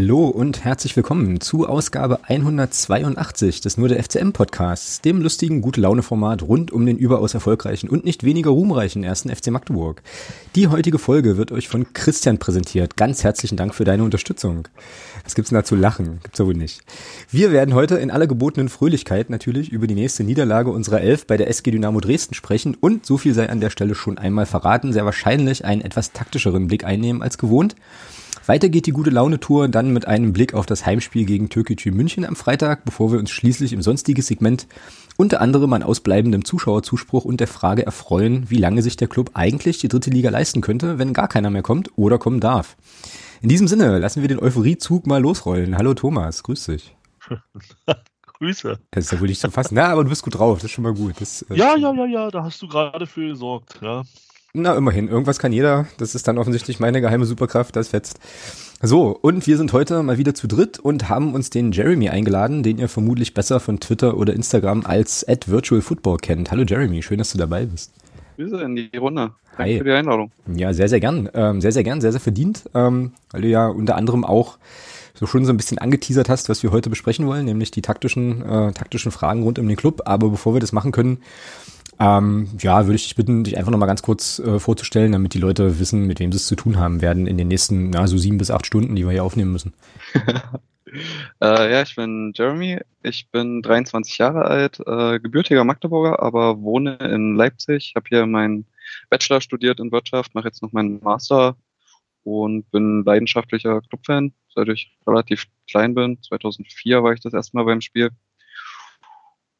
Hallo und herzlich willkommen zu Ausgabe 182 des Nur der FCM Podcasts, dem lustigen Gute-Laune-Format rund um den überaus erfolgreichen und nicht weniger ruhmreichen ersten FC Magdeburg. Die heutige Folge wird euch von Christian präsentiert. Ganz herzlichen Dank für deine Unterstützung. Was gibt's denn da zu lachen? Gibt's ja wohl nicht. Wir werden heute in aller gebotenen Fröhlichkeit natürlich über die nächste Niederlage unserer Elf bei der SG Dynamo Dresden sprechen und so viel sei an der Stelle schon einmal verraten, sehr wahrscheinlich einen etwas taktischeren Blick einnehmen als gewohnt. Weiter geht die gute Laune-Tour dann mit einem Blick auf das Heimspiel gegen Türkgücü München am Freitag, bevor wir uns schließlich im sonstigen Segment unter anderem an ausbleibendem Zuschauerzuspruch und der Frage erfreuen, wie lange sich der Club eigentlich die dritte Liga leisten könnte, wenn gar keiner mehr kommt oder kommen darf. In diesem Sinne lassen wir den Euphoriezug mal losrollen. Hallo Thomas, grüß dich. Grüße. Das ist ja wohl nicht zu fassen. Na, aber du bist gut drauf, das ist schon mal gut. Das, äh, ja, ja, ja, ja, da hast du gerade für gesorgt, ja. Na, immerhin. Irgendwas kann jeder. Das ist dann offensichtlich meine geheime Superkraft, das fetzt. So, und wir sind heute mal wieder zu dritt und haben uns den Jeremy eingeladen, den ihr vermutlich besser von Twitter oder Instagram als at Virtual Football kennt. Hallo Jeremy, schön, dass du dabei bist. Grüße in die Runde. Danke Hi. für die Einladung. Ja, sehr, sehr gern. Ähm, sehr, sehr gern, sehr, sehr verdient. Ähm, weil du ja unter anderem auch so schon so ein bisschen angeteasert hast, was wir heute besprechen wollen, nämlich die taktischen, äh, taktischen Fragen rund um den Club. Aber bevor wir das machen können, ähm, ja, würde ich dich bitten, dich einfach nochmal ganz kurz äh, vorzustellen, damit die Leute wissen, mit wem sie es zu tun haben werden in den nächsten, na, so sieben bis acht Stunden, die wir hier aufnehmen müssen. äh, ja, ich bin Jeremy, ich bin 23 Jahre alt, äh, gebürtiger Magdeburger, aber wohne in Leipzig, habe hier meinen Bachelor studiert in Wirtschaft, mache jetzt noch meinen Master und bin leidenschaftlicher Clubfan, seit ich relativ klein bin. 2004 war ich das erste Mal beim Spiel.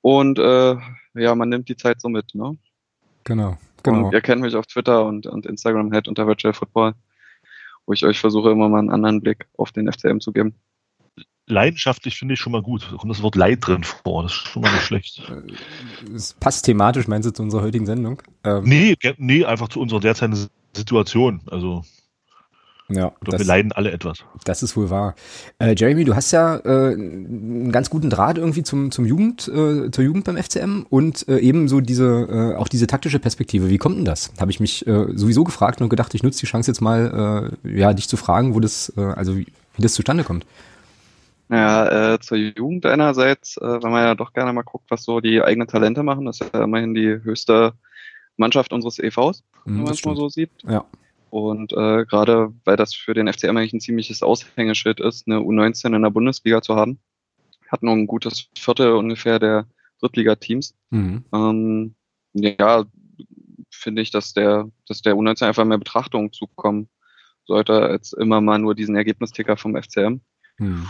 Und äh, ja, man nimmt die Zeit so mit, ne? Genau, genau. Und ihr kennt mich auf Twitter und, und Instagram halt unter Virtual Football, wo ich euch versuche, immer mal einen anderen Blick auf den FCM zu geben. Leidenschaftlich finde ich schon mal gut. Da kommt das Wort Leid drin vor. Das ist schon mal nicht schlecht. Es passt thematisch, meinst du, zu unserer heutigen Sendung? Ähm nee, nee, einfach zu unserer derzeitigen Situation. Also ja, Doch das, wir leiden alle etwas. Das ist wohl wahr. Äh, Jeremy, du hast ja äh, einen ganz guten Draht irgendwie zum, zum Jugend, äh, zur Jugend beim FCM und äh, ebenso diese, äh, auch diese taktische Perspektive. Wie kommt denn das? Habe ich mich äh, sowieso gefragt und gedacht, ich nutze die Chance jetzt mal, äh, ja, dich zu fragen, wo das, äh, also wie, wie das zustande kommt. Naja, äh, zur Jugend einerseits, äh, wenn man ja doch gerne mal guckt, was so die eigenen Talente machen, das ist ja immerhin die höchste Mannschaft unseres EVs, wenn mhm, man es mal so sieht. Ja. Und äh, gerade weil das für den FCM eigentlich ein ziemliches Aushängeschild ist, eine U19 in der Bundesliga zu haben, hat nur ein gutes Viertel ungefähr der Drittliga-Teams. Mhm. Ähm, ja, finde ich, dass der, dass der U19 einfach mehr Betrachtung zukommen sollte, als immer mal nur diesen Ergebnisticker vom FCM. Mhm.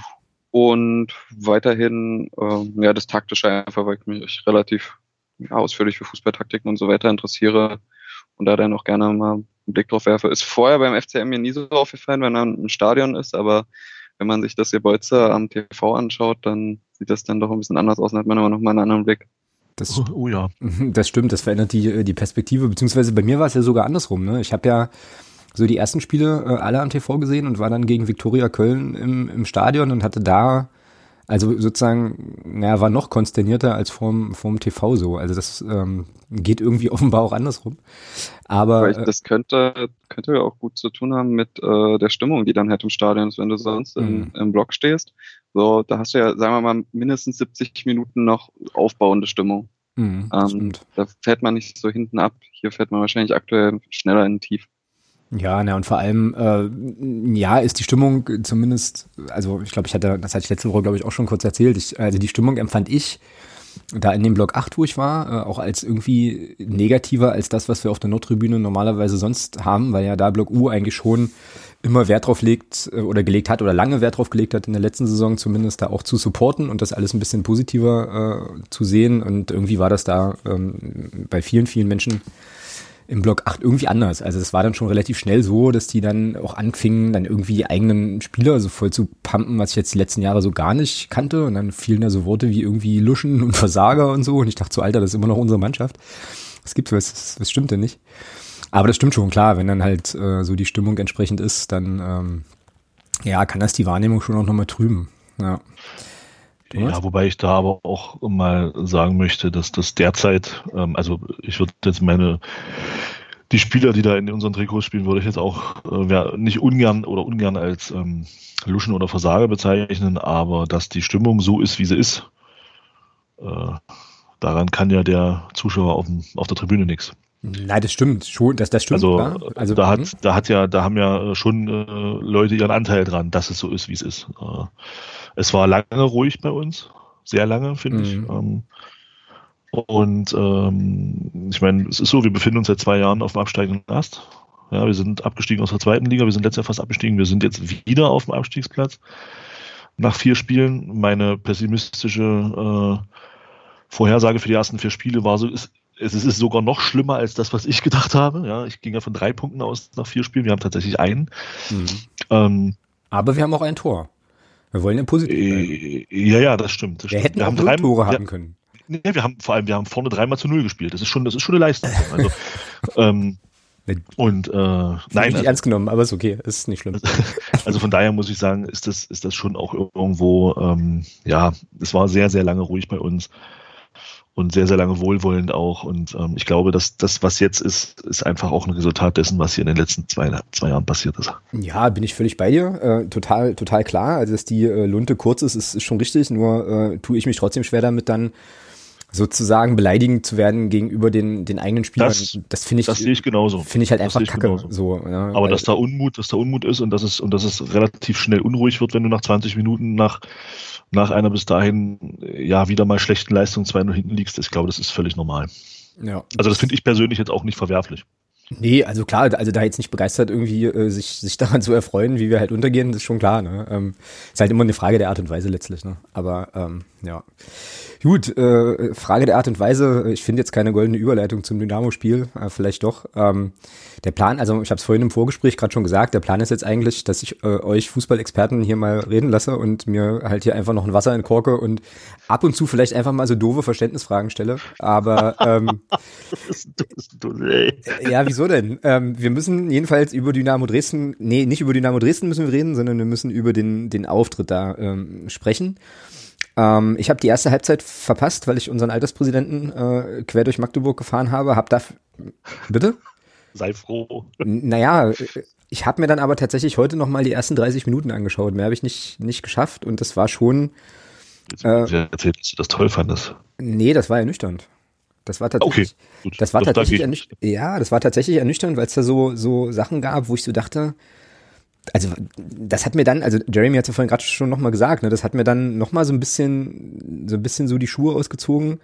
Und weiterhin, äh, ja, das Taktische einfach, weil ich mich relativ ja, ausführlich für Fußballtaktiken und so weiter interessiere und da dann auch gerne mal einen Blick drauf werfe. Ist vorher beim FCM mir nie so aufgefallen, wenn er im Stadion ist, aber wenn man sich das hier Bolzer am TV anschaut, dann sieht das dann doch ein bisschen anders aus und hat man aber nochmal einen anderen Blick. Das, oh, oh, ja. Das stimmt, das verändert die, die Perspektive, beziehungsweise bei mir war es ja sogar andersrum. Ne? Ich habe ja so die ersten Spiele äh, alle am TV gesehen und war dann gegen Viktoria Köln im, im Stadion und hatte da also sozusagen, naja, war noch konsternierter als vorm, vorm TV so. Also das ähm, geht irgendwie offenbar auch andersrum. Aber äh, das könnte, könnte ja auch gut zu tun haben mit äh, der Stimmung, die dann halt im Stadion ist, wenn du sonst im, mhm. im Block stehst. So, da hast du ja, sagen wir mal, mindestens 70 Minuten noch aufbauende Stimmung. Mhm, ähm, da fährt man nicht so hinten ab. Hier fährt man wahrscheinlich aktuell schneller in Tief. Ja, na und vor allem, äh, ja, ist die Stimmung zumindest, also ich glaube, ich hatte, das hatte ich letzte Woche, glaube ich, auch schon kurz erzählt. Ich, also die Stimmung empfand ich da in dem Block 8, wo ich war, äh, auch als irgendwie negativer als das, was wir auf der Nordtribüne normalerweise sonst haben, weil ja da Block U eigentlich schon immer Wert drauf legt äh, oder gelegt hat oder lange Wert drauf gelegt hat in der letzten Saison zumindest da auch zu supporten und das alles ein bisschen positiver äh, zu sehen und irgendwie war das da ähm, bei vielen, vielen Menschen im Block 8 irgendwie anders. Also es war dann schon relativ schnell so, dass die dann auch anfingen, dann irgendwie die eigenen Spieler so voll zu pumpen, was ich jetzt die letzten Jahre so gar nicht kannte. Und dann fielen da so Worte wie irgendwie Luschen und Versager und so. Und ich dachte so, Alter, das ist immer noch unsere Mannschaft. Das gibt's was, das stimmt denn nicht. Aber das stimmt schon, klar, wenn dann halt äh, so die Stimmung entsprechend ist, dann ähm, ja, kann das die Wahrnehmung schon auch nochmal trüben. Ja. Ja, wobei ich da aber auch mal sagen möchte, dass das derzeit, ähm, also ich würde jetzt meine die Spieler, die da in unseren Trikots spielen, würde ich jetzt auch äh, nicht ungern oder ungern als ähm, Luschen oder Versager bezeichnen, aber dass die Stimmung so ist, wie sie ist, äh, daran kann ja der Zuschauer auf, dem, auf der Tribüne nichts. Nein, das stimmt schon, das, das stimmt. Also, also da hat, mhm. da hat ja, da haben ja schon äh, Leute ihren Anteil dran, dass es so ist, wie es ist. Äh, es war lange ruhig bei uns, sehr lange, finde mhm. ich. Ähm, und ähm, ich meine, es ist so, wir befinden uns seit zwei Jahren auf dem absteigenden Ast. Ja, wir sind abgestiegen aus der zweiten Liga, wir sind letztes Jahr fast abgestiegen, wir sind jetzt wieder auf dem Abstiegsplatz nach vier Spielen. Meine pessimistische äh, Vorhersage für die ersten vier Spiele war so, ist, es ist sogar noch schlimmer als das, was ich gedacht habe. Ja, ich ging ja von drei Punkten aus nach vier Spielen. Wir haben tatsächlich einen. Mhm. Ähm, Aber wir haben auch ein Tor. Wir wollen ja positiv äh, Ja, ja, das stimmt. Das wir stimmt. hätten wir haben drei Tore haben können. Nee, wir haben vor allem, wir haben vorne dreimal zu null gespielt. Das ist schon, das ist schon eine Leistung. Also, ähm, und äh, nein, nicht also, ernst genommen, aber ist okay, ist nicht schlimm. Also von daher muss ich sagen, ist das, ist das schon auch irgendwo, ähm, ja, es war sehr, sehr lange ruhig bei uns und sehr, sehr lange wohlwollend auch. Und ähm, ich glaube, dass das, was jetzt ist, ist einfach auch ein Resultat dessen, was hier in den letzten zwei, zwei Jahren passiert ist. Ja, bin ich völlig bei dir. Äh, total, total klar. Also, dass die äh, Lunte kurz ist, ist, ist schon richtig. Nur äh, tue ich mich trotzdem schwer damit, dann sozusagen beleidigend zu werden gegenüber den, den eigenen Spielern. Das, das finde ich, das sehe ich genauso. Finde ich halt einfach ich kacke. So, ja, Aber dass da Unmut, dass da Unmut ist und dass es, und dass es relativ schnell unruhig wird, wenn du nach 20 Minuten nach, nach einer bis dahin, ja, wieder mal schlechten Leistung 2-0 hinten liegst, ich glaube, das ist völlig normal. Ja. Also das finde ich persönlich jetzt auch nicht verwerflich. Nee, also klar, also da jetzt nicht begeistert irgendwie äh, sich, sich daran zu erfreuen, wie wir halt untergehen, das ist schon klar. Ne? Ähm, ist halt immer eine Frage der Art und Weise letztlich. Ne? Aber ähm, ja. Gut, äh, Frage der Art und Weise. Ich finde jetzt keine goldene Überleitung zum Dynamo-Spiel, äh, vielleicht doch. Ähm, der Plan, also ich habe es vorhin im Vorgespräch gerade schon gesagt, der Plan ist jetzt eigentlich, dass ich äh, euch Fußballexperten hier mal reden lasse und mir halt hier einfach noch ein Wasser entkorke und ab und zu vielleicht einfach mal so doofe Verständnisfragen stelle. Aber ähm, ja, wieso denn? Ähm, wir müssen jedenfalls über Dynamo Dresden, nee, nicht über Dynamo Dresden müssen wir reden, sondern wir müssen über den, den Auftritt da ähm, sprechen. Ähm, ich habe die erste Halbzeit verpasst, weil ich unseren Alterspräsidenten äh, quer durch Magdeburg gefahren habe. Hab da bitte? Sei froh. Naja, ich habe mir dann aber tatsächlich heute noch mal die ersten 30 Minuten angeschaut. Mehr habe ich nicht, nicht geschafft und das war schon. Jetzt äh, erzählt, dass du das toll fandest. Nee, das war ernüchternd. Das war tatsächlich, okay, das war tatsächlich ernüchternd. Ja, das war tatsächlich ernüchternd, weil es da so, so Sachen gab, wo ich so dachte, also das hat mir dann, also Jeremy hat es ja vorhin gerade schon nochmal gesagt, ne, das hat mir dann nochmal so ein bisschen, so ein bisschen so die Schuhe ausgezogen.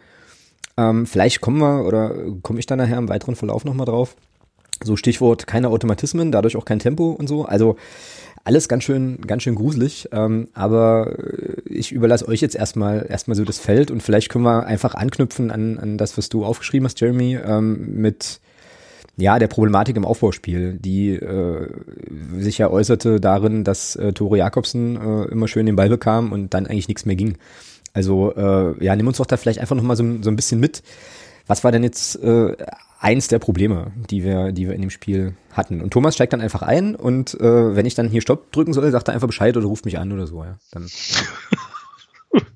Ähm, vielleicht kommen wir oder komme ich dann nachher im weiteren Verlauf nochmal drauf. So Stichwort keine Automatismen, dadurch auch kein Tempo und so. Also alles ganz schön, ganz schön gruselig. Ähm, aber ich überlasse euch jetzt erstmal erstmal so das Feld und vielleicht können wir einfach anknüpfen an, an das, was du aufgeschrieben hast, Jeremy, ähm, mit ja, der Problematik im Aufbauspiel, die äh, sich ja äußerte darin, dass äh, Tore Jakobsen äh, immer schön den Ball bekam und dann eigentlich nichts mehr ging. Also äh, ja, nimm uns doch da vielleicht einfach nochmal so, so ein bisschen mit. Was war denn jetzt äh, eins der Probleme, die wir, die wir in dem Spiel hatten? Und Thomas steigt dann einfach ein und äh, wenn ich dann hier Stopp drücken soll, sagt er einfach Bescheid oder ruft mich an oder so, ja. Dann.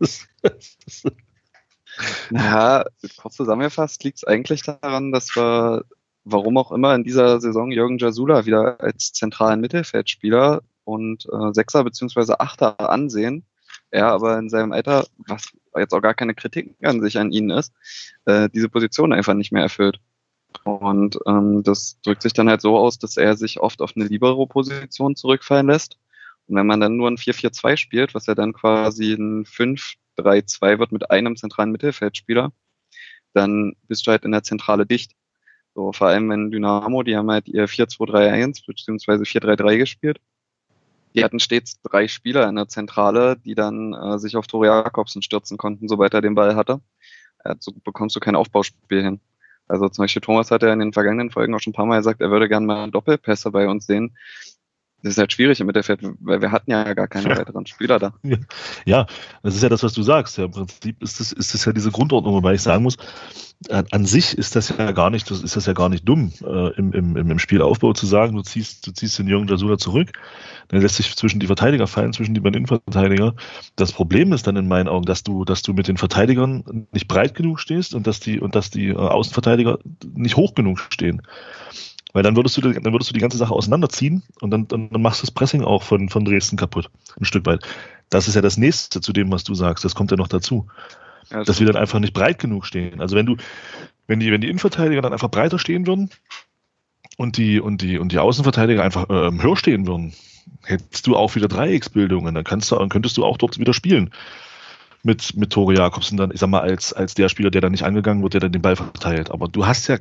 naja, kurz zusammengefasst liegt es eigentlich daran, dass wir warum auch immer in dieser Saison Jürgen Jasula wieder als zentralen Mittelfeldspieler und äh, Sechser beziehungsweise Achter ansehen. Er aber in seinem Alter, was jetzt auch gar keine Kritik an sich an ihnen ist, äh, diese Position einfach nicht mehr erfüllt. Und ähm, das drückt sich dann halt so aus, dass er sich oft auf eine Libero-Position zurückfallen lässt. Und wenn man dann nur ein 4-4-2 spielt, was ja dann quasi ein 5-3-2 wird mit einem zentralen Mittelfeldspieler, dann bist du halt in der Zentrale dicht. So, vor allem wenn Dynamo, die haben halt ihr 4-2-3-1 bzw. 4-3-3 gespielt. Die hatten stets drei Spieler in der Zentrale, die dann äh, sich auf Tore Jakobsen stürzen konnten, sobald er den Ball hatte. Äh, so bekommst du kein Aufbauspiel hin. Also zum Beispiel Thomas hat ja in den vergangenen Folgen auch schon ein paar Mal gesagt, er würde gerne mal Doppelpässe bei uns sehen. Das ist halt schwierig im Mittelfeld, weil wir hatten ja gar keine weiteren Spieler da. Ja, das ist ja das, was du sagst. Ja, Im Prinzip ist das, ist das ja diese Grundordnung, wobei ich sagen muss, an sich ist das ja gar nicht, das ist das ja gar nicht dumm, äh, im, im, im Spielaufbau zu sagen, du ziehst, du ziehst den Jürgen Jasula zurück, dann lässt sich zwischen die Verteidiger fallen, zwischen die beiden Innenverteidiger. Das Problem ist dann in meinen Augen, dass du, dass du mit den Verteidigern nicht breit genug stehst und dass die, und dass die äh, Außenverteidiger nicht hoch genug stehen. Weil dann würdest du, dann würdest du die ganze Sache auseinanderziehen und dann, dann, dann machst du das Pressing auch von, von Dresden kaputt. Ein Stück weit. Das ist ja das nächste zu dem, was du sagst. Das kommt ja noch dazu. Das dass wir dann einfach nicht breit genug stehen. Also wenn du, wenn die, wenn die Innenverteidiger dann einfach breiter stehen würden und die, und die, und die Außenverteidiger einfach äh, höher stehen würden, hättest du auch wieder Dreiecksbildungen. Dann kannst du, dann könntest du auch dort wieder spielen mit, mit Tore Jakobsen dann, ich sag mal, als, als der Spieler, der dann nicht angegangen wird, der dann den Ball verteilt. Aber du hast ja,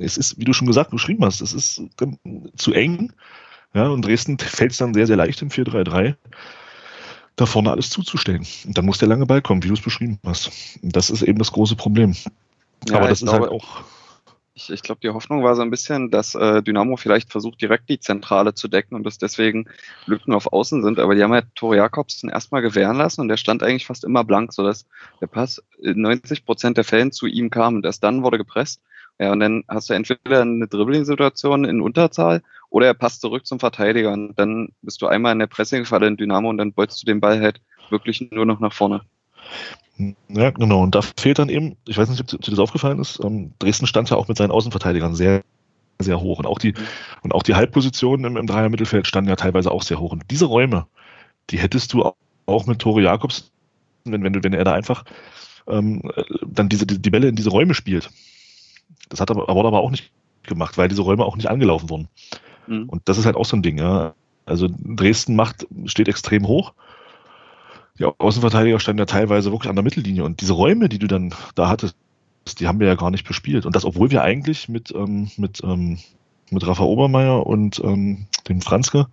es ist, wie du schon gesagt, beschrieben hast, es ist zu eng. Ja, und Dresden fällt es dann sehr, sehr leicht im 4-3-3, da vorne alles zuzustellen. Und dann muss der lange Ball kommen, wie du es beschrieben hast. Und das ist eben das große Problem. Ja, Aber das ist halt glaube, halt auch ich, ich glaube, die Hoffnung war so ein bisschen, dass äh, Dynamo vielleicht versucht, direkt die Zentrale zu decken und dass deswegen Lücken auf Außen sind. Aber die haben halt Tore Jakobsen erstmal gewähren lassen und der stand eigentlich fast immer blank, sodass der Pass in 90 Prozent der Fällen zu ihm kam und erst dann wurde gepresst. Ja, und dann hast du entweder eine Dribbling-Situation in Unterzahl oder er passt zurück zum Verteidiger und dann bist du einmal in der Pressingfalle in Dynamo und dann beutest du den Ball halt wirklich nur noch nach vorne. Ja, genau. Und da fehlt dann eben, ich weiß nicht, ob dir das aufgefallen ist, ähm, Dresden stand ja auch mit seinen Außenverteidigern sehr, sehr hoch. Und auch die, und auch die Halbpositionen im, im Dreier-Mittelfeld standen ja teilweise auch sehr hoch. Und diese Räume, die hättest du auch mit Tore Jakobs, wenn, wenn, wenn er da einfach ähm, dann diese, die, die Bälle in diese Räume spielt. Das hat aber, wurde aber auch nicht gemacht, weil diese Räume auch nicht angelaufen wurden. Mhm. Und das ist halt auch so ein Ding, ja. Also Dresden macht, steht extrem hoch die Außenverteidiger standen ja teilweise wirklich an der Mittellinie und diese Räume, die du dann da hattest, die haben wir ja gar nicht bespielt. Und das, obwohl wir eigentlich mit, ähm, mit, ähm, mit Rafa Obermeier und ähm, dem Franzke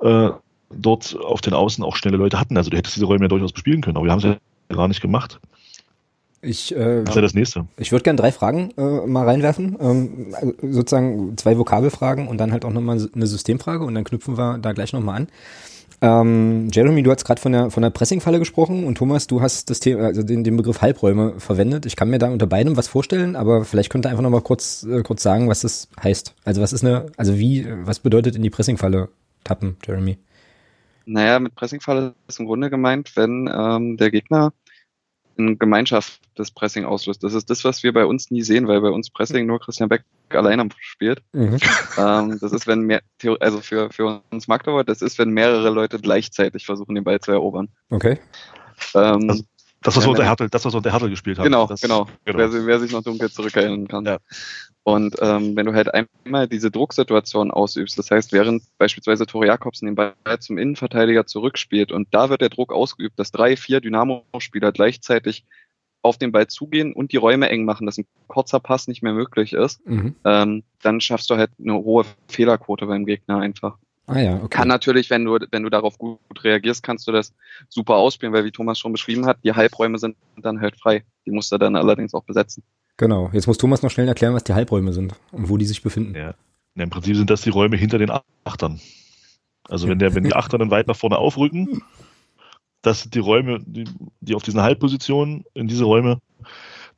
äh, dort auf den Außen auch schnelle Leute hatten. Also du hättest diese Räume ja durchaus bespielen können, aber wir haben es ja gar nicht gemacht. Ich, äh, das ist ja das nächste. Ich würde gerne drei Fragen äh, mal reinwerfen. Ähm, also sozusagen zwei Vokabelfragen und dann halt auch nochmal eine Systemfrage und dann knüpfen wir da gleich nochmal an. Ähm, Jeremy, du hast gerade von der, von der Pressingfalle gesprochen und Thomas, du hast das Thema, also den, den Begriff Halbräume verwendet. Ich kann mir da unter beidem was vorstellen, aber vielleicht könnt ihr einfach nochmal kurz, äh, kurz sagen, was das heißt. Also was ist eine, also wie, was bedeutet in die Pressingfalle tappen, Jeremy? Naja, mit Pressingfalle ist im Grunde gemeint, wenn ähm, der Gegner in Gemeinschaft das Pressing auslöst. Das ist das, was wir bei uns nie sehen, weil bei uns Pressing nur Christian Beck alleine spielt. Mhm. Ähm, das ist, wenn mehr, also für, für uns Magdeburg, das ist, wenn mehrere Leute gleichzeitig versuchen, den Ball zu erobern. Okay. Ähm, das, das, was ja, unter Hertel, das, was unter Hertel gespielt hat. Genau, das, genau. genau. Wer, wer, sich noch dunkel zurückerinnern kann. Ja. Und ähm, wenn du halt einmal diese Drucksituation ausübst, das heißt, während beispielsweise Tore Jakobsen den Ball zum Innenverteidiger zurückspielt und da wird der Druck ausgeübt, dass drei, vier Dynamo-Spieler gleichzeitig auf den Ball zugehen und die Räume eng machen, dass ein kurzer Pass nicht mehr möglich ist, mhm. ähm, dann schaffst du halt eine hohe Fehlerquote beim Gegner einfach. Ah ja, okay. Kann natürlich, wenn du, wenn du darauf gut, gut reagierst, kannst du das super ausspielen, weil wie Thomas schon beschrieben hat, die Halbräume sind dann halt frei. Die musst du dann allerdings auch besetzen. Genau. Jetzt muss Thomas noch schnell erklären, was die Halbräume sind und wo die sich befinden. Ja. ja Im Prinzip sind das die Räume hinter den Achtern. Also wenn der, wenn die Achter dann weit nach vorne aufrücken, das sind die Räume, die, die auf diesen Halbpositionen, in diese Räume,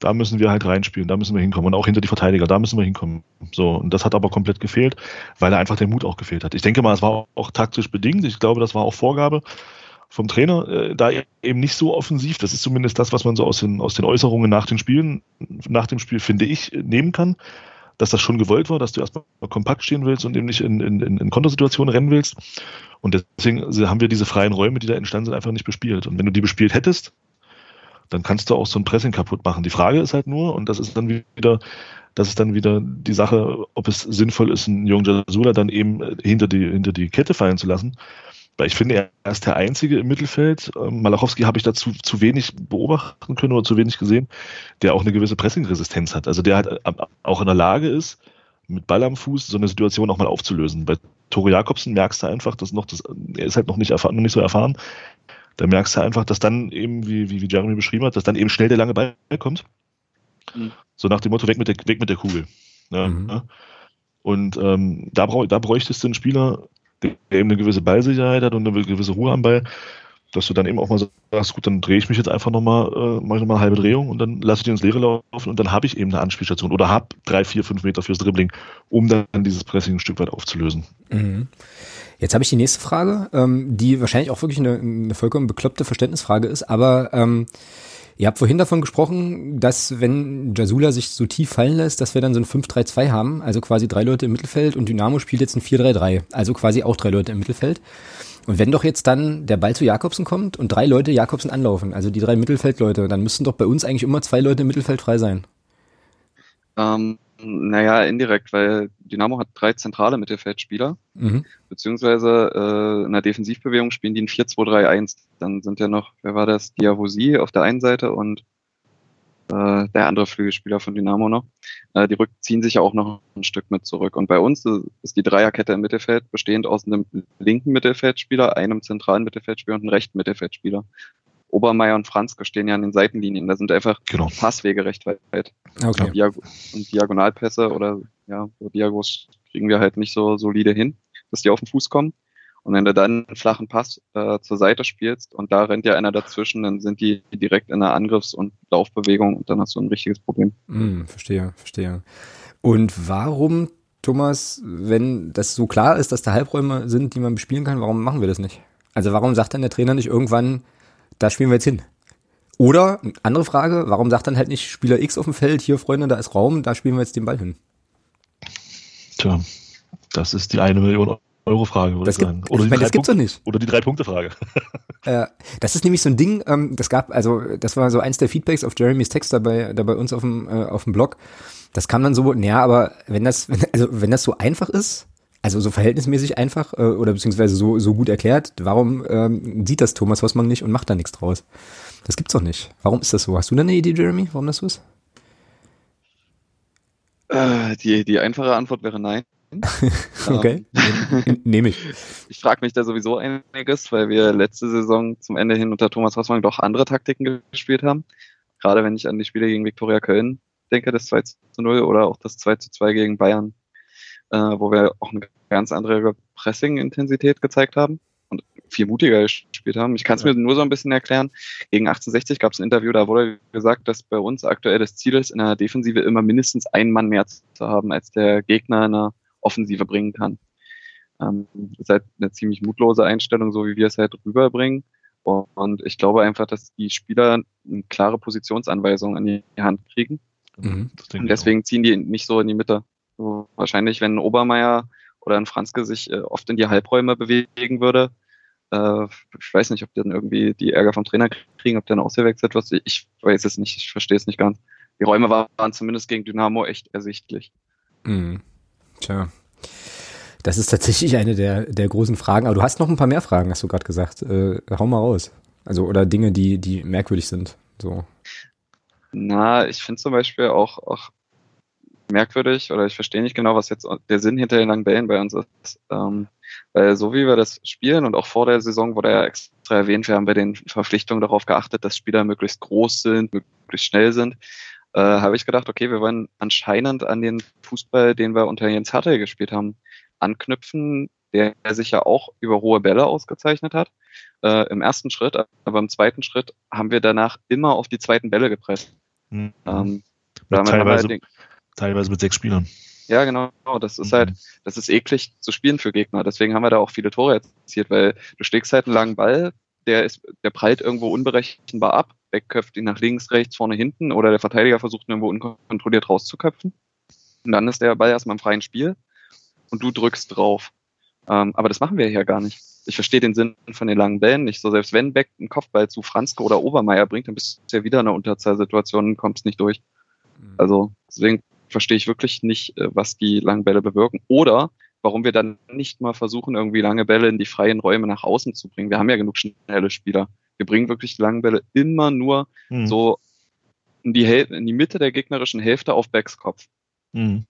da müssen wir halt reinspielen, da müssen wir hinkommen. Und auch hinter die Verteidiger, da müssen wir hinkommen. So, und das hat aber komplett gefehlt, weil da einfach der Mut auch gefehlt hat. Ich denke mal, es war auch taktisch bedingt. Ich glaube, das war auch Vorgabe vom Trainer, äh, da eben nicht so offensiv. Das ist zumindest das, was man so aus den, aus den Äußerungen nach den Spielen, nach dem Spiel, finde ich, nehmen kann. Dass das schon gewollt war, dass du erstmal kompakt stehen willst und eben nicht in, in, in Kontersituationen rennen willst. Und deswegen haben wir diese freien Räume, die da entstanden sind, einfach nicht bespielt. Und wenn du die bespielt hättest, dann kannst du auch so ein Pressing kaputt machen. Die Frage ist halt nur, und das ist dann wieder, das ist dann wieder die Sache, ob es sinnvoll ist, einen jungen Jasula dann eben hinter die, hinter die Kette fallen zu lassen weil ich finde, er ist der Einzige im Mittelfeld. Ähm, Malachowski habe ich dazu zu wenig beobachten können oder zu wenig gesehen, der auch eine gewisse Pressing-Resistenz hat. Also der halt äh, auch in der Lage ist, mit Ball am Fuß so eine Situation auch mal aufzulösen. Bei Tore Jakobsen merkst du einfach, dass noch das, er ist halt noch nicht, erfahren, noch nicht so erfahren. Da merkst du einfach, dass dann eben, wie, wie, wie Jeremy beschrieben hat, dass dann eben schnell der lange Ball kommt. Mhm. So nach dem Motto, weg mit der, weg mit der Kugel. Ja, mhm. Und ähm, da, brauch, da bräuchtest du einen Spieler, der eben eine gewisse Ballsicherheit hat und eine gewisse Ruhe am Ball, dass du dann eben auch mal sagst, gut, dann drehe ich mich jetzt einfach nochmal, äh, mache ich nochmal eine halbe Drehung und dann lasse ich den ins Leere laufen und dann habe ich eben eine Anspielstation oder habe drei, vier, fünf Meter fürs Dribbling, um dann dieses Pressing ein Stück weit aufzulösen. Mhm. Jetzt habe ich die nächste Frage, ähm, die wahrscheinlich auch wirklich eine, eine vollkommen bekloppte Verständnisfrage ist, aber ähm, Ihr habt vorhin davon gesprochen, dass wenn Jasula sich so tief fallen lässt, dass wir dann so ein 5-3-2 haben, also quasi drei Leute im Mittelfeld und Dynamo spielt jetzt ein 4-3-3, also quasi auch drei Leute im Mittelfeld. Und wenn doch jetzt dann der Ball zu Jakobsen kommt und drei Leute Jakobsen anlaufen, also die drei Mittelfeldleute, dann müssten doch bei uns eigentlich immer zwei Leute im Mittelfeld frei sein. Ähm, naja, indirekt, weil Dynamo hat drei zentrale Mittelfeldspieler, mhm. beziehungsweise äh, in der Defensivbewegung spielen die ein 4-2-3-1. Dann sind ja noch, wer war das, Diavosi auf der einen Seite und äh, der andere Flügelspieler von Dynamo noch. Äh, die ziehen sich ja auch noch ein Stück mit zurück. Und bei uns ist die Dreierkette im Mittelfeld bestehend aus einem linken Mittelfeldspieler, einem zentralen Mittelfeldspieler und einem rechten Mittelfeldspieler. Obermeier und Franzke stehen ja an den Seitenlinien. Da sind einfach genau. Passwege recht weit. Okay. Diag und Diagonalpässe oder ja, so Diagos kriegen wir halt nicht so solide hin, dass die auf den Fuß kommen. Und wenn du dann einen flachen Pass äh, zur Seite spielst und da rennt ja einer dazwischen, dann sind die direkt in der Angriffs- und Laufbewegung und dann hast du ein richtiges Problem. Mm, verstehe, verstehe. Und warum, Thomas, wenn das so klar ist, dass da Halbräume sind, die man bespielen kann, warum machen wir das nicht? Also warum sagt dann der Trainer nicht irgendwann, da spielen wir jetzt hin? Oder, andere Frage, warum sagt dann halt nicht Spieler X auf dem Feld, hier Freunde, da ist Raum, da spielen wir jetzt den Ball hin? Tja, das ist die eine Million Euro-Frage, würde das ich sagen. Oder, ich meine, das gibt's doch nicht. Oder die Drei-Punkte-Frage. Äh, das ist nämlich so ein Ding, ähm, das gab, also das war so eins der Feedbacks auf Jeremys Text da bei, da bei uns auf dem, äh, auf dem Blog. Das kam dann so, naja, aber wenn das, wenn, also wenn das so einfach ist, also so verhältnismäßig einfach äh, oder beziehungsweise so, so gut erklärt, warum ähm, sieht das Thomas Hossmann nicht und macht da nichts draus? Das gibt's doch nicht. Warum ist das so? Hast du da eine Idee, Jeremy, warum das so ist? Äh, die, die einfache Antwort wäre nein. okay, nehme ich. Ich frage mich da sowieso einiges, weil wir letzte Saison zum Ende hin unter Thomas Hossmann doch andere Taktiken gespielt haben. Gerade wenn ich an die Spiele gegen Viktoria Köln denke, das 2 zu 0 oder auch das 2 zu 2 gegen Bayern, äh, wo wir auch eine ganz andere Pressing-Intensität gezeigt haben und viel mutiger gespielt haben. Ich kann es ja. mir nur so ein bisschen erklären. Gegen 1860 gab es ein Interview, da wurde gesagt, dass bei uns aktuell das Ziel ist, in der Defensive immer mindestens einen Mann mehr zu haben, als der Gegner in der Offensive bringen kann. Ähm, das ist halt eine ziemlich mutlose Einstellung, so wie wir es halt rüberbringen. Und ich glaube einfach, dass die Spieler eine klare Positionsanweisung an die Hand kriegen. Mhm, und deswegen ziehen die nicht so in die Mitte. So, wahrscheinlich, wenn ein Obermeier oder ein Franzke sich äh, oft in die Halbräume bewegen würde, äh, ich weiß nicht, ob die dann irgendwie die Ärger vom Trainer kriegen, ob der dann ausgewechselt wird. Ich weiß es nicht, ich verstehe es nicht ganz. Die Räume waren zumindest gegen Dynamo echt ersichtlich. Mhm. Tja. Das ist tatsächlich eine der, der großen Fragen. Aber du hast noch ein paar mehr Fragen, hast du gerade gesagt. Äh, hau mal raus. Also, oder Dinge, die, die merkwürdig sind. So. Na, ich finde zum Beispiel auch, auch merkwürdig oder ich verstehe nicht genau, was jetzt der Sinn hinter den langen Bällen bei uns ist. Ähm, weil so wie wir das spielen und auch vor der Saison wurde ja extra erwähnt, wir haben bei den Verpflichtungen darauf geachtet, dass Spieler möglichst groß sind, möglichst schnell sind äh, habe ich gedacht, okay, wir wollen anscheinend an den Fußball, den wir unter Jens Hartl gespielt haben, anknüpfen, der sich ja auch über hohe Bälle ausgezeichnet hat. Äh, Im ersten Schritt, aber im zweiten Schritt haben wir danach immer auf die zweiten Bälle gepresst. Mhm. Ähm, teilweise, halt teilweise mit sechs Spielern. Ja, genau. Das ist halt, das ist eklig zu spielen für Gegner. Deswegen haben wir da auch viele Tore erzielt, weil du schlägst halt einen langen Ball, der ist, der prallt irgendwo unberechenbar ab wegköpft ihn nach links, rechts, vorne, hinten oder der Verteidiger versucht irgendwo unkontrolliert rauszuköpfen. Und dann ist der Ball erstmal im freien Spiel und du drückst drauf. Ähm, aber das machen wir hier gar nicht. Ich verstehe den Sinn von den langen Bällen nicht so. Selbst wenn Beck einen Kopfball zu Franzke oder Obermeier bringt, dann bist du ja wieder in einer Unterzahlsituation und kommst nicht durch. Mhm. Also deswegen verstehe ich wirklich nicht, äh, was die langen Bälle bewirken. Oder warum wir dann nicht mal versuchen, irgendwie lange Bälle in die freien Räume nach außen zu bringen. Wir haben ja genug schnelle Spieler. Wir bringen wirklich die langen Bälle immer nur mhm. so in die, in die Mitte der gegnerischen Hälfte auf Becks Kopf. Mhm.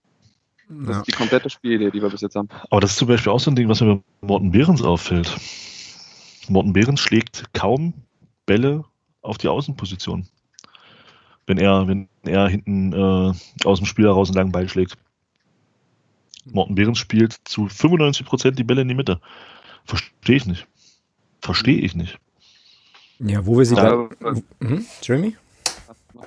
Das ja. ist die komplette Spielidee, die wir bis jetzt haben. Aber das ist zum Beispiel auch so ein Ding, was mir bei Morten Behrens auffällt. Morten Behrens schlägt kaum Bälle auf die Außenposition. Wenn er, wenn er hinten äh, aus dem Spiel heraus einen langen Ball schlägt. Morten Behrens spielt zu 95 Prozent die Bälle in die Mitte. Verstehe ich nicht. Verstehe ich nicht. Ja, wo wir sie dann. Hm? Jeremy?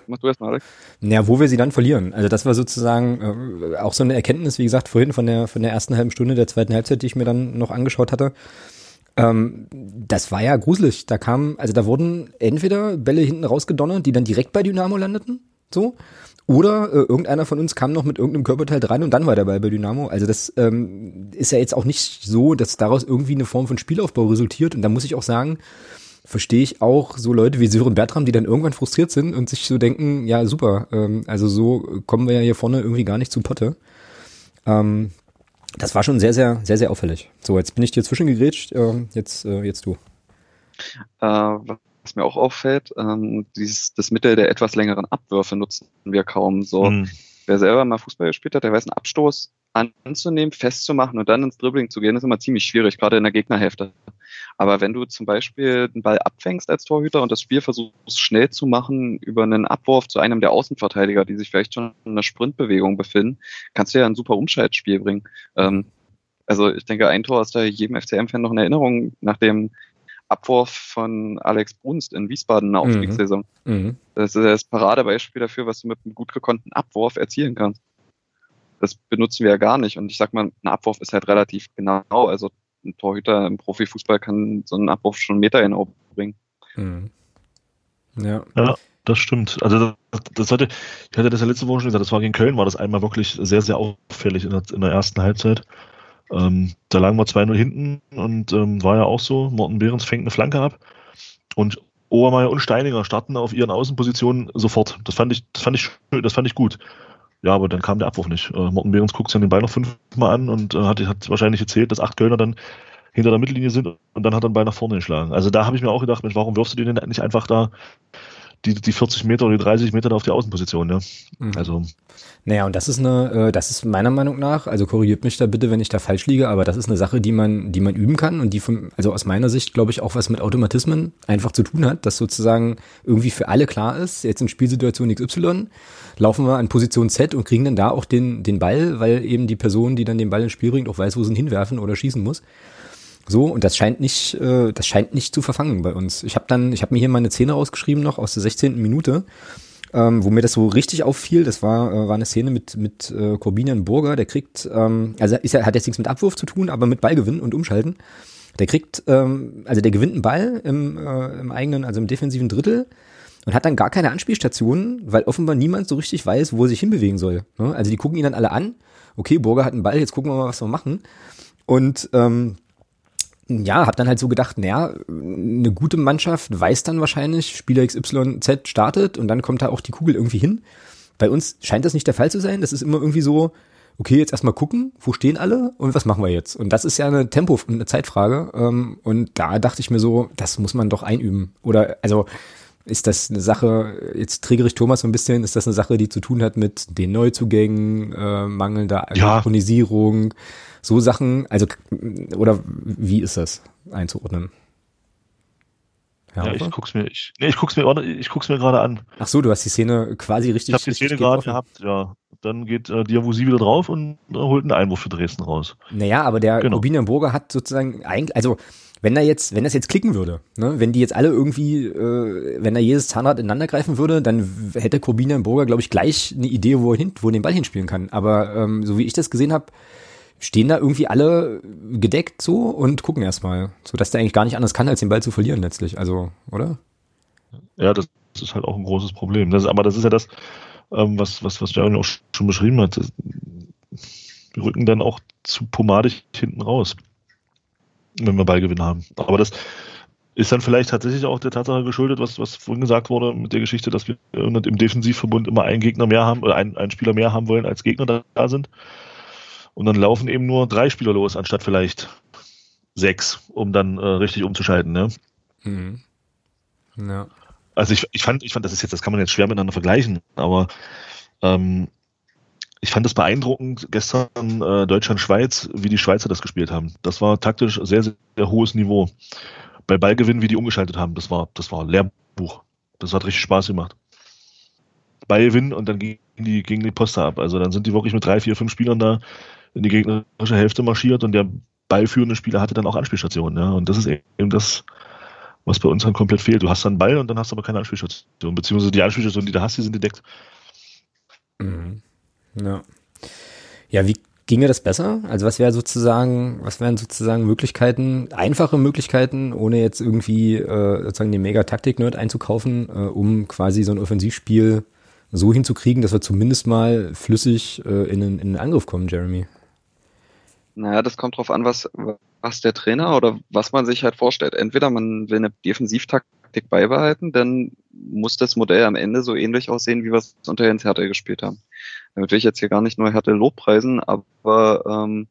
Mach du erstmal, Alex. Ja, wo wir sie dann verlieren. Also das war sozusagen äh, auch so eine Erkenntnis, wie gesagt, vorhin von der von der ersten halben Stunde der zweiten Halbzeit, die ich mir dann noch angeschaut hatte. Ähm, das war ja gruselig. Da kam, also da wurden entweder Bälle hinten rausgedonnert, die dann direkt bei Dynamo landeten, so, oder äh, irgendeiner von uns kam noch mit irgendeinem Körperteil dran und dann war der Ball bei Dynamo. Also das ähm, ist ja jetzt auch nicht so, dass daraus irgendwie eine Form von Spielaufbau resultiert. Und da muss ich auch sagen, verstehe ich auch so Leute wie Sören Bertram, die dann irgendwann frustriert sind und sich so denken, ja super, ähm, also so kommen wir ja hier vorne irgendwie gar nicht zu Potte. Ähm, das war schon sehr, sehr, sehr, sehr auffällig. So, jetzt bin ich dir zwischengegrätscht, äh, jetzt, äh, jetzt du. Äh, was mir auch auffällt, ähm, dieses, das Mittel der etwas längeren Abwürfe nutzen wir kaum so. Mhm. Wer selber mal Fußball gespielt hat, der weiß, ein Abstoß anzunehmen, festzumachen und dann ins Dribbling zu gehen, ist immer ziemlich schwierig, gerade in der Gegnerhälfte. Aber wenn du zum Beispiel den Ball abfängst als Torhüter und das Spiel versuchst schnell zu machen über einen Abwurf zu einem der Außenverteidiger, die sich vielleicht schon in einer Sprintbewegung befinden, kannst du ja ein super Umschaltspiel bringen. Ähm, also ich denke, ein Tor ist da jedem FCM-Fan noch in Erinnerung, nach dem Abwurf von Alex Brunst in Wiesbaden in der mhm. Aufstiegssaison. Mhm. Das ist das Paradebeispiel dafür, was du mit einem gut gekonnten Abwurf erzielen kannst. Das benutzen wir ja gar nicht. Und ich sag mal, ein Abwurf ist halt relativ genau. Also ein Torhüter im Profifußball kann so einen Abbruch schon Meter in Oben bringen. Mhm. Ja. ja, das stimmt. Also das, das, hatte, ich hatte das ja letzte Woche schon gesagt, das war gegen Köln, war das einmal wirklich sehr, sehr auffällig in der, in der ersten Halbzeit. Ähm, da lagen wir 2-0 hinten und ähm, war ja auch so, Morten Behrens fängt eine Flanke ab und Obermeier und Steininger starten auf ihren Außenpositionen sofort. Das fand ich, das fand ich, das fand ich gut. Ja, aber dann kam der Abwurf nicht. Äh, Morten Behrens guckt sich den Ball noch fünfmal an und äh, hat, hat wahrscheinlich erzählt, dass acht Kölner dann hinter der Mittellinie sind und dann hat er den Ball nach vorne geschlagen. Also da habe ich mir auch gedacht, Mensch, warum wirfst du den denn nicht einfach da die, die 40 Meter oder die 30 Meter da auf die Außenposition, ja. Mhm. Also. Naja, und das ist eine, äh, das ist meiner Meinung nach, also korrigiert mich da bitte, wenn ich da falsch liege, aber das ist eine Sache, die man, die man üben kann und die von, also aus meiner Sicht, glaube ich, auch was mit Automatismen einfach zu tun hat, dass sozusagen irgendwie für alle klar ist, jetzt in Spielsituation XY laufen wir an Position Z und kriegen dann da auch den, den Ball, weil eben die Person, die dann den Ball ins Spiel bringt, auch weiß, wo sie ihn hinwerfen oder schießen muss. So, und das scheint nicht, äh, das scheint nicht zu verfangen bei uns. Ich habe dann, ich habe mir hier meine Szene rausgeschrieben noch aus der 16. Minute, ähm, wo mir das so richtig auffiel. Das war, äh, war eine Szene mit, mit äh, Corbinian Burger, der kriegt, ähm, also ist ja, hat jetzt nichts mit Abwurf zu tun, aber mit Ballgewinn und Umschalten. Der kriegt, ähm, also der gewinnt einen Ball im, äh, im eigenen, also im defensiven Drittel und hat dann gar keine Anspielstationen, weil offenbar niemand so richtig weiß, wo er sich hinbewegen soll. Ne? Also die gucken ihn dann alle an. Okay, Burger hat einen Ball, jetzt gucken wir mal, was wir machen. Und ähm, ja, hab dann halt so gedacht, naja, eine gute Mannschaft weiß dann wahrscheinlich, Spieler XYZ startet und dann kommt da auch die Kugel irgendwie hin. Bei uns scheint das nicht der Fall zu sein. Das ist immer irgendwie so, okay, jetzt erstmal gucken, wo stehen alle und was machen wir jetzt? Und das ist ja eine Tempo- und eine Zeitfrage. Ähm, und da dachte ich mir so, das muss man doch einüben. Oder, also, ist das eine Sache, jetzt triggere ich Thomas so ein bisschen, ist das eine Sache, die zu tun hat mit den Neuzugängen, äh, mangelnder Synchronisierung, ja so Sachen, also oder wie ist das einzuordnen? Ja, ich guck's mir, ich, nee, ich guck's mir, ich guck's mir gerade an. Ach so, du hast die Szene quasi richtig. Ich habe die Szene gerade gehabt, ja. Dann geht äh, Diabusi wieder drauf und äh, holt einen Einwurf für Dresden raus. Naja, aber der genau. Burger hat sozusagen eigentlich, also wenn da jetzt, wenn das jetzt klicken würde, ne, wenn die jetzt alle irgendwie, äh, wenn da jedes Zahnrad ineinander greifen würde, dann hätte Corbinian Burger, glaube ich, gleich eine Idee, wo er hin, wo er den Ball hinspielen kann. Aber ähm, so wie ich das gesehen habe, stehen da irgendwie alle gedeckt so und gucken erstmal, so dass der eigentlich gar nicht anders kann, als den Ball zu verlieren letztlich. Also, oder? Ja, das ist halt auch ein großes Problem. Das, aber das ist ja das, ähm, was, was, was Jaron auch schon beschrieben hat. Wir rücken dann auch zu pomadig hinten raus, wenn wir Ballgewinn haben. Aber das ist dann vielleicht tatsächlich auch der Tatsache geschuldet, was, was vorhin gesagt wurde mit der Geschichte, dass wir im Defensivverbund immer einen Gegner mehr haben oder einen, einen Spieler mehr haben wollen, als Gegner da sind. Und dann laufen eben nur drei Spieler los, anstatt vielleicht sechs, um dann äh, richtig umzuschalten. Ne? Mhm. Ja. Also ich, ich fand, ich fand, das ist jetzt, das kann man jetzt schwer miteinander vergleichen, aber ähm, ich fand es beeindruckend gestern äh, Deutschland-Schweiz, wie die Schweizer das gespielt haben. Das war taktisch sehr, sehr, sehr hohes Niveau. Bei Ballgewinn, wie die umgeschaltet haben, das war, das war Lehrbuch. Das hat richtig Spaß gemacht. Ballgewinn und dann gingen die, gegen die Poster ab. Also dann sind die wirklich mit drei, vier, fünf Spielern da in die gegnerische Hälfte marschiert und der ballführende Spieler hatte dann auch Anspielstationen. Ja? Und das ist eben das, was bei uns dann komplett fehlt. Du hast dann Ball und dann hast du aber keine Anspielstation. Beziehungsweise die Anspielstationen, die du hast, die sind gedeckt. Mhm. Ja. Ja, wie Ginge das besser? Also was wäre sozusagen, was wären sozusagen Möglichkeiten, einfache Möglichkeiten, ohne jetzt irgendwie äh, sozusagen den Mega-Taktik-Nerd einzukaufen, äh, um quasi so ein Offensivspiel so hinzukriegen, dass wir zumindest mal flüssig äh, in, in einen Angriff kommen, Jeremy? Naja, das kommt drauf an, was, was der Trainer oder was man sich halt vorstellt. Entweder man will eine Defensivtaktik beibehalten, dann muss das Modell am Ende so ähnlich aussehen, wie wir es unter Jens Hertel gespielt haben. Damit will ich jetzt hier gar nicht nur Hertel Lobpreisen, aber ähm,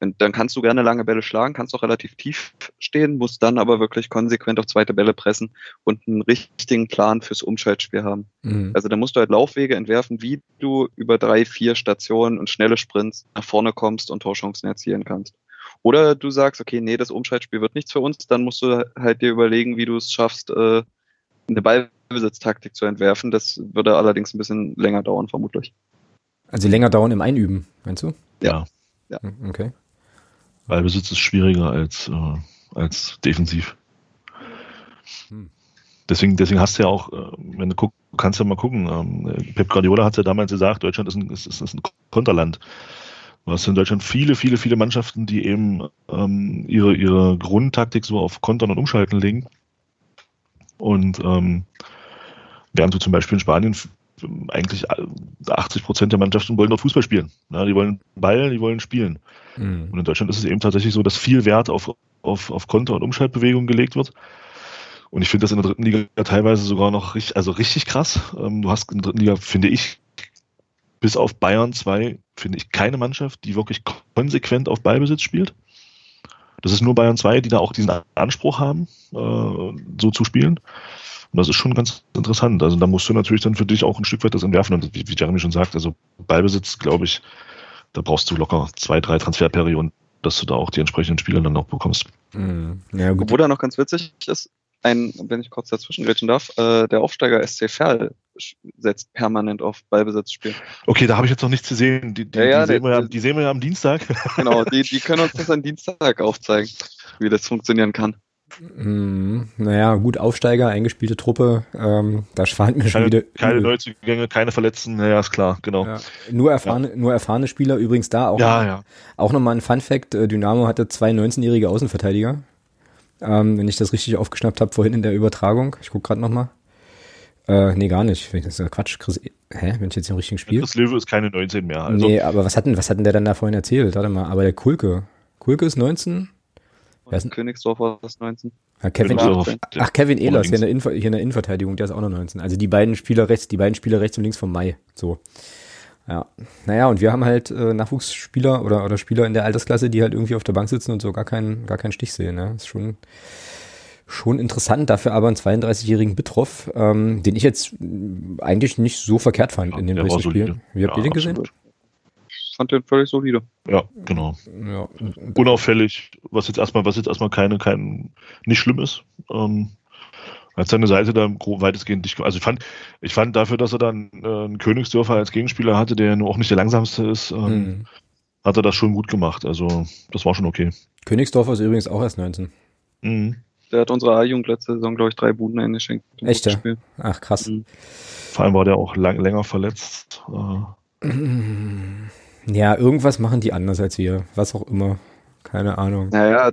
dann kannst du gerne lange Bälle schlagen, kannst auch relativ tief stehen, musst dann aber wirklich konsequent auf zweite Bälle pressen und einen richtigen Plan fürs Umschaltspiel haben. Mhm. Also da musst du halt Laufwege entwerfen, wie du über drei, vier Stationen und schnelle Sprints nach vorne kommst und Torchancen erzielen kannst. Oder du sagst, okay, nee, das Umschaltspiel wird nichts für uns, dann musst du halt dir überlegen, wie du es schaffst, äh, eine Ballbesitztaktik zu entwerfen. Das würde allerdings ein bisschen länger dauern, vermutlich. Also länger dauern im Einüben, meinst du? Ja. Ja. Okay. Ballbesitz ist schwieriger als, äh, als defensiv. Hm. Deswegen, deswegen hast du ja auch, äh, wenn du guckst, kannst du ja mal gucken. Ähm, Pep Guardiola hat ja damals gesagt, Deutschland ist ein, ist, ist ein Konterland. Du hast in Deutschland viele, viele, viele Mannschaften, die eben ähm, ihre, ihre Grundtaktik so auf Kontern und Umschalten legen. Und ähm, während du zum Beispiel in Spanien eigentlich 80 Prozent der Mannschaften wollen dort Fußball spielen. Ja, die wollen Ball, die wollen spielen. Mhm. Und in Deutschland ist es eben tatsächlich so, dass viel Wert auf, auf, auf Konter- und Umschaltbewegungen gelegt wird. Und ich finde das in der dritten Liga teilweise sogar noch richtig, also richtig krass. Ähm, du hast in der dritten Liga, finde ich, bis auf Bayern 2, finde ich keine Mannschaft, die wirklich konsequent auf Ballbesitz spielt. Das ist nur Bayern 2, die da auch diesen Anspruch haben, äh, so zu spielen. Und das ist schon ganz interessant. Also da musst du natürlich dann für dich auch ein Stück weit das entwerfen. Und wie, wie Jeremy schon sagt, also Ballbesitz, glaube ich, da brauchst du locker zwei, drei Transferperioden, dass du da auch die entsprechenden Spieler dann noch bekommst. Mhm. Ja, gut. Obwohl da noch ganz witzig ist, ein, wenn ich kurz dazwischen grätschen darf, äh, der Aufsteiger SC Verl setzt permanent auf Ballbesitzspiel. Okay, da habe ich jetzt noch nichts zu sehen. Die, die, ja, ja, die, sehen, wir ja, die sehen wir ja am Dienstag. Genau, die, die können uns das am Dienstag aufzeigen, wie das funktionieren kann. Mm, naja, gut, Aufsteiger, eingespielte Truppe, ähm, da schwant mir schon wieder. Keine Neuzugänge, keine Verletzten, naja, ist klar, genau. Ja. Nur, erfahrene, ja. nur erfahrene Spieler, übrigens da auch. Ja, ja. Auch nochmal ein Fun-Fact: äh, Dynamo hatte zwei 19-jährige Außenverteidiger. Ähm, wenn ich das richtig aufgeschnappt habe vorhin in der Übertragung. Ich gucke gerade nochmal. Äh, nee, gar nicht. Das ist Quatsch. Chris, hä? Wenn ich jetzt im richtigen Spiel. Chris Löwe ist keine 19 mehr. Also. Nee, aber was hatten, was hatten der dann da vorhin erzählt? Warte mal, aber der Kulke. Kulke ist 19? Ist Königsdorfer ist 19. Ja, Kevin, ach, Kevin Ehlers hier in, der hier in der Innenverteidigung, der ist auch noch 19. Also die beiden Spieler rechts, die beiden Spieler rechts und links vom Mai. So. Ja. Naja, und wir haben halt äh, Nachwuchsspieler oder, oder Spieler in der Altersklasse, die halt irgendwie auf der Bank sitzen und so gar keinen, gar keinen Stich sehen. Ne? ist schon, schon interessant, dafür aber einen 32-jährigen Bitroff, ähm, den ich jetzt eigentlich nicht so verkehrt fand ja, in dem nächsten Spiel. Wie habt ja, ihr den gesehen? Absolut fand den völlig solide. Ja, genau. Ja. Unauffällig, was jetzt erstmal, was jetzt erstmal keine, kein, nicht schlimm ist. Ähm, hat seine Seite da weitestgehend nicht, also ich fand, ich fand dafür, dass er dann äh, einen Königsdörfer als Gegenspieler hatte, der nur auch nicht der langsamste ist, ähm, mhm. hat er das schon gut gemacht. Also, das war schon okay. Königsdorfer ist übrigens auch erst 19. Mhm. Der hat unsere A-Jugend letzte Saison, glaube ich, drei Buden eingeschenkt. Echt? Ja? Ach, krass. Mhm. Vor allem war der auch lang, länger verletzt. Äh. Ja, irgendwas machen die anders als wir. Was auch immer. Keine Ahnung. Naja,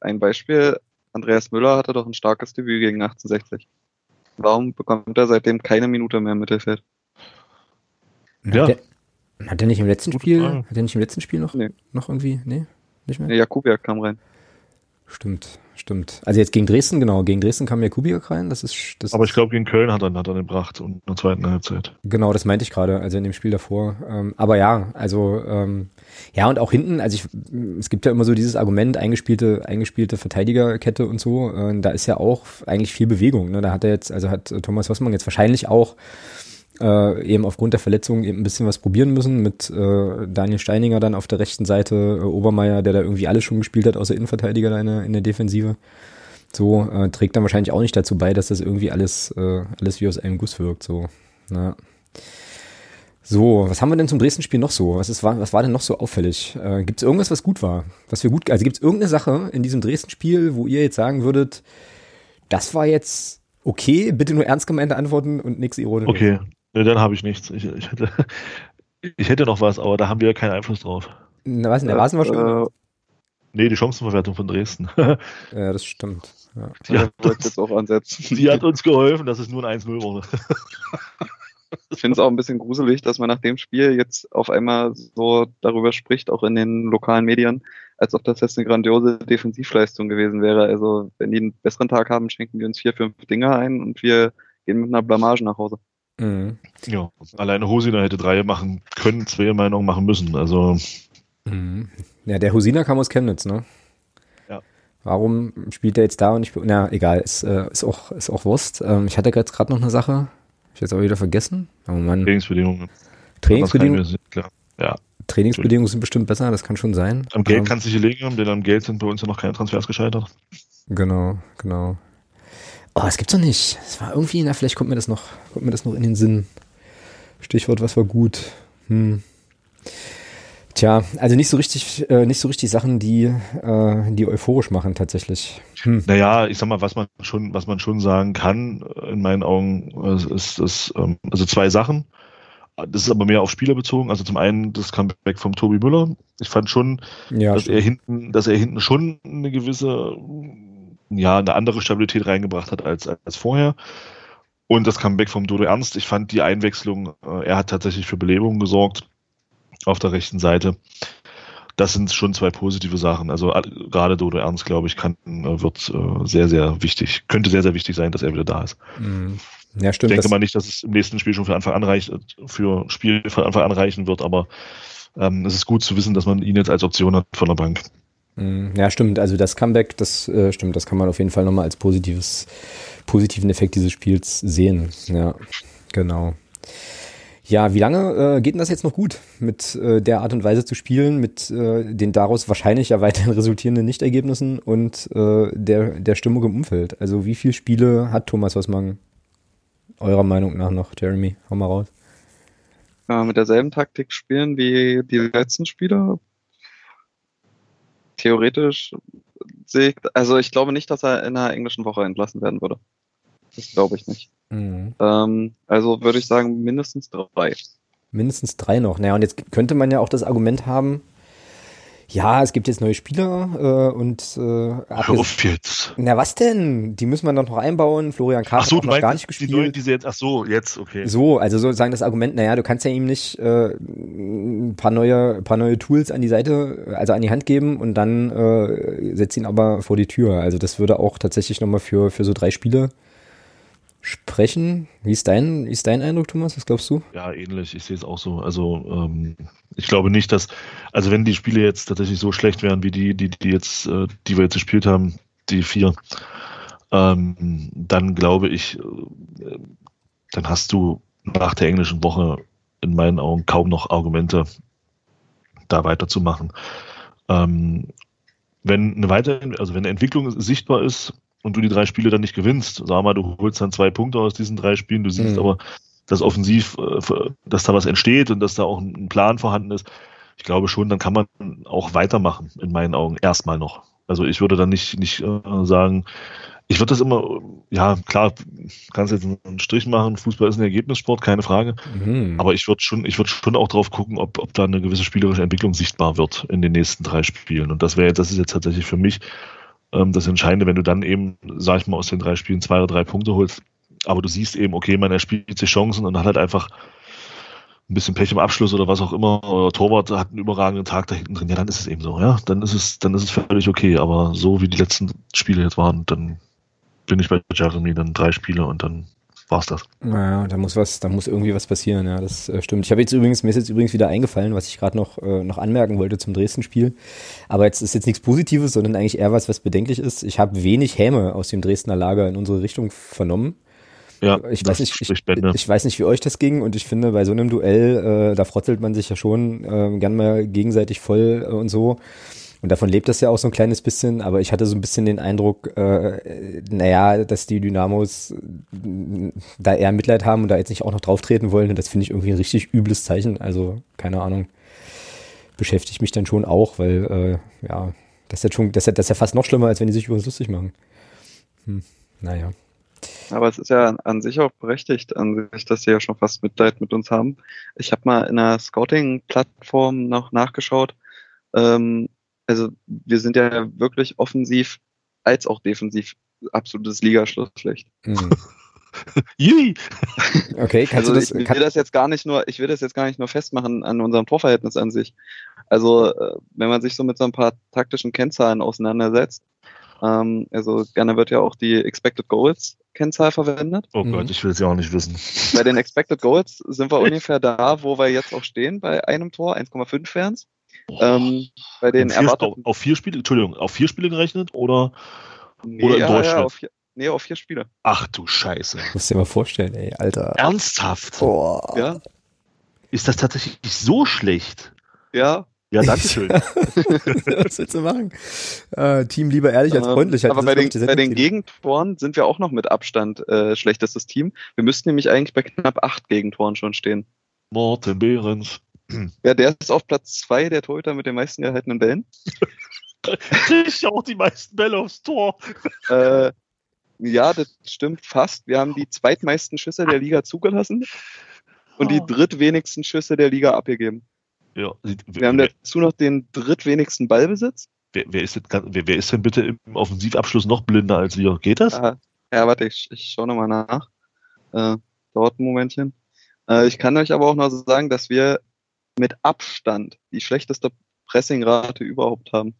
ein Beispiel. Andreas Müller hatte doch ein starkes Debüt gegen 1860. Warum bekommt er seitdem keine Minute mehr im Mittelfeld? Ja. Hat er, hat er nicht im letzten Spiel, hat er nicht im letzten Spiel noch, nee. noch irgendwie, nee, nicht mehr? Nee, Jakubiak kam rein. Stimmt, stimmt. Also jetzt gegen Dresden, genau, gegen Dresden kam Jakubiak rein, das ist, das Aber ich glaube, gegen Köln hat er, hat er den gebracht und in der zweiten Halbzeit. Genau, das meinte ich gerade, also in dem Spiel davor. Ähm, aber ja, also, ähm, ja, und auch hinten, also ich, es gibt ja immer so dieses Argument, eingespielte, eingespielte Verteidigerkette und so, äh, da ist ja auch eigentlich viel Bewegung, ne? Da hat er jetzt, also hat Thomas Hossmann jetzt wahrscheinlich auch äh, eben aufgrund der Verletzung eben ein bisschen was probieren müssen mit äh, Daniel Steininger dann auf der rechten Seite, äh, Obermeier, der da irgendwie alles schon gespielt hat, außer Innenverteidiger da in der, in der Defensive. So, äh, trägt dann wahrscheinlich auch nicht dazu bei, dass das irgendwie alles, äh, alles wie aus einem Guss wirkt. So, na. So, was haben wir denn zum Dresden-Spiel noch so? Was, ist, was war denn noch so auffällig? Äh, gibt es irgendwas, was gut war? Was wir gut, also gibt es irgendeine Sache in diesem Dresden-Spiel, wo ihr jetzt sagen würdet, das war jetzt okay, bitte nur ernst gemeinte Antworten und nichts ironisch. Okay, Ne, dann habe ich nichts. Ich, ich, hätte, ich hätte noch was, aber da haben wir ja keinen Einfluss drauf. Na, was, in der Rasenwaschung? Äh, nee, die Chancenverwertung von Dresden. ja, das stimmt. Ja. Die, hat, jetzt auch ansetzen. die hat uns geholfen, dass es nur ein 1-0 wurde. ich finde es auch ein bisschen gruselig, dass man nach dem Spiel jetzt auf einmal so darüber spricht, auch in den lokalen Medien, als ob das jetzt eine grandiose Defensivleistung gewesen wäre. Also, wenn die einen besseren Tag haben, schenken die uns vier, fünf Dinge ein und wir gehen mit einer Blamage nach Hause. Mhm. Ja, alleine Hosina hätte drei machen können, zwei Meinungen machen müssen. Also. Mhm. Ja, der Hosina kam aus Chemnitz, ne? Ja. Warum spielt er jetzt da und nicht? Na, egal, ist, äh, ist, auch, ist auch Wurst. Ähm, ich hatte jetzt gerade noch eine Sache. Hab ich jetzt aber wieder vergessen. Oh Mann. Trainingsbedingungen. Trainingsbedingungen. Klar. Ja. Trainingsbedingungen sind bestimmt besser, das kann schon sein. Am Geld ähm, kannst du dich legen, denn am Geld sind bei uns ja noch keine Transfers gescheitert. Genau, genau. Oh, das gibt's doch nicht. Es war irgendwie, na, vielleicht kommt mir das noch, kommt mir das noch in den Sinn. Stichwort, was war gut? Hm. Tja, also nicht so richtig, äh, nicht so richtig Sachen, die, äh, die euphorisch machen tatsächlich. Hm. Naja, ich sag mal, was man schon, was man schon sagen kann, in meinen Augen, ist, ist ähm, also zwei Sachen. Das ist aber mehr auf Spieler bezogen. Also zum einen das Comeback vom Tobi Müller. Ich fand schon, ja, dass stimmt. er hinten, dass er hinten schon eine gewisse, ja, eine andere Stabilität reingebracht hat als, als vorher. Und das Comeback vom Dodo Ernst. Ich fand die Einwechslung, äh, er hat tatsächlich für Belebung gesorgt auf der rechten Seite. Das sind schon zwei positive Sachen. Also gerade Dodo Ernst, glaube ich, kann, äh, wird äh, sehr, sehr wichtig, könnte sehr, sehr wichtig sein, dass er wieder da ist. Mhm. Ja, stimmt. Ich denke mal nicht, dass es im nächsten Spiel schon für Anfang an reicht, für Spiel von Anfang an reichen wird, aber ähm, es ist gut zu wissen, dass man ihn jetzt als Option hat von der Bank. Mhm. Ja, stimmt. Also das Comeback, das äh, stimmt, das kann man auf jeden Fall nochmal als positives, positiven Effekt dieses Spiels sehen. Ja, genau. Ja, wie lange äh, geht denn das jetzt noch gut, mit äh, der Art und Weise zu spielen, mit äh, den daraus wahrscheinlich ja weiterhin resultierenden Nichtergebnissen und äh, der, der Stimmung im Umfeld? Also wie viele Spiele hat Thomas Wassmann eurer Meinung nach noch, Jeremy? Hau mal raus. Ja, mit derselben Taktik spielen wie die letzten Spiele? Theoretisch sehe ich, also ich glaube nicht, dass er in einer englischen Woche entlassen werden würde. Das glaube ich nicht. Mhm. Ähm, also würde ich sagen, mindestens drei. Mindestens drei noch. Naja, und jetzt könnte man ja auch das Argument haben, ja, es gibt jetzt neue Spieler äh, und äh, Hör auf jetzt. Na was denn? Die müssen wir dann noch einbauen. Florian Karp so, hat noch gar nicht gespielt. Die neuen, diese jetzt, ach so, jetzt, okay. So, also sozusagen das Argument, naja, du kannst ja ihm nicht äh, ein paar neue, paar neue Tools an die Seite, also an die Hand geben und dann äh, setzt ihn aber vor die Tür. Also das würde auch tatsächlich nochmal für, für so drei Spiele sprechen. Wie ist dein, wie ist dein Eindruck, Thomas? Was glaubst du? Ja, ähnlich. Ich sehe es auch so. Also ähm, ich glaube nicht, dass, also wenn die Spiele jetzt tatsächlich so schlecht wären wie die, die, die jetzt, äh, die wir jetzt gespielt haben, die vier, ähm, dann glaube ich, äh, dann hast du nach der englischen Woche in meinen Augen kaum noch Argumente, da weiterzumachen. Ähm, wenn eine Weiter also wenn eine Entwicklung sichtbar ist, und du die drei Spiele dann nicht gewinnst, sag mal, du holst dann zwei Punkte aus diesen drei Spielen, du siehst mhm. aber, dass offensiv, äh, dass da was entsteht und dass da auch ein Plan vorhanden ist. Ich glaube schon, dann kann man auch weitermachen, in meinen Augen, erstmal noch. Also ich würde dann nicht, nicht äh, sagen, ich würde das immer, ja, klar, kannst jetzt einen Strich machen, Fußball ist ein Ergebnissport, keine Frage. Mhm. Aber ich würde schon, ich würde schon auch drauf gucken, ob, ob da eine gewisse spielerische Entwicklung sichtbar wird in den nächsten drei Spielen. Und das wäre, das ist jetzt tatsächlich für mich ähm, das Entscheidende, wenn du dann eben, sag ich mal, aus den drei Spielen zwei oder drei Punkte holst, aber du siehst eben, okay, man erspielt sich Chancen und hat halt einfach ein bisschen Pech im Abschluss oder was auch immer, oder Torwart hat einen überragenden Tag da hinten drin, ja, dann ist es eben so, ja, dann ist es, dann ist es völlig okay, aber so wie die letzten Spiele jetzt waren, dann bin ich bei Jeremy, dann drei Spiele und dann war's das. Naja, da muss was, da muss irgendwie was passieren, ja, das äh, stimmt. Ich habe jetzt übrigens, mir ist jetzt übrigens wieder eingefallen, was ich gerade noch, äh, noch anmerken wollte zum Dresden-Spiel. Aber jetzt ist jetzt nichts Positives, sondern eigentlich eher was, was bedenklich ist. Ich habe wenig Häme aus dem Dresdner Lager in unsere Richtung vernommen. Ja, ich weiß nicht, ich, ich, weiß nicht, wie euch das ging und ich finde, bei so einem Duell, äh, da frotzelt man sich ja schon äh, gern mal gegenseitig voll äh, und so. Und davon lebt das ja auch so ein kleines bisschen, aber ich hatte so ein bisschen den Eindruck, äh, naja, dass die Dynamos äh, da eher Mitleid haben und da jetzt nicht auch noch drauf treten wollen. Und das finde ich irgendwie ein richtig übles Zeichen. Also, keine Ahnung. Beschäftigt mich dann schon auch, weil, äh, ja, das ist ja schon, das ist ja, das ist ja fast noch schlimmer, als wenn die sich über uns lustig machen. Hm, naja. Aber es ist ja an sich auch berechtigt, an sich, dass sie ja schon fast Mitleid mit uns haben. Ich habe mal in einer Scouting-Plattform noch nachgeschaut, Ähm, also wir sind ja wirklich offensiv als auch defensiv absolutes Ligaschlusslicht. Mhm. okay, kannst also du das? Ich will das jetzt gar nicht nur, ich will das jetzt gar nicht nur festmachen an unserem Torverhältnis an sich. Also äh, wenn man sich so mit so ein paar taktischen Kennzahlen auseinandersetzt, ähm, also gerne wird ja auch die Expected Goals Kennzahl verwendet. Oh Gott, mhm. ich will es ja auch nicht wissen. Bei den Expected Goals sind wir ungefähr da, wo wir jetzt auch stehen, bei einem Tor, 1,5 wären es. Ähm, bei den vier, erwarteten, auf, vier Spiele, Entschuldigung, auf vier Spiele gerechnet oder, nee, oder im ja, Durchschnitt? Ja, auf vier, nee, auf vier Spiele. Ach du Scheiße. Musst dir mal vorstellen, ey, Alter. Ernsthaft? Boah. Ja. Ist das tatsächlich so schlecht? Ja. Ja, danke schön. Was willst du machen? Äh, Team lieber ehrlich als ähm, freundlich. aber bei den, bei den Gegentoren sind wir auch noch mit Abstand äh, schlechtestes Team. Wir müssten nämlich eigentlich bei knapp acht Gegentoren schon stehen. Morten Behrens. Ja, der ist auf Platz zwei der Torhüter mit den meisten gehaltenen Bällen. Krieg ich auch die meisten Bälle aufs Tor. Äh, ja, das stimmt fast. Wir haben die zweitmeisten Schüsse der Liga zugelassen und die ah. drittwenigsten Schüsse der Liga abgegeben. Ja, wir haben dazu noch den drittwenigsten Ballbesitz. Wer, wer, ist denn, wer, wer, ist denn bitte im Offensivabschluss noch blinder als wir? Geht das? Ja, ja warte, ich, ich schaue nochmal nach. Äh, dauert ein Momentchen. Äh, ich kann euch aber auch noch sagen, dass wir mit Abstand die schlechteste Pressingrate überhaupt haben.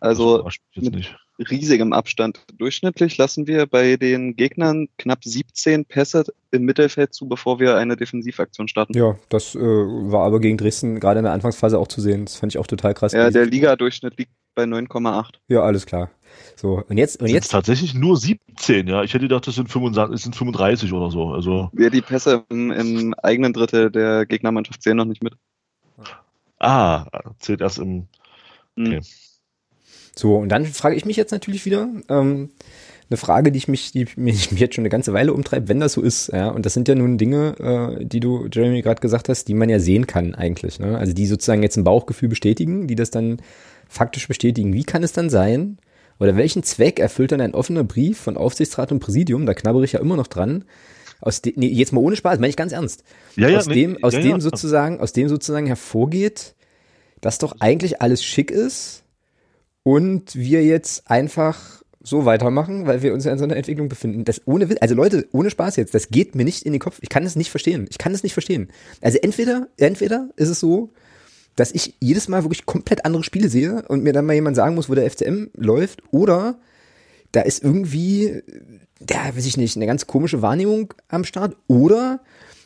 Also mit nicht. riesigem Abstand. Durchschnittlich lassen wir bei den Gegnern knapp 17 Pässe im Mittelfeld zu, bevor wir eine Defensivaktion starten. Ja, das äh, war aber gegen Dresden gerade in der Anfangsphase auch zu sehen. Das fand ich auch total krass. Ja, der Liga-Durchschnitt liegt bei 9,8. Ja, alles klar. So, und jetzt, und jetzt. tatsächlich nur 17, ja. Ich hätte gedacht, das sind 35, das sind 35 oder so. Also. Wir die Pässe im, im eigenen Drittel der Gegnermannschaft zählen noch nicht mit. Ah, zählt erst im. Hm. Okay. So, und dann frage ich mich jetzt natürlich wieder, ähm, eine Frage, die ich mich, die mich jetzt schon eine ganze Weile umtreibt, wenn das so ist, ja, und das sind ja nun Dinge, äh, die du, Jeremy, gerade gesagt hast, die man ja sehen kann eigentlich, ne? Also die sozusagen jetzt ein Bauchgefühl bestätigen, die das dann faktisch bestätigen. Wie kann es dann sein, oder welchen Zweck erfüllt dann ein offener Brief von Aufsichtsrat und Präsidium, da knabbere ich ja immer noch dran, aus dem, nee, jetzt mal ohne Spaß, meine ich ganz ernst. Ja, ja, aus dem, aus ja, dem sozusagen, aus dem sozusagen hervorgeht, dass doch eigentlich alles schick ist und wir jetzt einfach so weitermachen, weil wir uns ja in so einer Entwicklung befinden. Das ohne, also Leute, ohne Spaß jetzt, das geht mir nicht in den Kopf. Ich kann es nicht verstehen. Ich kann es nicht verstehen. Also entweder, entweder ist es so, dass ich jedes Mal wirklich komplett andere Spiele sehe und mir dann mal jemand sagen muss, wo der FCM läuft, oder da ist irgendwie ja, weiß ich nicht, eine ganz komische Wahrnehmung am Start. Oder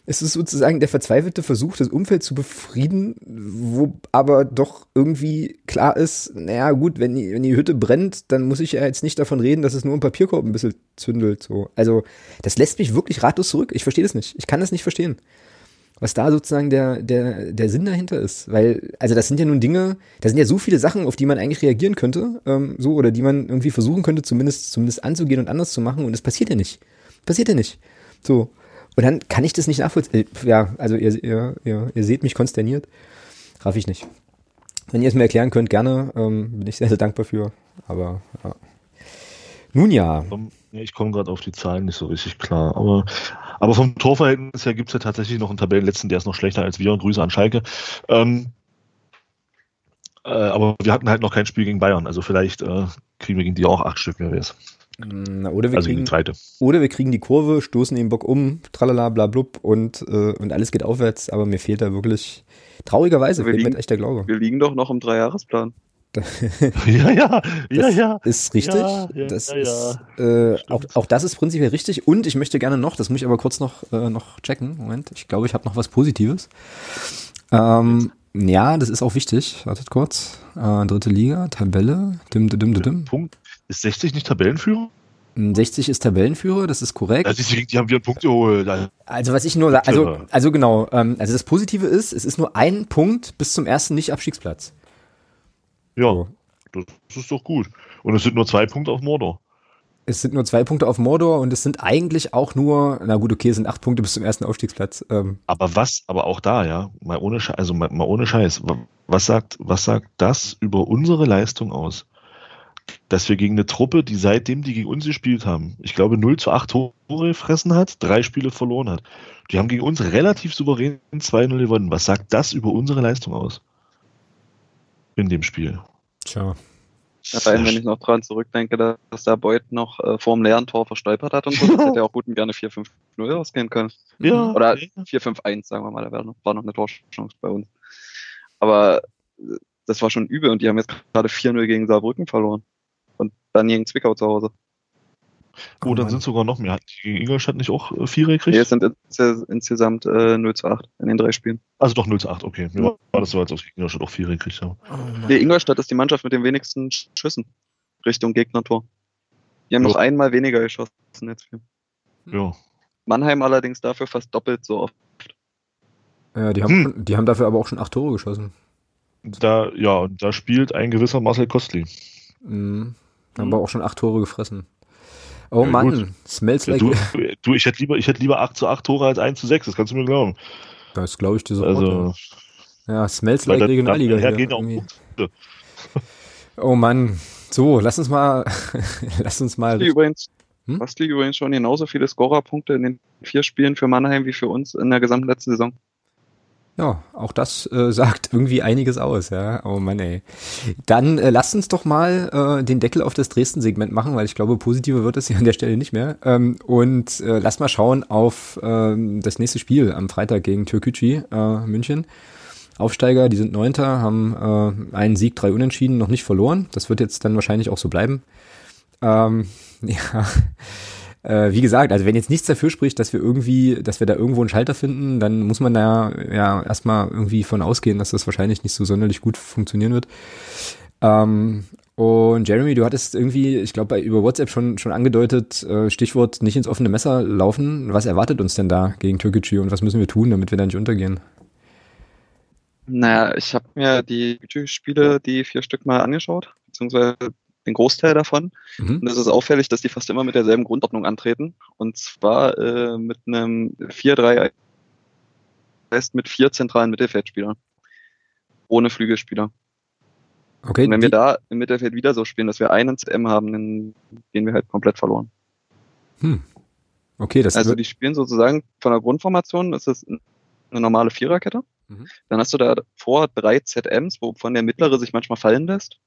es ist sozusagen der verzweifelte Versuch, das Umfeld zu befrieden, wo aber doch irgendwie klar ist, naja gut, wenn die, wenn die Hütte brennt, dann muss ich ja jetzt nicht davon reden, dass es nur im Papierkorb ein bisschen zündelt. So. Also das lässt mich wirklich ratlos zurück. Ich verstehe das nicht. Ich kann das nicht verstehen was da sozusagen der, der, der Sinn dahinter ist. Weil, also das sind ja nun Dinge, da sind ja so viele Sachen, auf die man eigentlich reagieren könnte, ähm, so, oder die man irgendwie versuchen könnte, zumindest, zumindest anzugehen und anders zu machen, und es passiert ja nicht. Passiert ja nicht. So. Und dann kann ich das nicht nachvollziehen. Äh, ja, also ihr, ihr, ihr, ihr seht mich konsterniert. Raff ich nicht. Wenn ihr es mir erklären könnt, gerne, ähm, bin ich sehr, sehr dankbar für. Aber ja. Nun ja. Ich komme gerade auf die Zahlen nicht so richtig klar. Aber, aber vom Torverhältnis her gibt es ja tatsächlich noch einen Tabellenletzten, der ist noch schlechter als wir. Und Grüße an Schalke. Ähm, äh, aber wir hatten halt noch kein Spiel gegen Bayern. Also vielleicht äh, kriegen wir gegen die auch acht Stück, wer weiß. Na, oder, wir also kriegen, oder wir kriegen die Kurve, stoßen den Bock um, tralala, bla blub und, äh, und alles geht aufwärts, aber mir fehlt da wirklich, traurigerweise, wir fehlt liegen, mir echt der Glaube. Wir liegen doch noch im Dreijahresplan. ja, ja, ja, ja. Ist richtig. Ja, ja, das ja, ist, äh, auch, auch das ist prinzipiell richtig. Und ich möchte gerne noch, das muss ich aber kurz noch, äh, noch checken. Moment, ich glaube, ich habe noch was Positives. Ähm, ja, das ist auch wichtig. Wartet kurz. Äh, dritte Liga, Tabelle. Dim, dim, dim, dim. Punkt. Ist 60 nicht Tabellenführer? 60 ist Tabellenführer, das ist korrekt. Also die haben wieder Punkte geholt. Also was ich nur, also, also genau, ähm, also das Positive ist, es ist nur ein Punkt bis zum ersten Nicht-Abstiegsplatz. Ja, so. das ist doch gut. Und es sind nur zwei Punkte auf Mordor. Es sind nur zwei Punkte auf Mordor und es sind eigentlich auch nur, na gut, okay, es sind acht Punkte bis zum ersten Aufstiegsplatz. Ähm. Aber was, aber auch da, ja, mal ohne Scheiß, also mal, mal ohne Scheiß, was sagt, was sagt das über unsere Leistung aus? Dass wir gegen eine Truppe, die seitdem die gegen uns gespielt haben, ich glaube 0 zu 8 Tore gefressen hat, drei Spiele verloren hat. Die haben gegen uns relativ souverän 2-0 gewonnen. Was sagt das über unsere Leistung aus? In dem Spiel. Tja. Allein, wenn ich noch dran zurückdenke, dass der Beut noch äh, vor dem leeren Tor verstolpert hat und so, das hätte er auch gut und gerne 4-5-0 ausgehen können. Ja. Oder 4-5-1, sagen wir mal, da war noch, war noch eine Torchance bei uns. Aber äh, das war schon übel und die haben jetzt gerade 4-0 gegen Saarbrücken verloren. Und dann gegen Zwickau zu Hause. Oh, dann sind sogar noch mehr. Hat die gegen Ingolstadt nicht auch äh, vier gekriegt? Nee, es sind insgesamt äh, 0 zu 8 in den drei Spielen. Also doch 0 zu 8, okay. Mir war das so, als ob Ingolstadt auch vier gekriegt haben. Oh, nee, Ingolstadt ist die Mannschaft mit den wenigsten Schüssen Richtung Gegnertor. Die haben jo. noch einmal weniger geschossen jetzt. Ja. Mannheim allerdings dafür fast doppelt so oft. Ja, die haben, hm. die haben dafür aber auch schon acht Tore geschossen. Da, ja, und da spielt ein gewisser Marcel Kostli. Mhm. Haben mhm. wir auch schon acht Tore gefressen. Oh ja, Mann, gut. smells like. Du, du, ich hätte lieber, ich hätte lieber 8 zu 8 Tore als 1 zu 6, das kannst du mir glauben. Das glaube ich dir so. Also, ja, smells like Regionalliga. Ja, gehen auch oh Mann. So, lass uns mal, lass uns mal. Was übrigens, hm? liegt übrigens schon genauso viele Scorerpunkte in den vier Spielen für Mannheim wie für uns in der gesamten letzten Saison. Ja, auch das äh, sagt irgendwie einiges aus, ja. Oh Mann, ey. Dann äh, lasst uns doch mal äh, den Deckel auf das Dresden-Segment machen, weil ich glaube, positiver wird es hier an der Stelle nicht mehr. Ähm, und äh, lasst mal schauen auf äh, das nächste Spiel am Freitag gegen Türkücü äh, München. Aufsteiger, die sind Neunter, haben äh, einen Sieg, drei Unentschieden, noch nicht verloren. Das wird jetzt dann wahrscheinlich auch so bleiben. Ähm, ja äh, wie gesagt, also wenn jetzt nichts dafür spricht, dass wir irgendwie, dass wir da irgendwo einen Schalter finden, dann muss man da ja erstmal irgendwie von ausgehen, dass das wahrscheinlich nicht so sonderlich gut funktionieren wird. Ähm, und Jeremy, du hattest irgendwie, ich glaube, über WhatsApp schon, schon angedeutet, äh, Stichwort nicht ins offene Messer laufen. Was erwartet uns denn da gegen Türkgücü und was müssen wir tun, damit wir da nicht untergehen? Naja, ich habe mir die Spiele, die vier Stück mal angeschaut, beziehungsweise den Großteil davon. Mhm. Und es ist auffällig, dass die fast immer mit derselben Grundordnung antreten. Und zwar äh, mit einem 4-3 heißt mit vier zentralen Mittelfeldspielern. Ohne Flügelspieler. Okay, und wenn wir da im Mittelfeld wieder so spielen, dass wir einen CM haben, dann gehen wir halt komplett verloren. Hm. Okay, das also die spielen sozusagen von der Grundformation, ist es eine normale Viererkette. Mhm. Dann hast du da vor drei ZMs, wovon der mittlere sich manchmal fallen lässt.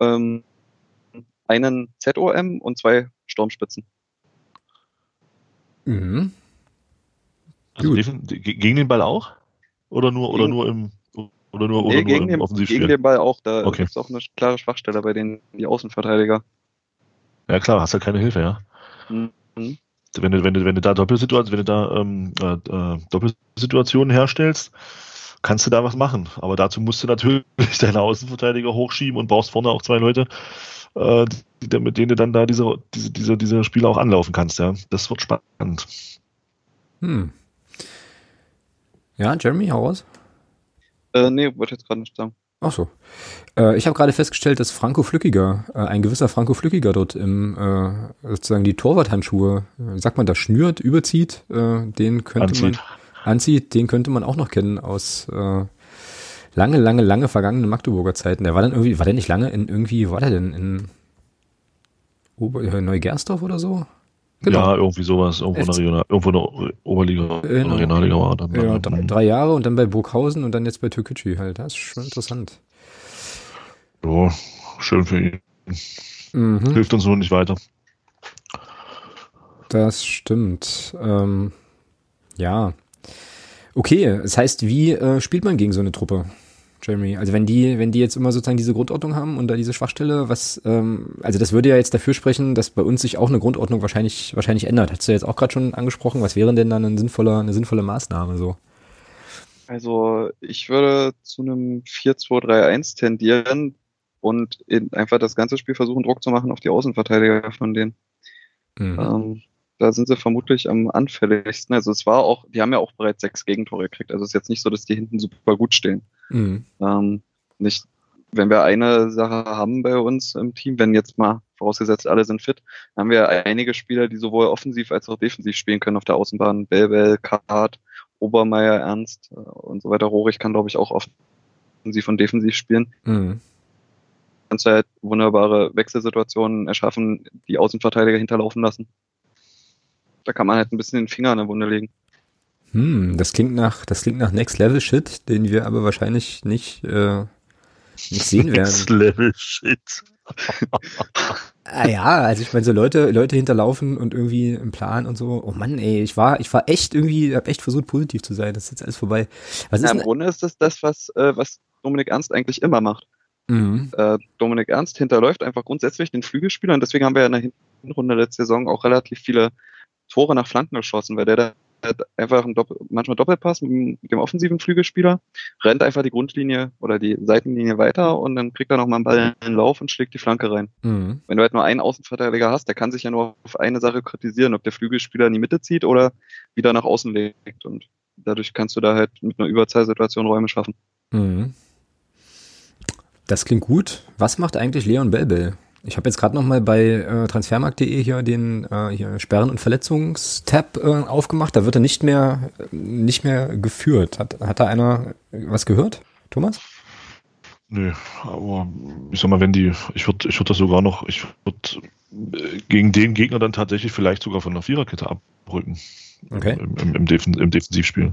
Ähm, einen ZOM und zwei Sturmspitzen. Mhm. Also gegen den Ball auch? Oder nur, oder nur im oder nur, nee, oder gegen, nur im den, gegen den Ball auch. Da okay. gibt es auch eine klare Schwachstelle bei den die Außenverteidiger. Ja klar, hast ja keine Hilfe, ja. Mhm. Wenn du, wenn du, wenn du da Doppelsituationen, wenn du da ähm, äh, äh, Doppelsituationen herstellst, kannst du da was machen. Aber dazu musst du natürlich deine Außenverteidiger hochschieben und brauchst vorne auch zwei Leute, äh, die, mit denen du dann da diese, diese, diese, diese Spiele auch anlaufen kannst. Ja, das wird spannend. Hm. Ja, Jeremy, hau raus. Äh, nee, wollte jetzt gerade nicht sagen. Ach so. Äh, ich habe gerade festgestellt, dass Franco Flückiger, äh, ein gewisser Franco Flückiger dort im äh, sozusagen die Torwarthandschuhe, äh, sagt man da, schnürt, überzieht, äh, den könnte anzieht. man anzieht, den könnte man auch noch kennen aus äh, lange, lange, lange vergangenen Magdeburger Zeiten. Der war dann irgendwie, war der nicht lange in irgendwie, war der denn in Ober äh, Neugersdorf oder so? Genau. Ja, irgendwie sowas, irgendwo in der, Regional, irgendwo in der Oberliga, genau. Regionalliga war dann. Ja, drei, drei, Jahre und dann bei Burghausen und dann jetzt bei Türkgücü halt. Das ist schon interessant. Ja, schön für ihn. Mhm. Hilft uns nur nicht weiter. Das stimmt. Ähm, ja. Okay, das heißt, wie äh, spielt man gegen so eine Truppe? Jeremy. Also wenn die, wenn die jetzt immer sozusagen diese Grundordnung haben und da diese Schwachstelle, was, ähm, also das würde ja jetzt dafür sprechen, dass bei uns sich auch eine Grundordnung wahrscheinlich, wahrscheinlich ändert. Hast du jetzt auch gerade schon angesprochen, was wäre denn dann ein sinnvoller, eine sinnvolle Maßnahme so? Also ich würde zu einem 4-2-3-1 tendieren und einfach das ganze Spiel versuchen, Druck zu machen auf die Außenverteidiger von denen. Mhm. Ähm, da sind sie vermutlich am anfälligsten. Also es war auch, die haben ja auch bereits sechs Gegentore gekriegt. Also es ist jetzt nicht so, dass die hinten super gut stehen. Mhm. Ähm, nicht, wenn wir eine Sache haben bei uns im Team, wenn jetzt mal vorausgesetzt alle sind fit, haben wir einige Spieler, die sowohl offensiv als auch defensiv spielen können auf der Außenbahn. Belbel, Kart, Obermeier, Ernst äh, und so weiter. Rohrig kann, glaube ich, auch offensiv und defensiv spielen. Mhm. Kannst du halt wunderbare Wechselsituationen erschaffen, die Außenverteidiger hinterlaufen lassen da kann man halt ein bisschen den Finger an der Wunde legen. Hm, das klingt nach, das klingt nach Next Level Shit, den wir aber wahrscheinlich nicht, äh, nicht sehen werden. Next Level Shit. ah ja, also ich meine, so Leute, Leute hinterlaufen und irgendwie einen Plan und so. Oh Mann, ey, ich war, ich war echt irgendwie, hab echt versucht, positiv zu sein. Das ist jetzt alles vorbei. Was ja, ist Im Grunde ist das das, was, äh, was Dominik Ernst eigentlich immer macht. Mhm. Äh, Dominik Ernst hinterläuft einfach grundsätzlich den Flügelspieler und deswegen haben wir ja in der Hinrunde letzte Saison auch relativ viele Tore nach Flanken geschossen, weil der da einfach einen Doppel, manchmal Doppelpass mit dem offensiven Flügelspieler, rennt einfach die Grundlinie oder die Seitenlinie weiter und dann kriegt er nochmal einen Ball in den Lauf und schlägt die Flanke rein. Mhm. Wenn du halt nur einen Außenverteidiger hast, der kann sich ja nur auf eine Sache kritisieren, ob der Flügelspieler in die Mitte zieht oder wieder nach außen legt und dadurch kannst du da halt mit einer Überzahlsituation Räume schaffen. Mhm. Das klingt gut. Was macht eigentlich Leon Belbel? Ich habe jetzt gerade noch mal bei äh, transfermarkt.de hier den äh, hier Sperren- und Verletzungstab äh, aufgemacht. Da wird er nicht mehr nicht mehr geführt. Hat, hat da einer was gehört, Thomas? Nö, aber ich sag mal, wenn die, ich würde ich würd das sogar noch, ich würde äh, gegen den Gegner dann tatsächlich vielleicht sogar von der Viererkette abrücken. Okay. Im, im, im, Defen, im Defensivspiel.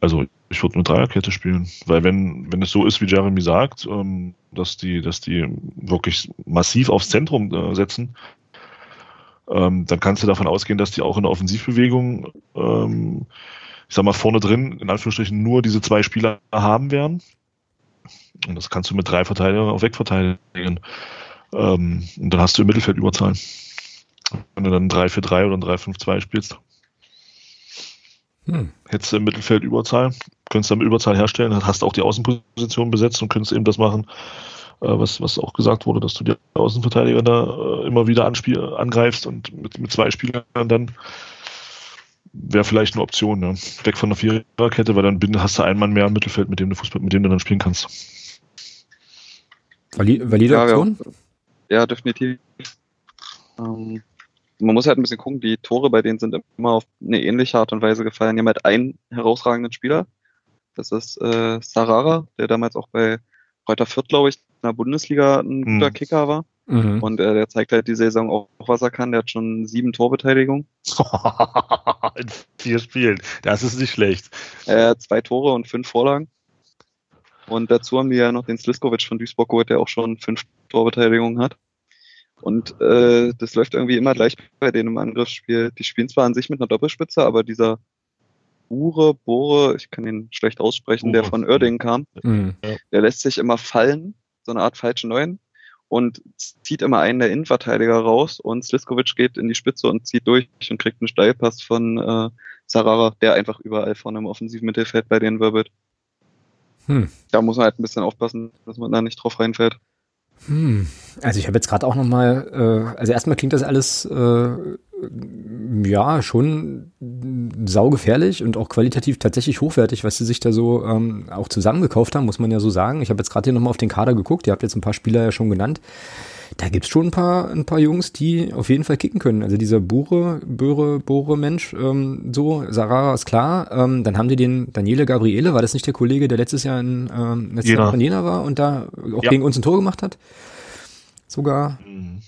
Also ich würde eine Dreierkette spielen, weil wenn, wenn es so ist, wie Jeremy sagt, ähm, dass die, dass die wirklich massiv aufs Zentrum äh, setzen, ähm, dann kannst du davon ausgehen, dass die auch in der Offensivbewegung, ähm, ich sag mal, vorne drin, in Anführungsstrichen, nur diese zwei Spieler haben werden. Und das kannst du mit drei Verteidigern auch wegverteidigen. Ähm, und dann hast du im Mittelfeld Überzahl. Wenn du dann 3-4-3 oder 3-5-2 spielst. Hm. Hättest du im Mittelfeld Überzahl, könntest damit Überzahl herstellen, hast auch die Außenposition besetzt und könntest eben das machen, äh, was, was auch gesagt wurde, dass du die Außenverteidiger da äh, immer wieder anspiel, angreifst und mit, mit zwei Spielern dann wäre vielleicht eine Option, ne? Weg von der Viererkette, weil dann hast du einen Mann mehr im Mittelfeld, mit dem du Fußball, mit dem du dann spielen kannst. Valide Option? Ja, ja definitiv. Ähm, man muss halt ein bisschen gucken, die Tore bei denen sind immer auf eine ähnliche Art und Weise gefallen. Die haben halt einen herausragenden Spieler. Das ist äh, Sarara, der damals auch bei Reuter Fürth, glaube ich, in der Bundesliga ein mhm. guter Kicker war. Mhm. Und äh, der zeigt halt die Saison auch, was er kann. Der hat schon sieben Torbeteiligungen. in vier Spielen. Das ist nicht schlecht. Er hat zwei Tore und fünf Vorlagen. Und dazu haben die ja noch den Sliskovic von Duisburg geholt, der auch schon fünf Torbeteiligungen hat. Und äh, das läuft irgendwie immer gleich bei denen im Angriffsspiel. Die spielen zwar an sich mit einer Doppelspitze, aber dieser Ure, Bore, ich kann ihn schlecht aussprechen, Ure. der von Oerding kam, mhm. der lässt sich immer fallen, so eine Art falsche Neuen, und zieht immer einen der Innenverteidiger raus und Sliskovic geht in die Spitze und zieht durch und kriegt einen Steilpass von äh, Sarara, der einfach überall vorne im offensiven Mittelfeld bei denen wirbelt. Hm. Da muss man halt ein bisschen aufpassen, dass man da nicht drauf reinfällt. Hm. Also ich habe jetzt gerade auch noch mal, äh, also erstmal klingt das alles äh, ja schon saugefährlich und auch qualitativ tatsächlich hochwertig, was sie sich da so ähm, auch zusammengekauft haben, muss man ja so sagen. Ich habe jetzt gerade hier noch mal auf den Kader geguckt. Ihr habt jetzt ein paar Spieler ja schon genannt da gibt's schon ein paar, ein paar Jungs, die auf jeden Fall kicken können. Also dieser Bure, Böre, Bore Mensch, ähm, so, Sarara ist klar. Ähm, dann haben die den Daniele Gabriele, war das nicht der Kollege, der letztes Jahr in, ähm, letztes Jahr in Jena war und da auch ja. gegen uns ein Tor gemacht hat? Sogar. Mhm.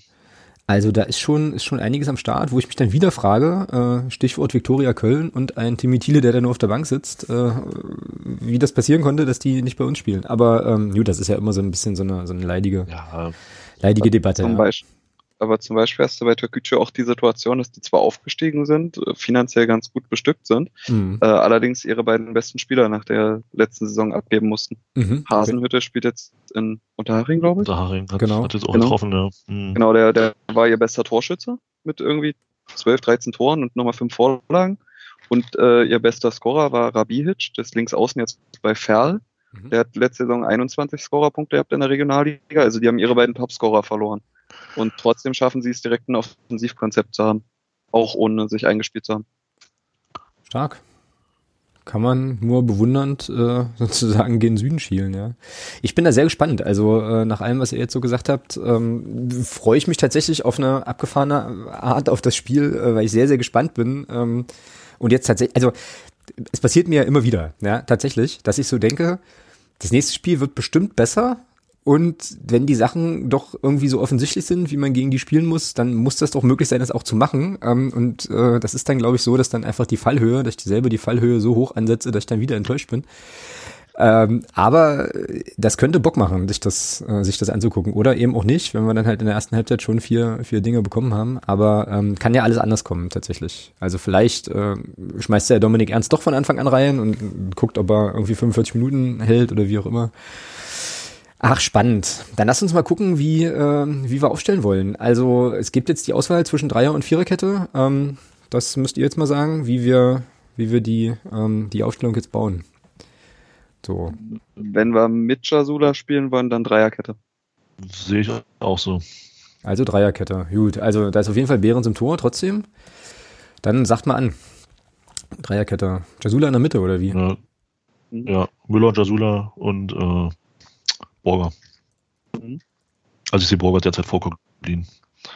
Also da ist schon, ist schon einiges am Start, wo ich mich dann wieder frage, äh, Stichwort Viktoria Köln und ein Timmy Thiele, der da nur auf der Bank sitzt, äh, wie das passieren konnte, dass die nicht bei uns spielen. Aber ähm, gut, das ist ja immer so ein bisschen so eine, so eine leidige, ja. Leidige Debatte. Zum ja. Beispiel, aber zum Beispiel hast du bei Türkgücü auch die Situation, dass die zwar aufgestiegen sind, äh, finanziell ganz gut bestückt sind, mhm. äh, allerdings ihre beiden besten Spieler nach der letzten Saison abgeben mussten. Mhm, Hasenhütte okay. spielt jetzt in Unterhaching, glaube ich. Unterhaching hat, genau. hat jetzt auch genau. getroffen, ja. Mhm. Genau, der, der war ihr bester Torschütze mit irgendwie 12, 13 Toren und nochmal fünf Vorlagen. Und äh, ihr bester Scorer war Rabihic, das links außen jetzt bei Ferl. Mhm. Der hat letzte Saison 21 Scorerpunkte gehabt in der Regionalliga. Also die haben ihre beiden Topscorer verloren. Und trotzdem schaffen sie es direkt ein Offensivkonzept zu haben. Auch ohne sich eingespielt zu haben. Stark. Kann man nur bewundernd äh, sozusagen gen Süden schielen, ja. Ich bin da sehr gespannt. Also äh, nach allem, was ihr jetzt so gesagt habt, ähm, freue ich mich tatsächlich auf eine abgefahrene Art auf das Spiel, äh, weil ich sehr, sehr gespannt bin. Ähm, und jetzt tatsächlich, also es passiert mir ja immer wieder, ja, tatsächlich, dass ich so denke, das nächste Spiel wird bestimmt besser, und wenn die Sachen doch irgendwie so offensichtlich sind, wie man gegen die spielen muss, dann muss das doch möglich sein, das auch zu machen. Ähm, und äh, das ist dann, glaube ich, so, dass dann einfach die Fallhöhe, dass ich selber die Fallhöhe so hoch ansetze, dass ich dann wieder enttäuscht bin. Ähm, aber das könnte Bock machen, sich das, äh, sich das anzugucken. Oder eben auch nicht, wenn wir dann halt in der ersten Halbzeit schon vier, vier Dinge bekommen haben. Aber ähm, kann ja alles anders kommen, tatsächlich. Also vielleicht äh, schmeißt der Dominik Ernst doch von Anfang an rein und guckt, ob er irgendwie 45 Minuten hält oder wie auch immer. Ach, spannend. Dann lass uns mal gucken, wie, äh, wie wir aufstellen wollen. Also es gibt jetzt die Auswahl zwischen Dreier- und Viererkette. Ähm, das müsst ihr jetzt mal sagen, wie wir, wie wir die, ähm, die Aufstellung jetzt bauen. So. Wenn wir mit Jasula spielen wollen, dann Dreierkette. Sehe ich auch so. Also Dreierkette. Gut, also da ist auf jeden Fall Behrens im Tor trotzdem. Dann sagt mal an. Dreierkette. Jasula in der Mitte oder wie? Ja, mhm. ja. Müller, Jasula und äh, Borger. Mhm. Also ich sehe Borger derzeit vor Koglin.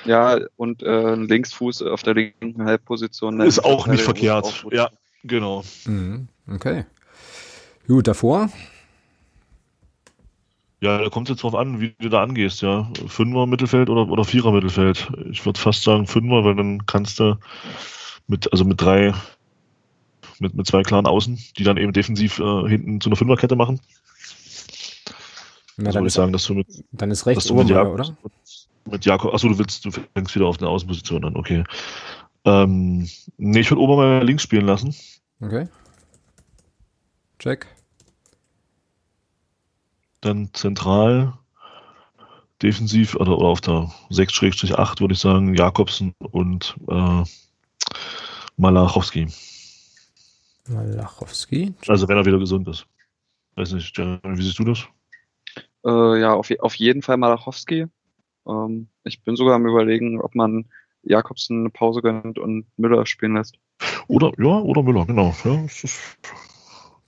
Ja, und äh, Linksfuß auf der linken Halbposition. Ist auch nicht verkehrt. Auch ja, genau. Mhm. Okay. Gut, davor? Ja, da kommt es jetzt drauf an, wie du da angehst, ja. Fünfer Mittelfeld oder, oder Vierer Mittelfeld. Ich würde fast sagen Fünfer, weil dann kannst du mit, also mit drei, mit, mit zwei klaren Außen, die dann eben defensiv äh, hinten zu einer Fünferkette machen. Na, dann würde ich sagen, dass du mit, dann ist rechts oben, Jakob, oder? Mit Jakob, achso, du willst, du fängst wieder auf eine Außenposition an, okay. Ähm, nee, ich würde Obermeier links spielen lassen. Okay. Check dann zentral defensiv oder, oder auf der 6-8 würde ich sagen, Jakobsen und äh, Malachowski. Malachowski? Also wenn er wieder gesund ist. Weiß nicht, wie siehst du das? Äh, ja, auf, auf jeden Fall Malachowski. Ähm, ich bin sogar am überlegen, ob man Jakobsen eine Pause gönnt und Müller spielen lässt. Oder, ja, oder Müller, genau. Ja, das ist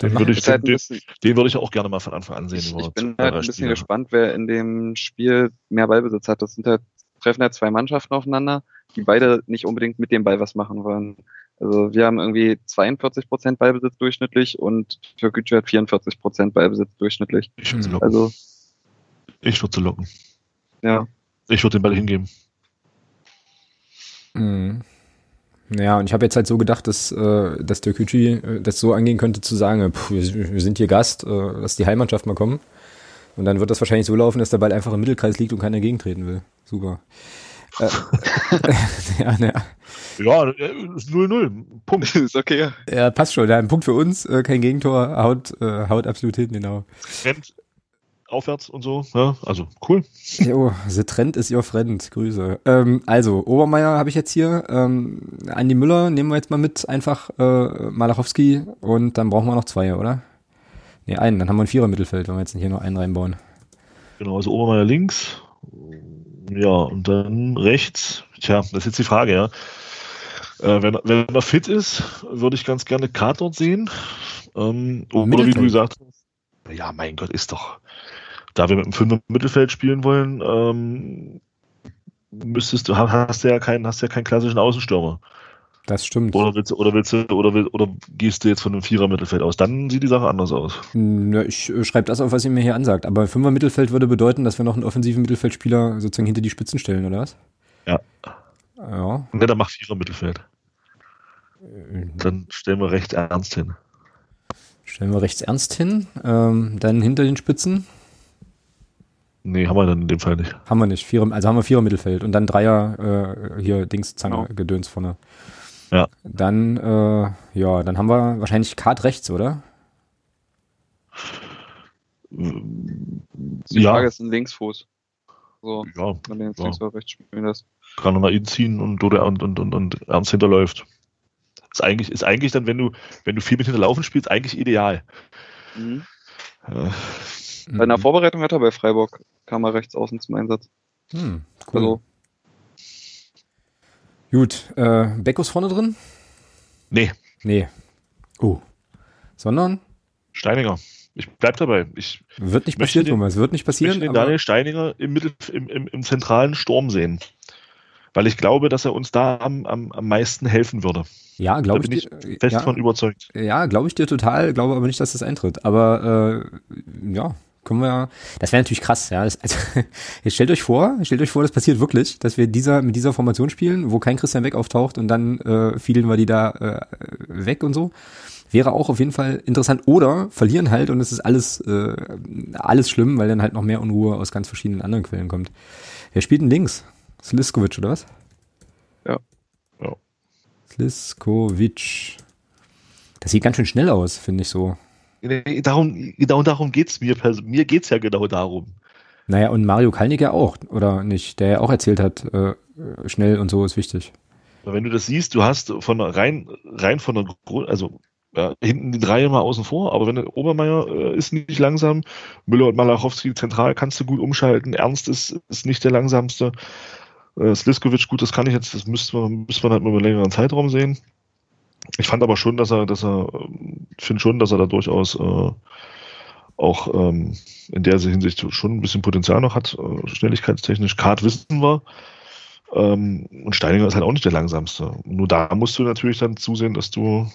den würde ich, halt den, bisschen, den würde ich auch gerne mal von Anfang an sehen. Ich, ich bin halt ein bisschen Spieler. gespannt, wer in dem Spiel mehr Ballbesitz hat. Das sind halt, treffen halt zwei Mannschaften aufeinander, die beide nicht unbedingt mit dem Ball was machen wollen. Also wir haben irgendwie 42 Prozent Ballbesitz durchschnittlich und Türkgücü hat 44 Prozent Ballbesitz durchschnittlich. Ich würde locken. Also, ich würde locken. Ja. Ich würde den Ball hingeben. Mhm. Ja, und ich habe jetzt halt so gedacht, dass, äh, dass der Küchi äh, das so angehen könnte, zu sagen, pff, wir, wir, sind hier Gast, äh, lass die Heimmannschaft mal kommen. Und dann wird das wahrscheinlich so laufen, dass der Ball einfach im Mittelkreis liegt und keiner gegentreten will. Super. Äh, ja, ne. Ja, 0-0. Punkt. ist okay. Ja, passt schon. Ja, ein Punkt für uns, äh, kein Gegentor, haut, äh, haut absolut hin, genau. Rennt aufwärts und so. Ja, also cool. Jo, the trend is your friend. Grüße. Ähm, also, Obermeier habe ich jetzt hier. Ähm, Andi Müller nehmen wir jetzt mal mit. Einfach äh, Malachowski und dann brauchen wir noch zwei, oder? Ne, einen. Dann haben wir ein Vierer-Mittelfeld, wenn wir jetzt hier noch einen reinbauen. Genau, also Obermeier links. Ja, und dann rechts. Tja, das ist jetzt die Frage, ja. Äh, wenn, wenn er fit ist, würde ich ganz gerne Kart sehen. Ähm, oder wie du gesagt hast. Ja, mein Gott, ist doch da wir mit dem Fünfer Mittelfeld spielen wollen, ähm, müsstest du, hast du ja keinen, hast ja keinen klassischen Außenstürmer. Das stimmt. Oder willst du, oder willst du, oder, willst, oder gehst du jetzt von einem Vierer Mittelfeld aus? Dann sieht die Sache anders aus. Ja, ich äh, schreibe das auf, was ihr mir hier ansagt. Aber Fünfer Mittelfeld würde bedeuten, dass wir noch einen offensiven Mittelfeldspieler sozusagen hinter die Spitzen stellen, oder was? Ja. Ja. Ne, dann mach Vierer Mittelfeld. Äh, dann stellen wir rechts ernst hin. Stellen wir rechts ernst hin. Ähm, dann hinter den Spitzen. Nee, haben wir dann in dem Fall nicht. Haben wir nicht. Vierer, also haben wir Vierer Mittelfeld und dann Dreier äh, hier Dings, Zange, genau. Gedöns vorne. Ja. Dann, äh, ja, dann haben wir wahrscheinlich Kart rechts, oder? Die ja. Frage ist ein Linksfuß. So, ja, wenn du jetzt ja. links oder rechts spielen lässt. Kann er nach innen ziehen und, oder, und, und, und, und Ernst hinterläuft. Ist eigentlich, ist eigentlich dann, wenn du, wenn du viel mit hinterlaufen spielst, eigentlich ideal. Mhm. Äh, bei einer mhm. Vorbereitung hat er bei Freiburg, kam er rechts außen zum Einsatz. Hm, cool. Also. Gut, äh, Beckus vorne drin? Nee. Nee. Oh. Sondern? Steininger. Ich bleib dabei. Ich wird nicht passieren, den, Thomas. Wird nicht passieren. Ich möchte den Daniel Steininger im, Mittel, im, im, im zentralen Sturm sehen. Weil ich glaube, dass er uns da am, am, am meisten helfen würde. Ja, glaube ich. Bin ich fest ja, von überzeugt. Ja, glaube ich dir total, glaube aber nicht, dass das eintritt. Aber äh, ja, können wir, das wäre natürlich krass, ja. Das, also, jetzt stellt euch vor, stellt euch vor, das passiert wirklich, dass wir dieser, mit dieser Formation spielen, wo kein Christian Beck auftaucht und dann äh, fielen wir die da äh, weg und so. Wäre auch auf jeden Fall interessant. Oder verlieren halt und es ist alles, äh, alles schlimm, weil dann halt noch mehr Unruhe aus ganz verschiedenen anderen Quellen kommt. Wer spielt denn links? Sliskovic oder was? Ja. ja. Sliskovic. Das sieht ganz schön schnell aus, finde ich so. Darum, genau darum geht's mir. Mir geht's ja genau darum. Naja, und Mario Kalnick ja auch, oder nicht? Der ja auch erzählt hat, äh, schnell und so ist wichtig. Wenn du das siehst, du hast von rein, rein von der Grund, also ja, hinten die drei mal außen vor, aber wenn Obermeier äh, ist nicht langsam, Müller und Malachowski zentral kannst du gut umschalten, Ernst ist, ist nicht der langsamste. Äh, Sliskovic, gut, das kann ich jetzt, das müsste man, müsste man halt mal über einen längeren Zeitraum sehen. Ich fand aber schon, dass er, dass er, finde schon, dass er da durchaus äh, auch ähm, in der Hinsicht schon ein bisschen Potenzial noch hat, äh, schnelligkeitstechnisch. Kart wissen wir. Ähm, und Steininger ist halt auch nicht der langsamste. Nur da musst du natürlich dann zusehen, dass du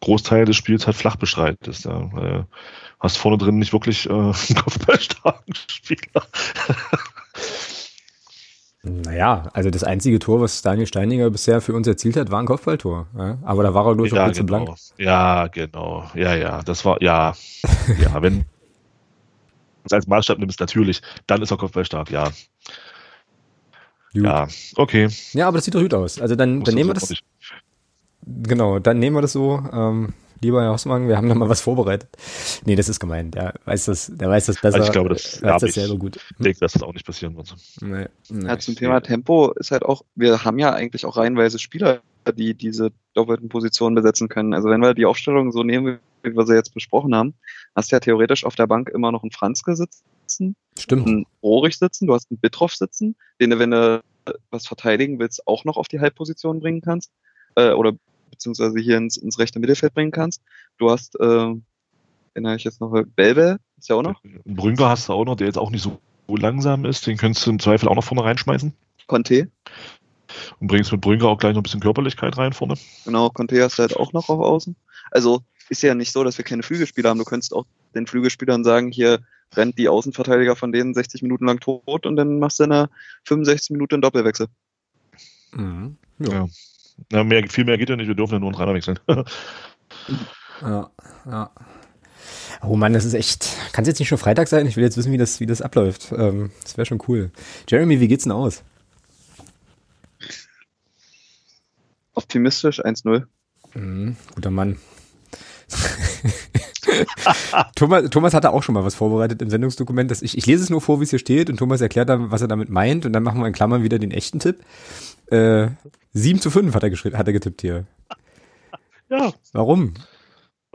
Großteil des Spiels halt flach bestreitest. Ja. Weil hast vorne drin nicht wirklich äh, einen kopfballstarken Spieler. Naja, also das einzige Tor, was Daniel Steininger bisher für uns erzielt hat, war ein Kopfballtor. Ja? Aber da war er, glaube ich, ja, genau. blank. Ja, genau. Ja, ja, das war, ja. ja, wenn du es als Maßstab nimmst, natürlich, dann ist er kopfballstark, ja. Gut. Ja, okay. Ja, aber das sieht doch gut aus. Also dann, dann nehmen wir das. Genau, dann nehmen wir das so. Ähm, lieber Herr Hossmann, wir haben noch mal was vorbereitet. Nee, das ist gemein. Der weiß das, der weiß das besser. Also ich glaube, das, weiß das selber gut. Ich denke, dass das auch nicht passieren wird. Nee, nee. Ja, zum Thema Tempo ist halt auch, wir haben ja eigentlich auch reihenweise Spieler, die diese doppelten Positionen besetzen können. Also wenn wir die Aufstellung so nehmen, wie wir sie jetzt besprochen haben, hast du ja theoretisch auf der Bank immer noch einen Franzke sitzen, Stimmt. einen Rohrig sitzen, du hast einen Bitroff sitzen, den du, wenn du was verteidigen willst, auch noch auf die Halbposition bringen kannst. Äh, oder beziehungsweise hier ins, ins rechte Mittelfeld bringen kannst. Du hast, äh, erinnere ich jetzt noch, Belbe, ist ja auch noch. Brünker hast du auch noch, der jetzt auch nicht so langsam ist. Den könntest du im Zweifel auch noch vorne reinschmeißen. Conte. Und bringst mit Brünker auch gleich noch ein bisschen Körperlichkeit rein vorne. Genau, Conte hast du halt auch noch auf Außen. Also ist ja nicht so, dass wir keine Flügelspieler haben. Du könntest auch den Flügelspielern sagen, hier rennt die Außenverteidiger von denen 60 Minuten lang tot und dann machst du in einer 65 Minuten einen Doppelwechsel. Mhm. Ja. ja. Na, mehr, viel mehr geht ja nicht, wir dürfen ja nur einen Trainer wechseln. ja, ja. Oh Mann, das ist echt. Kann es jetzt nicht schon Freitag sein? Ich will jetzt wissen, wie das, wie das abläuft. Ähm, das wäre schon cool. Jeremy, wie geht's denn aus? Optimistisch, 1-0. Mhm, guter Mann. Thomas, Thomas hatte auch schon mal was vorbereitet im Sendungsdokument. Dass ich, ich lese es nur vor, wie es hier steht, und Thomas erklärt dann, was er damit meint, und dann machen wir in Klammern wieder den echten Tipp. Äh, 7 zu 5 hat er, geschrieben, hat er getippt hier. Ja. Warum?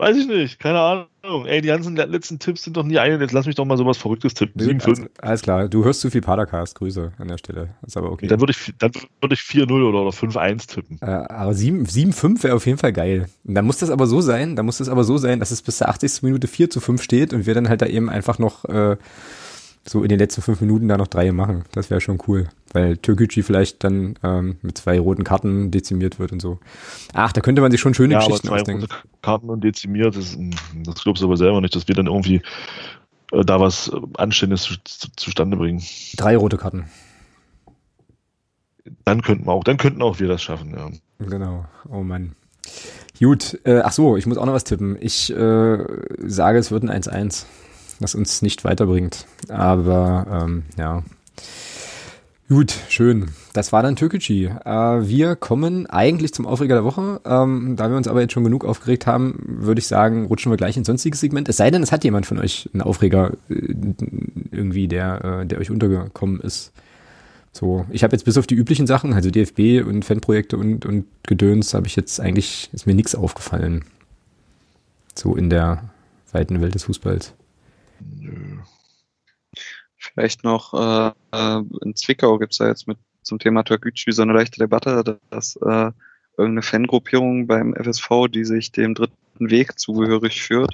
Weiß ich nicht, keine Ahnung. Ey, die ganzen letzten Tipps sind doch nie ein. Jetzt lass mich doch mal sowas Verrücktes tippen. 7, 5. Alles, alles, klar, du hörst zu viel Padercast. Grüße an der Stelle. ist aber okay. Dann würde ich, dann würde ich 4-0 oder, oder 5-1 tippen. Äh, aber 7-5 wäre auf jeden Fall geil. Und dann muss das aber so sein, dann muss das aber so sein, dass es bis zur 80. Minute 4 zu 5 steht und wir dann halt da eben einfach noch äh, so in den letzten fünf Minuten da noch drei machen. Das wäre schon cool. Weil Türkgücü vielleicht dann ähm, mit zwei roten Karten dezimiert wird und so. Ach, da könnte man sich schon schöne ja, Geschichten aber zwei ausdenken. Rote Karten und dezimiert, das, das glaubst du aber selber nicht, dass wir dann irgendwie äh, da was äh, Anständiges zu, zu, zustande bringen. Drei rote Karten. Dann könnten wir auch, dann könnten auch wir das schaffen, ja. Genau. Oh Mann. Gut, äh, ach so, ich muss auch noch was tippen. Ich äh, sage, es wird ein 1-1 was uns nicht weiterbringt. Aber ähm, ja. Gut, schön. Das war dann Türkgücü. Äh, wir kommen eigentlich zum Aufreger der Woche. Ähm, da wir uns aber jetzt schon genug aufgeregt haben, würde ich sagen, rutschen wir gleich ins sonstiges Segment. Es sei denn, es hat jemand von euch einen Aufreger äh, irgendwie, der, äh, der euch untergekommen ist. So, ich habe jetzt bis auf die üblichen Sachen, also DFB und Fanprojekte und, und Gedöns, habe ich jetzt eigentlich, ist mir nichts aufgefallen. So in der weiten Welt des Fußballs. Nö. Vielleicht noch äh, äh in Zwickau gibt es ja jetzt mit zum Thema Türkgücü so eine leichte Debatte, dass äh, irgendeine Fangruppierung beim FSV, die sich dem dritten Weg zugehörig führt,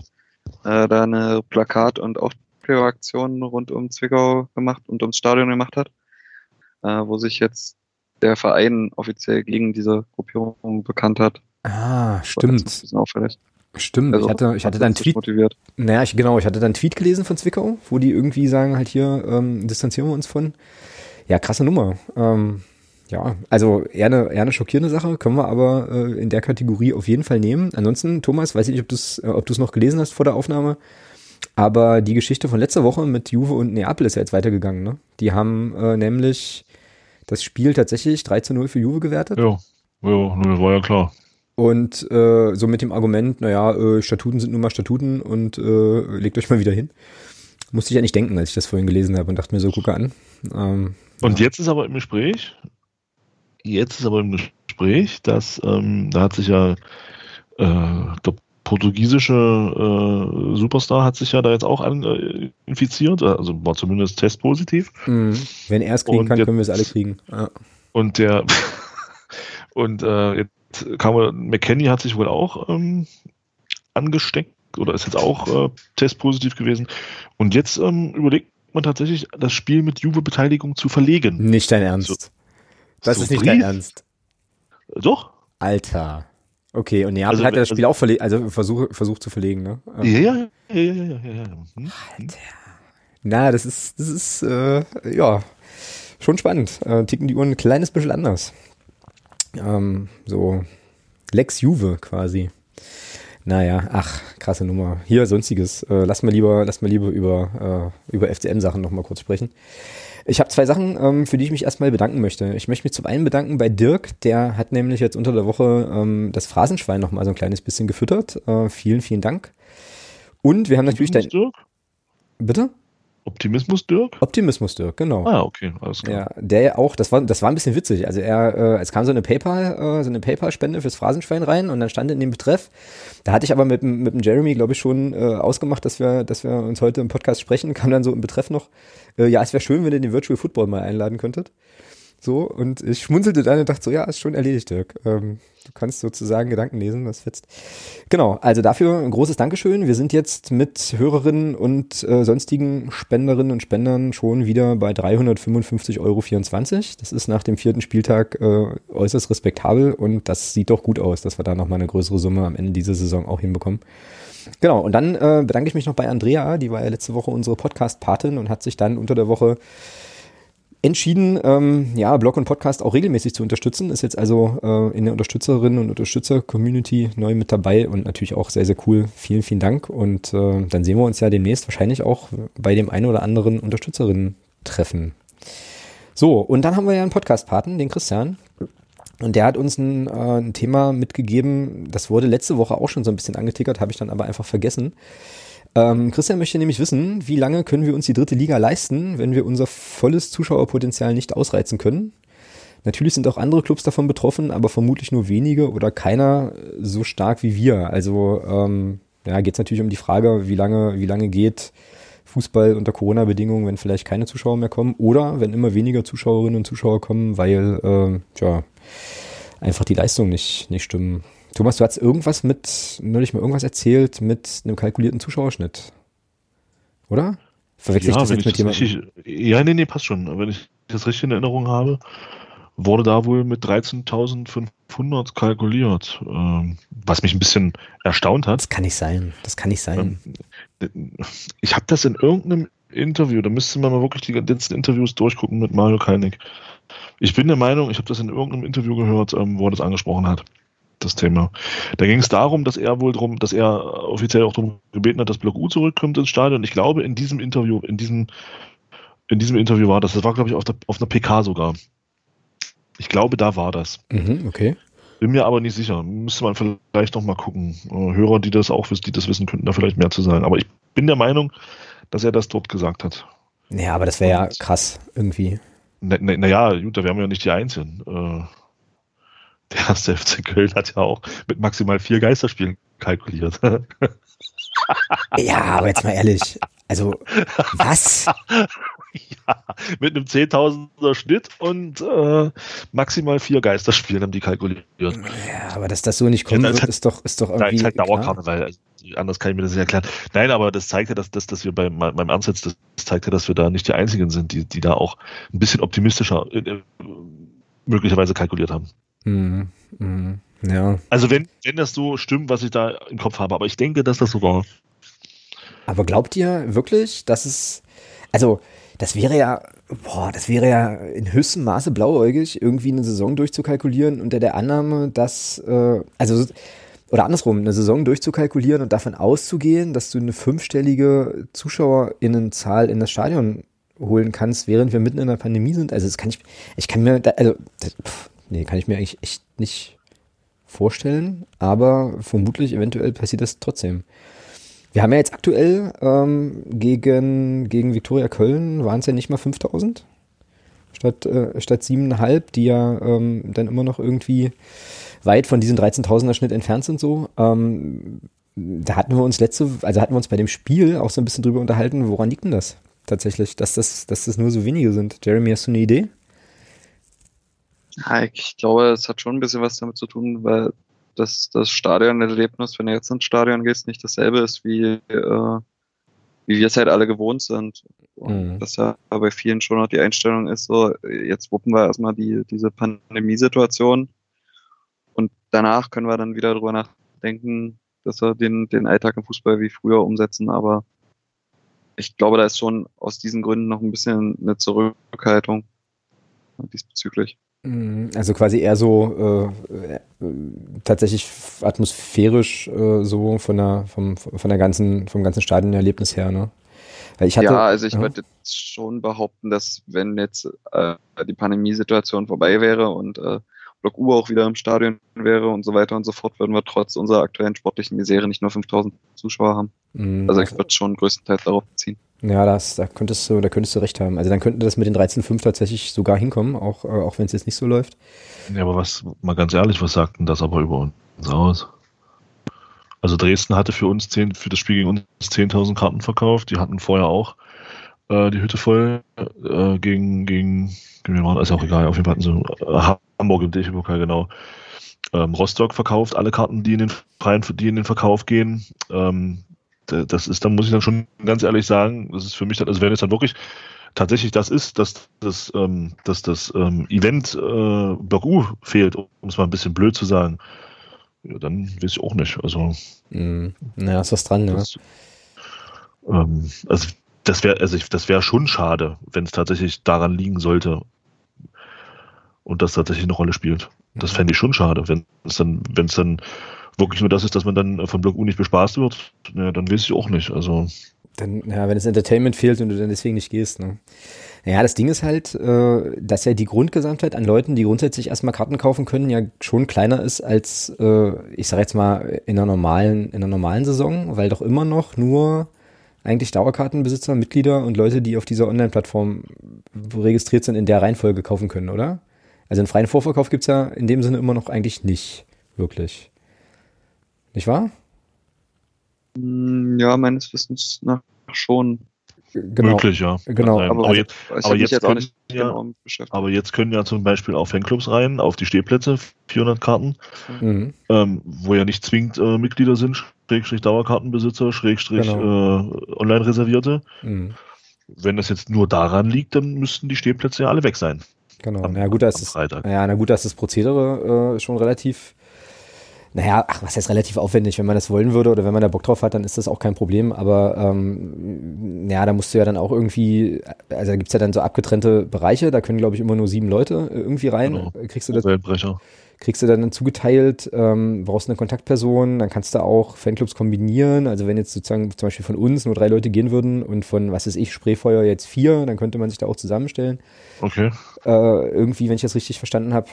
äh, da eine Plakat- und Aufkläreraktion rund um Zwickau gemacht und ums Stadion gemacht hat, äh, wo sich jetzt der Verein offiziell gegen diese Gruppierung bekannt hat. Ah, stimmt. Das ist ein bisschen auffällig. Stimmt, also, ich hatte, ich hatte dann Tweet. Motiviert. Naja, ich, genau, ich hatte dann einen Tweet gelesen von Zwickau, wo die irgendwie sagen, halt hier, ähm, distanzieren wir uns von. Ja, krasse Nummer. Ähm, Ja, also eher eine, eher eine schockierende Sache, können wir aber äh, in der Kategorie auf jeden Fall nehmen. Ansonsten, Thomas, weiß ich nicht, ob du es äh, ob noch gelesen hast vor der Aufnahme, aber die Geschichte von letzter Woche mit Juve und Neapel ist ja jetzt weitergegangen. Ne? Die haben äh, nämlich das Spiel tatsächlich 3 zu 0 für Juve gewertet. Ja, ja das war ja klar. Und äh, so mit dem Argument, naja, äh, Statuten sind nun mal Statuten und äh, legt euch mal wieder hin. Musste ich ja nicht denken, als ich das vorhin gelesen habe und dachte mir so, gucke an. Ähm, und ja. jetzt ist aber im Gespräch, jetzt ist aber im Gespräch, dass ähm, da hat sich ja äh, der portugiesische äh, Superstar hat sich ja da jetzt auch an, äh, infiziert, also war zumindest testpositiv. Mhm. Wenn er es kriegen und kann, können wir es alle kriegen. Ja. Und der und äh, jetzt kam McKenny hat sich wohl auch ähm, angesteckt oder ist jetzt auch äh, testpositiv gewesen. Und jetzt ähm, überlegt man tatsächlich, das Spiel mit Juve-Beteiligung zu verlegen. Nicht dein Ernst. So, das so ist nicht Brief? dein Ernst. Doch. Alter. Okay, und Neapel also, hat das Spiel also, auch verlegt, also versuch, versucht zu verlegen, ne? Ja, ja, ja, ja, ja, ja. ja. Hm? Alter. Na, das ist, das ist, äh, ja, schon spannend. Äh, ticken die Uhren ein kleines bisschen anders. Ähm, so Lex Juve quasi. Naja, ach, krasse Nummer. Hier, sonstiges. Äh, lass mal lieber, lass mal lieber über, äh, über FCM-Sachen nochmal kurz sprechen. Ich habe zwei Sachen, ähm, für die ich mich erstmal bedanken möchte. Ich möchte mich zum einen bedanken bei Dirk, der hat nämlich jetzt unter der Woche ähm, das Phrasenschwein nochmal so ein kleines bisschen gefüttert. Äh, vielen, vielen Dank. Und wir haben natürlich dein. Dirk? Bitte? Optimismus Dirk? Optimismus Dirk, genau. Ah, okay, alles klar. Ja, der auch, das war, das war ein bisschen witzig. Also er, äh, es kam so eine PayPal, äh, so eine PayPal-Spende fürs Phrasenschwein rein und dann stand in dem Betreff. Da hatte ich aber mit, mit dem Jeremy, glaube ich, schon äh, ausgemacht, dass wir, dass wir uns heute im Podcast sprechen. Kam dann so im Betreff noch, äh, ja, es wäre schön, wenn ihr den Virtual Football mal einladen könntet. So, und ich schmunzelte dann und dachte so, ja, ist schon erledigt, Dirk. Ähm, du kannst sozusagen Gedanken lesen, das fetzt. Genau, also dafür ein großes Dankeschön. Wir sind jetzt mit Hörerinnen und äh, sonstigen Spenderinnen und Spendern schon wieder bei 355,24 Euro. Das ist nach dem vierten Spieltag äh, äußerst respektabel und das sieht doch gut aus, dass wir da nochmal eine größere Summe am Ende dieser Saison auch hinbekommen. Genau, und dann äh, bedanke ich mich noch bei Andrea, die war ja letzte Woche unsere Podcast-Patin und hat sich dann unter der Woche entschieden, ähm, ja, Blog und Podcast auch regelmäßig zu unterstützen. Ist jetzt also äh, in der Unterstützerinnen und Unterstützer-Community neu mit dabei und natürlich auch sehr, sehr cool. Vielen, vielen Dank. Und äh, dann sehen wir uns ja demnächst wahrscheinlich auch bei dem einen oder anderen Unterstützerinnen-Treffen. So, und dann haben wir ja einen Podcast-Paten, den Christian. Und der hat uns ein, äh, ein Thema mitgegeben, das wurde letzte Woche auch schon so ein bisschen angetickert, habe ich dann aber einfach vergessen. Ähm, Christian möchte nämlich wissen, wie lange können wir uns die dritte Liga leisten, wenn wir unser volles Zuschauerpotenzial nicht ausreizen können? Natürlich sind auch andere Clubs davon betroffen, aber vermutlich nur wenige oder keiner so stark wie wir. Also ähm, ja, geht es natürlich um die Frage, wie lange, wie lange geht Fußball unter Corona-Bedingungen, wenn vielleicht keine Zuschauer mehr kommen oder wenn immer weniger Zuschauerinnen und Zuschauer kommen, weil äh, ja, einfach die Leistungen nicht, nicht stimmen. Thomas, du hast irgendwas mit, neulich mal irgendwas erzählt mit einem kalkulierten Zuschauerschnitt. Oder? Verwechsel ja, ich das jetzt mit jemandem? ja, nee, nee, passt schon. Wenn ich das richtig in Erinnerung habe, wurde da wohl mit 13.500 kalkuliert, ähm, was mich ein bisschen erstaunt hat. Das kann nicht sein. Das kann nicht sein. Ähm, ich habe das in irgendeinem Interview, da müsste man mal wirklich die ganzen Interviews durchgucken mit Mario Kalnick. Ich bin der Meinung, ich habe das in irgendeinem Interview gehört, ähm, wo er das angesprochen hat das Thema. Da ging es darum, dass er wohl drum, dass er offiziell auch darum gebeten hat, dass Block U zurückkommt ins Stadion. Ich glaube, in diesem Interview, in diesem, in diesem Interview war das, das war, glaube ich, auf, der, auf einer PK sogar. Ich glaube, da war das. Mhm, okay. Bin mir aber nicht sicher. Müsste man vielleicht noch mal gucken. Äh, Hörer, die das auch wissen, die das wissen, könnten da vielleicht mehr zu sagen. Aber ich bin der Meinung, dass er das dort gesagt hat. Ja, aber das wäre ja krass irgendwie. Naja, na, na gut, da wären wir ja nicht die Einzigen. Äh, der erste FC Köln hat ja auch mit maximal vier Geisterspielen kalkuliert. ja, aber jetzt mal ehrlich. Also, was? ja, mit einem 10.000er Schnitt und äh, maximal vier Geisterspielen haben die kalkuliert. Ja, aber dass das so nicht kommen ja, wird, ist doch, ist doch irgendwie. Nein, ist halt Dauerkarneval. Also, anders kann ich mir das nicht erklären. Nein, aber das zeigt ja, dass, dass, dass wir beim, beim jetzt, das zeigt ja, dass wir da nicht die Einzigen sind, die, die da auch ein bisschen optimistischer äh, äh möglicherweise kalkuliert haben. Mhm. Mhm. Ja. Also wenn, wenn das so stimmt, was ich da im Kopf habe, aber ich denke, dass das so war. Aber glaubt ihr wirklich, dass es also das wäre ja, boah, das wäre ja in höchstem Maße blauäugig, irgendwie eine Saison durchzukalkulieren unter der Annahme, dass, äh, also oder andersrum, eine Saison durchzukalkulieren und davon auszugehen, dass du eine fünfstellige ZuschauerInnenzahl in das Stadion holen kannst, während wir mitten in der Pandemie sind. Also das kann ich, ich kann mir, da, also, das, pff, nee, kann ich mir eigentlich echt nicht vorstellen, aber vermutlich, eventuell passiert das trotzdem. Wir haben ja jetzt aktuell ähm, gegen, gegen Viktoria Köln waren es ja nicht mal 5000 statt, äh, statt 7,5, die ja ähm, dann immer noch irgendwie weit von diesem 13.000er Schnitt entfernt sind so. Ähm, da hatten wir uns letzte, also hatten wir uns bei dem Spiel auch so ein bisschen drüber unterhalten, woran liegt denn das tatsächlich, dass das, dass das nur so wenige sind? Jeremy, hast du eine Idee? Ja, ich glaube, es hat schon ein bisschen was damit zu tun, weil das, das Stadionerlebnis, wenn du jetzt ins Stadion gehst, nicht dasselbe ist, wie, äh, wie wir es halt alle gewohnt sind. Und mhm. das ja bei vielen schon noch die Einstellung ist, so, jetzt wuppen wir erstmal die, diese Pandemiesituation und danach können wir dann wieder darüber nachdenken, dass wir den, den Alltag im Fußball wie früher umsetzen, aber ich glaube, da ist schon aus diesen Gründen noch ein bisschen eine Zurückhaltung diesbezüglich. Mhm, also quasi eher so äh, tatsächlich atmosphärisch äh, so von der vom, von der ganzen vom ganzen Stadionerlebnis her, ne? Hatte, ja, also ich ja. würde jetzt schon behaupten, dass wenn jetzt äh, die Pandemiesituation vorbei wäre und äh, Block U auch wieder im Stadion wäre und so weiter und so fort, würden wir trotz unserer aktuellen sportlichen Misere nicht nur 5000 Zuschauer haben. Mhm, also ich würde schon größtenteils darauf beziehen. Ja, das, da könntest du, da könntest du recht haben. Also dann könnte das mit den 13,5 tatsächlich sogar hinkommen, auch, äh, auch wenn es jetzt nicht so läuft. Ja, aber was, mal ganz ehrlich, was sagt denn das aber über uns aus? Also Dresden hatte für uns 10, für das Spiel gegen uns 10.000 Karten verkauft. Die hatten vorher auch äh, die Hütte voll äh, gegen, gegen, gegen wen ist auch egal. Auf jeden Fall hatten sie äh, Hamburg im DFB-Pokal, genau. Ähm, Rostock verkauft alle Karten, die in den freien, die in den Verkauf gehen. Ähm, das ist, da muss ich dann schon ganz ehrlich sagen, das ist für mich dann, also wenn es dann wirklich tatsächlich das ist, dass, dass, ähm, dass das ähm, Event äh, Block U fehlt, um es mal ein bisschen blöd zu sagen, ja, dann weiß ich auch nicht. Also, mm, naja, ist was dran, das, ja. Ähm, also das wäre also das wäre schon schade, wenn es tatsächlich daran liegen sollte und das tatsächlich eine Rolle spielt. Das fände ich schon schade, wenn es dann, wenn es dann wirklich nur das ist, dass man dann von Block U nicht bespaßt wird, ja, dann weiß ich auch nicht. Also. Dann, ja, wenn das Entertainment fehlt und du dann deswegen nicht gehst, ne? Naja, das Ding ist halt, äh, dass ja die Grundgesamtheit an Leuten, die grundsätzlich erstmal Karten kaufen können, ja schon kleiner ist als, äh, ich sag jetzt mal, in einer normalen, in einer normalen Saison, weil doch immer noch nur eigentlich Dauerkartenbesitzer, Mitglieder und Leute, die auf dieser Online-Plattform registriert sind, in der Reihenfolge kaufen können, oder? Also einen freien Vorverkauf gibt's ja in dem Sinne immer noch eigentlich nicht, wirklich. Nicht wahr? Hm, ja, meines Wissens nach schon. Genau. Möglich, ja. Genau. Aber, aber, jetzt, aber, jetzt können ja, aber jetzt können ja zum Beispiel auch Fanclubs rein, auf die Stehplätze, 400 Karten, mhm. ähm, wo ja nicht zwingend äh, Mitglieder sind, Schrägstrich Dauerkartenbesitzer, Schrägstrich genau. äh, Online-Reservierte. Mhm. Wenn das jetzt nur daran liegt, dann müssten die Stehplätze ja alle weg sein. Genau. Am, na gut, da ist das, ja, na gut, ist das Prozedere äh, schon relativ naja, ach, was heißt relativ aufwendig, wenn man das wollen würde oder wenn man da Bock drauf hat, dann ist das auch kein Problem. Aber ähm, ja, da musst du ja dann auch irgendwie, also da gibt's ja dann so abgetrennte Bereiche, da können, glaube ich, immer nur sieben Leute äh, irgendwie rein. Genau. Kriegst du das? Kriegst du dann zugeteilt, ähm, brauchst eine Kontaktperson, dann kannst du auch Fanclubs kombinieren. Also wenn jetzt sozusagen zum Beispiel von uns nur drei Leute gehen würden und von, was weiß ich, Spreefeuer jetzt vier, dann könnte man sich da auch zusammenstellen. Okay. Äh, irgendwie, wenn ich das richtig verstanden habe.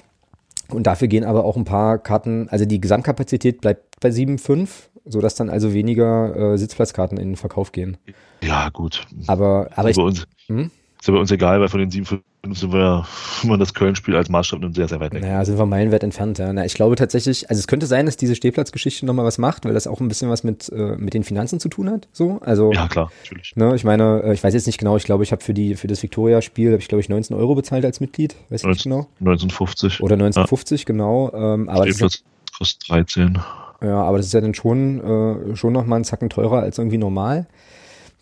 Und dafür gehen aber auch ein paar Karten, also die Gesamtkapazität bleibt bei 7,5, sodass dann also weniger äh, Sitzplatzkarten in den Verkauf gehen. Ja, gut. Aber, aber ich, uns, hm? Ist ja bei uns egal, weil von den 7,5 sind wir ja, wenn man das Köln-Spiel als Maßstab nimmt, sehr, sehr weit weg. Naja, sind wir meilenweit entfernt, ja. Na, ich glaube tatsächlich, also es könnte sein, dass diese Stehplatzgeschichte nochmal was macht, weil das auch ein bisschen was mit, äh, mit den Finanzen zu tun hat, so. Also, ja, klar, natürlich. Ne, ich meine, äh, ich weiß jetzt nicht genau, ich glaube, ich habe für die, für das Victoria-Spiel, habe ich glaube ich 19 Euro bezahlt als Mitglied, weiß ich nicht genau. 1950. Oder 1950, ja. genau. Ähm, aber Stehplatz kostet 13. Ja, aber das ist ja dann schon, äh, schon nochmal einen Zacken teurer als irgendwie normal.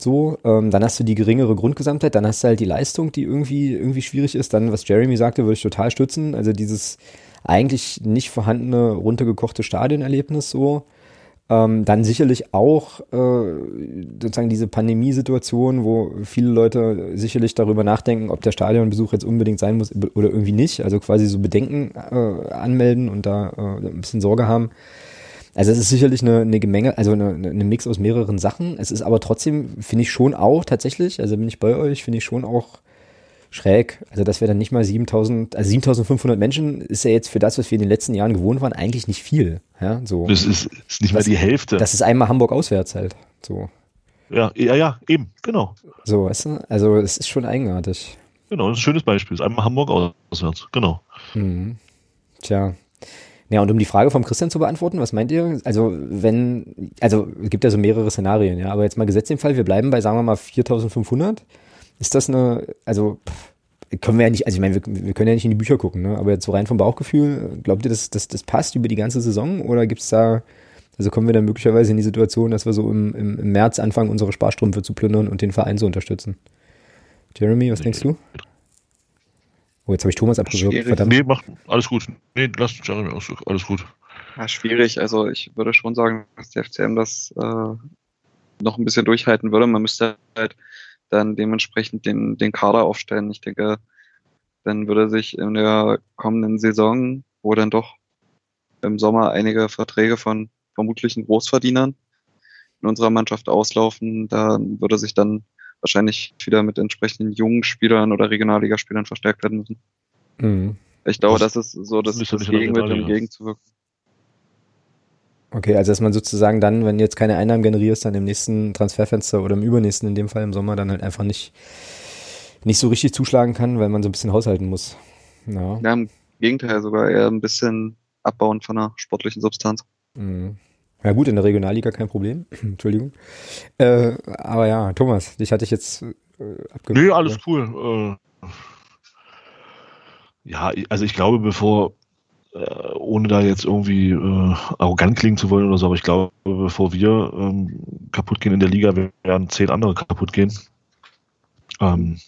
So, ähm, dann hast du die geringere Grundgesamtheit, dann hast du halt die Leistung, die irgendwie, irgendwie schwierig ist. Dann, was Jeremy sagte, würde ich total stützen. Also dieses eigentlich nicht vorhandene, runtergekochte Stadionerlebnis so. Ähm, dann sicherlich auch äh, sozusagen diese Pandemiesituation, wo viele Leute sicherlich darüber nachdenken, ob der Stadionbesuch jetzt unbedingt sein muss oder irgendwie nicht. Also quasi so Bedenken äh, anmelden und da äh, ein bisschen Sorge haben. Also es ist sicherlich eine, eine Gemenge, also eine, eine Mix aus mehreren Sachen. Es ist aber trotzdem, finde ich schon auch tatsächlich, also bin ich bei euch, finde ich schon auch schräg. Also, dass wir dann nicht mal 7000, also 7500 Menschen ist ja jetzt für das, was wir in den letzten Jahren gewohnt waren, eigentlich nicht viel. Ja, so. Das ist, ist nicht das, mal die Hälfte. Das ist einmal Hamburg auswärts halt. So. Ja, ja, ja, eben, genau. So, weißt du? Also, es ist schon eigenartig. Genau, das ist ein schönes Beispiel. Das ist einmal Hamburg auswärts, genau. Mhm. Tja. Ja, und um die Frage vom Christian zu beantworten, was meint ihr? Also, wenn, also, es gibt ja so mehrere Szenarien, ja, aber jetzt mal gesetzt den Fall, wir bleiben bei, sagen wir mal, 4500 ist das eine, also können wir ja nicht, also ich meine, wir, wir können ja nicht in die Bücher gucken, ne? aber jetzt so rein vom Bauchgefühl, glaubt ihr, dass das, das passt über die ganze Saison oder gibt es da, also kommen wir dann möglicherweise in die Situation, dass wir so im, im, im März anfangen, unsere Sparstrümpfe zu plündern und den Verein zu unterstützen? Jeremy, was denkst du? Oh, jetzt habe ich Thomas abgewürgt, verdammt. Nee, mach, alles gut. Nee, lass Jeremy aus, alles gut. Ja, schwierig. Also ich würde schon sagen, dass der FCM das äh, noch ein bisschen durchhalten würde. Man müsste halt dann dementsprechend den, den Kader aufstellen. Ich denke, dann würde sich in der kommenden Saison, wo dann doch im Sommer einige Verträge von vermutlichen Großverdienern in unserer Mannschaft auslaufen, da würde sich dann wahrscheinlich wieder mit entsprechenden jungen Spielern oder Regionalligaspielern verstärkt werden müssen. Mhm. Ich glaube, das, das ist so das, das Gegenmittel, um gegenzuwirken. Okay, also dass man sozusagen dann, wenn jetzt keine Einnahmen generierst, dann im nächsten Transferfenster oder im übernächsten, in dem Fall im Sommer, dann halt einfach nicht, nicht so richtig zuschlagen kann, weil man so ein bisschen haushalten muss. Ja, ja im Gegenteil, sogar eher ein bisschen abbauen von der sportlichen Substanz. Mhm. Ja gut, in der Regionalliga kein Problem. Entschuldigung. Äh, aber ja, Thomas, dich hatte ich jetzt äh, abgewürgt. Nee, alles cool. Äh, ja, also ich glaube, bevor äh, ohne da jetzt irgendwie äh, arrogant klingen zu wollen oder so, aber ich glaube, bevor wir ähm, kaputt gehen in der Liga, werden zehn andere kaputt gehen. Ähm,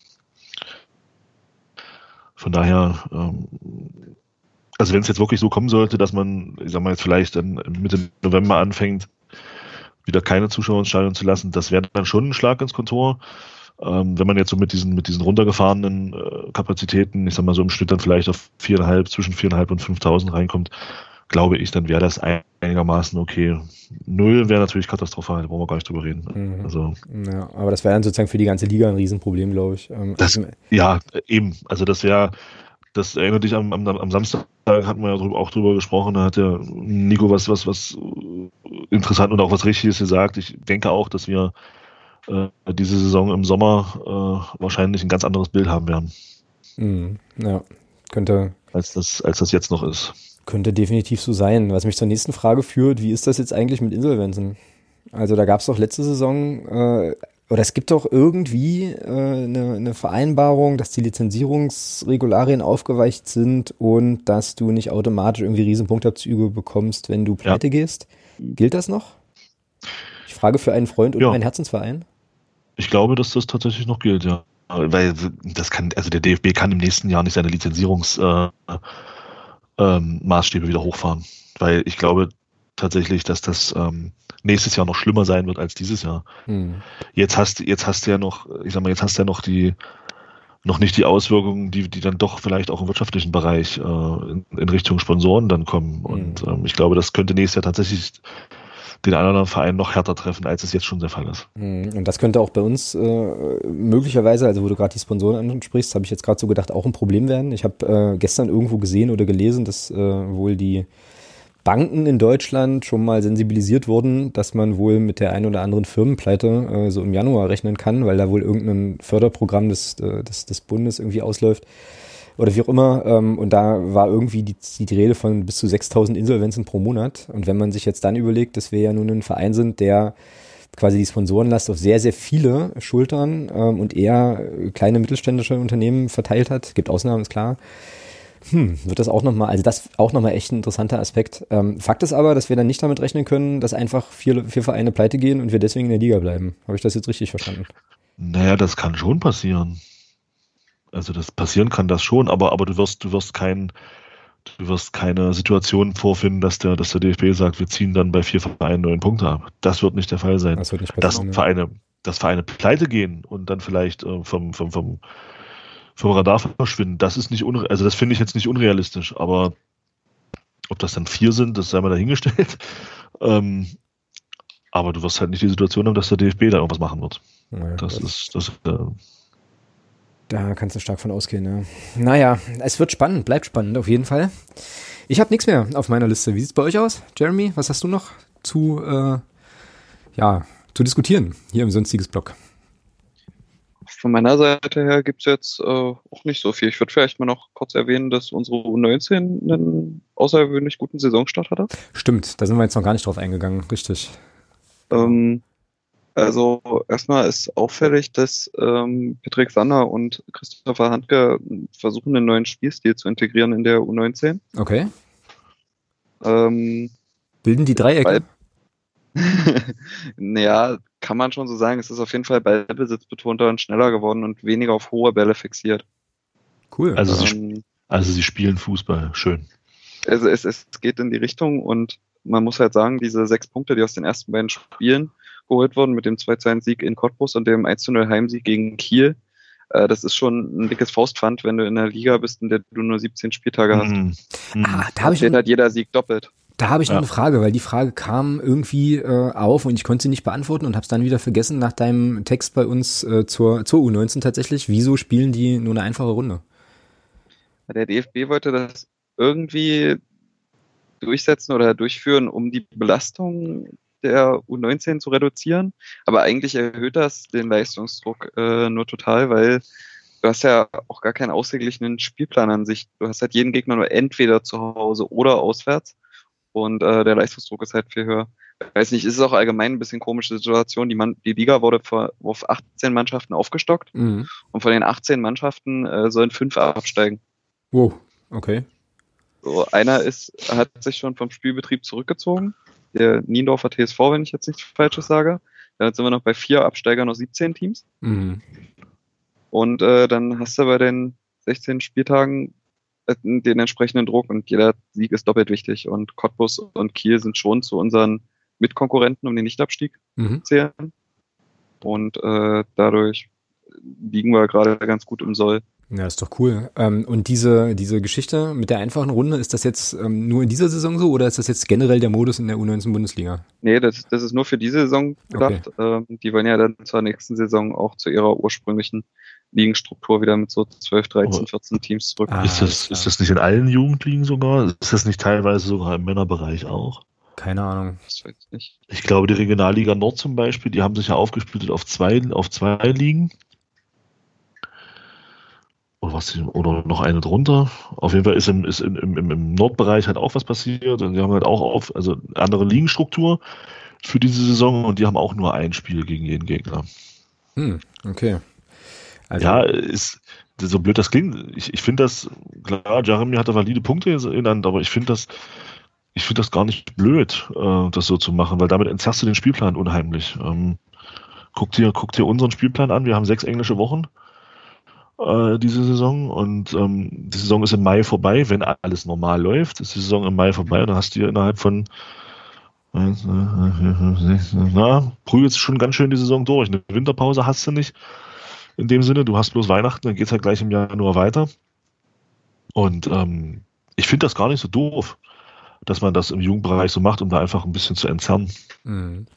von daher, ähm, also wenn es jetzt wirklich so kommen sollte, dass man, ich sag mal jetzt vielleicht dann Mitte November anfängt, wieder keine Zuschauer ins Stadion zu lassen, das wäre dann schon ein Schlag ins Kontor. Ähm, wenn man jetzt so mit diesen, mit diesen runtergefahrenen äh, Kapazitäten, ich sag mal so im Schnitt dann vielleicht auf viereinhalb, zwischen viereinhalb und 5.000 reinkommt, glaube ich, dann wäre das einigermaßen okay. Null wäre natürlich katastrophal, da brauchen wir gar nicht drüber reden. Mhm. Also, ja, aber das wäre dann sozusagen für die ganze Liga ein Riesenproblem, glaube ich. Ähm, das, also, ja, eben. Also das wäre, das erinnert dich am, am, am Samstag, hatten wir ja auch drüber gesprochen, da hat ja Nico was, was, was interessant und auch was Richtiges gesagt. Ich denke auch, dass wir äh, diese Saison im Sommer äh, wahrscheinlich ein ganz anderes Bild haben werden. Mhm. Ja, könnte. Als das, als das jetzt noch ist. Könnte definitiv so sein. Was mich zur nächsten Frage führt, wie ist das jetzt eigentlich mit Insolvenzen? Also da gab es doch letzte Saison, äh, oder es gibt doch irgendwie äh, eine, eine Vereinbarung, dass die Lizenzierungsregularien aufgeweicht sind und dass du nicht automatisch irgendwie Riesenpunktabzüge bekommst, wenn du pleite ja. gehst. Gilt das noch? Ich frage für einen Freund und ja. meinen Herzensverein. Ich glaube, dass das tatsächlich noch gilt, ja. Weil das kann, also der DFB kann im nächsten Jahr nicht seine Lizenzierungsmaßstäbe äh, ähm, wieder hochfahren. Weil ich glaube tatsächlich, dass das ähm, nächstes Jahr noch schlimmer sein wird als dieses Jahr. Hm. Jetzt hast jetzt hast du ja noch, ich sag mal, jetzt hast du ja noch die noch nicht die Auswirkungen, die, die dann doch vielleicht auch im wirtschaftlichen Bereich äh, in, in Richtung Sponsoren dann kommen. Hm. Und ähm, ich glaube, das könnte nächstes Jahr tatsächlich den anderen Verein noch härter treffen, als es jetzt schon der Fall ist. Mhm. Und das könnte auch bei uns äh, möglicherweise, also wo du gerade die Sponsoren ansprichst, habe ich jetzt gerade so gedacht, auch ein Problem werden. Ich habe äh, gestern irgendwo gesehen oder gelesen, dass äh, wohl die Banken in Deutschland schon mal sensibilisiert wurden, dass man wohl mit der ein oder anderen Firmenpleite äh, so im Januar rechnen kann, weil da wohl irgendein Förderprogramm des, äh, des, des Bundes irgendwie ausläuft oder wie auch immer. Ähm, und da war irgendwie die, die Rede von bis zu 6000 Insolvenzen pro Monat. Und wenn man sich jetzt dann überlegt, dass wir ja nun ein Verein sind, der quasi die Sponsorenlast auf sehr, sehr viele Schultern ähm, und eher kleine mittelständische Unternehmen verteilt hat, gibt Ausnahmen, ist klar. Hm, wird das auch nochmal, also das auch nochmal echt ein interessanter Aspekt. Ähm, Fakt ist aber, dass wir dann nicht damit rechnen können, dass einfach vier, vier Vereine pleite gehen und wir deswegen in der Liga bleiben. Habe ich das jetzt richtig verstanden? Naja, das kann schon passieren. Also das passieren kann das schon, aber, aber du wirst, du wirst kein, Du wirst keine Situation vorfinden, dass der, dass der DFB sagt, wir ziehen dann bei vier Vereinen neun Punkte ab. Das wird nicht der Fall sein. Das wird nicht passieren, dass Vereine, dass Vereine pleite gehen und dann vielleicht äh, vom, vom, vom, vom Radar verschwinden, das ist nicht unre also das finde ich jetzt nicht unrealistisch, aber ob das dann vier sind, das sei mal dahingestellt. Ähm, aber du wirst halt nicht die Situation haben, dass der DFB da irgendwas machen wird. Naja, das, das ist, das, äh, da kannst du stark von ausgehen, ja. Naja, es wird spannend, bleibt spannend auf jeden Fall. Ich habe nichts mehr auf meiner Liste. Wie sieht es bei euch aus? Jeremy, was hast du noch zu, äh, ja, zu diskutieren hier im sonstiges Blog? Von meiner Seite her gibt es jetzt äh, auch nicht so viel. Ich würde vielleicht mal noch kurz erwähnen, dass unsere U19 einen außergewöhnlich guten Saisonstart hatte. Stimmt, da sind wir jetzt noch gar nicht drauf eingegangen, richtig. Ähm, also erstmal ist auffällig, dass ähm, Patrick Sander und Christopher Handke versuchen, einen neuen Spielstil zu integrieren in der U19. Okay. Ähm, Bilden die Dreiecke? naja, kann man schon so sagen. Es ist auf jeden Fall ballbesitzbetonter und schneller geworden und weniger auf hohe Bälle fixiert. Cool. Also, ähm, sie, also sie spielen Fußball. Schön. Also es, es geht in die Richtung und man muss halt sagen, diese sechs Punkte, die aus den ersten beiden Spielen geholt wurden mit dem 2-2-Sieg in Cottbus und dem 1-0 Heimsieg gegen Kiel. Äh, das ist schon ein dickes Faustpfand, wenn du in der Liga bist, in der du nur 17 Spieltage hast. Mhm. Mhm. Ah, da habe ich hat jeder Sieg doppelt. Da habe ich noch ja. eine Frage, weil die Frage kam irgendwie äh, auf und ich konnte sie nicht beantworten und habe es dann wieder vergessen nach deinem Text bei uns äh, zur, zur U19 tatsächlich. Wieso spielen die nur eine einfache Runde? Der DFB wollte das irgendwie durchsetzen oder durchführen, um die Belastung der U19 zu reduzieren. Aber eigentlich erhöht das den Leistungsdruck äh, nur total, weil du hast ja auch gar keinen ausgeglichenen Spielplan an sich. Du hast halt jeden Gegner nur entweder zu Hause oder auswärts. Und äh, der Leistungsdruck ist halt viel höher. Ich weiß nicht, ist es auch allgemein ein bisschen komische Situation. Die, Man die Liga wurde auf 18 Mannschaften aufgestockt mhm. und von den 18 Mannschaften äh, sollen fünf absteigen. Wow, okay. So, einer ist, hat sich schon vom Spielbetrieb zurückgezogen der Niendorfer TSV, wenn ich jetzt nichts Falsches sage. Dann sind wir noch bei vier Absteigern noch 17 Teams. Mhm. Und äh, dann hast du bei den 16 Spieltagen den entsprechenden Druck und jeder Sieg ist doppelt wichtig. Und Cottbus und Kiel sind schon zu unseren Mitkonkurrenten um den Nichtabstieg mhm. zählen. Und äh, dadurch liegen wir gerade ganz gut im Soll. Ja, ist doch cool. Ähm, und diese, diese Geschichte mit der einfachen Runde, ist das jetzt ähm, nur in dieser Saison so oder ist das jetzt generell der Modus in der U19-Bundesliga? Nee, das, das ist nur für diese Saison gedacht. Okay. Ähm, die wollen ja dann zur nächsten Saison auch zu ihrer ursprünglichen Ligenstruktur wieder mit so 12, 13, 14 Teams zurück. Ah, ist, das, ist das nicht in allen Jugendligen sogar? Ist das nicht teilweise sogar im Männerbereich auch? Keine Ahnung. Das weiß ich nicht. Ich glaube, die Regionalliga Nord zum Beispiel, die haben sich ja aufgesplittet auf zwei, auf zwei Ligen oder was oder noch eine drunter. Auf jeden Fall ist im, ist im, im, im Nordbereich halt auch was passiert und die haben halt auch auf, also andere Ligenstruktur für diese Saison und die haben auch nur ein Spiel gegen jeden Gegner. Hm, okay. Also ja, ist so blöd das klingt. Ich, ich finde das, klar, Jeremy hat da valide Punkte genannt, aber ich finde das, ich finde das gar nicht blöd, äh, das so zu machen, weil damit entzerrst du den Spielplan unheimlich. Ähm, guck dir, guck dir unseren Spielplan an. Wir haben sechs englische Wochen äh, diese Saison. Und ähm, die Saison ist im Mai vorbei. Wenn alles normal läuft, ist die Saison im Mai vorbei. Und dann hast du innerhalb von na, prügelst schon ganz schön die Saison durch. Eine Winterpause hast du nicht. In dem Sinne, du hast bloß Weihnachten, dann geht es halt gleich im Januar weiter. Und ähm, ich finde das gar nicht so doof, dass man das im Jugendbereich so macht, um da einfach ein bisschen zu entzerren. Mhm.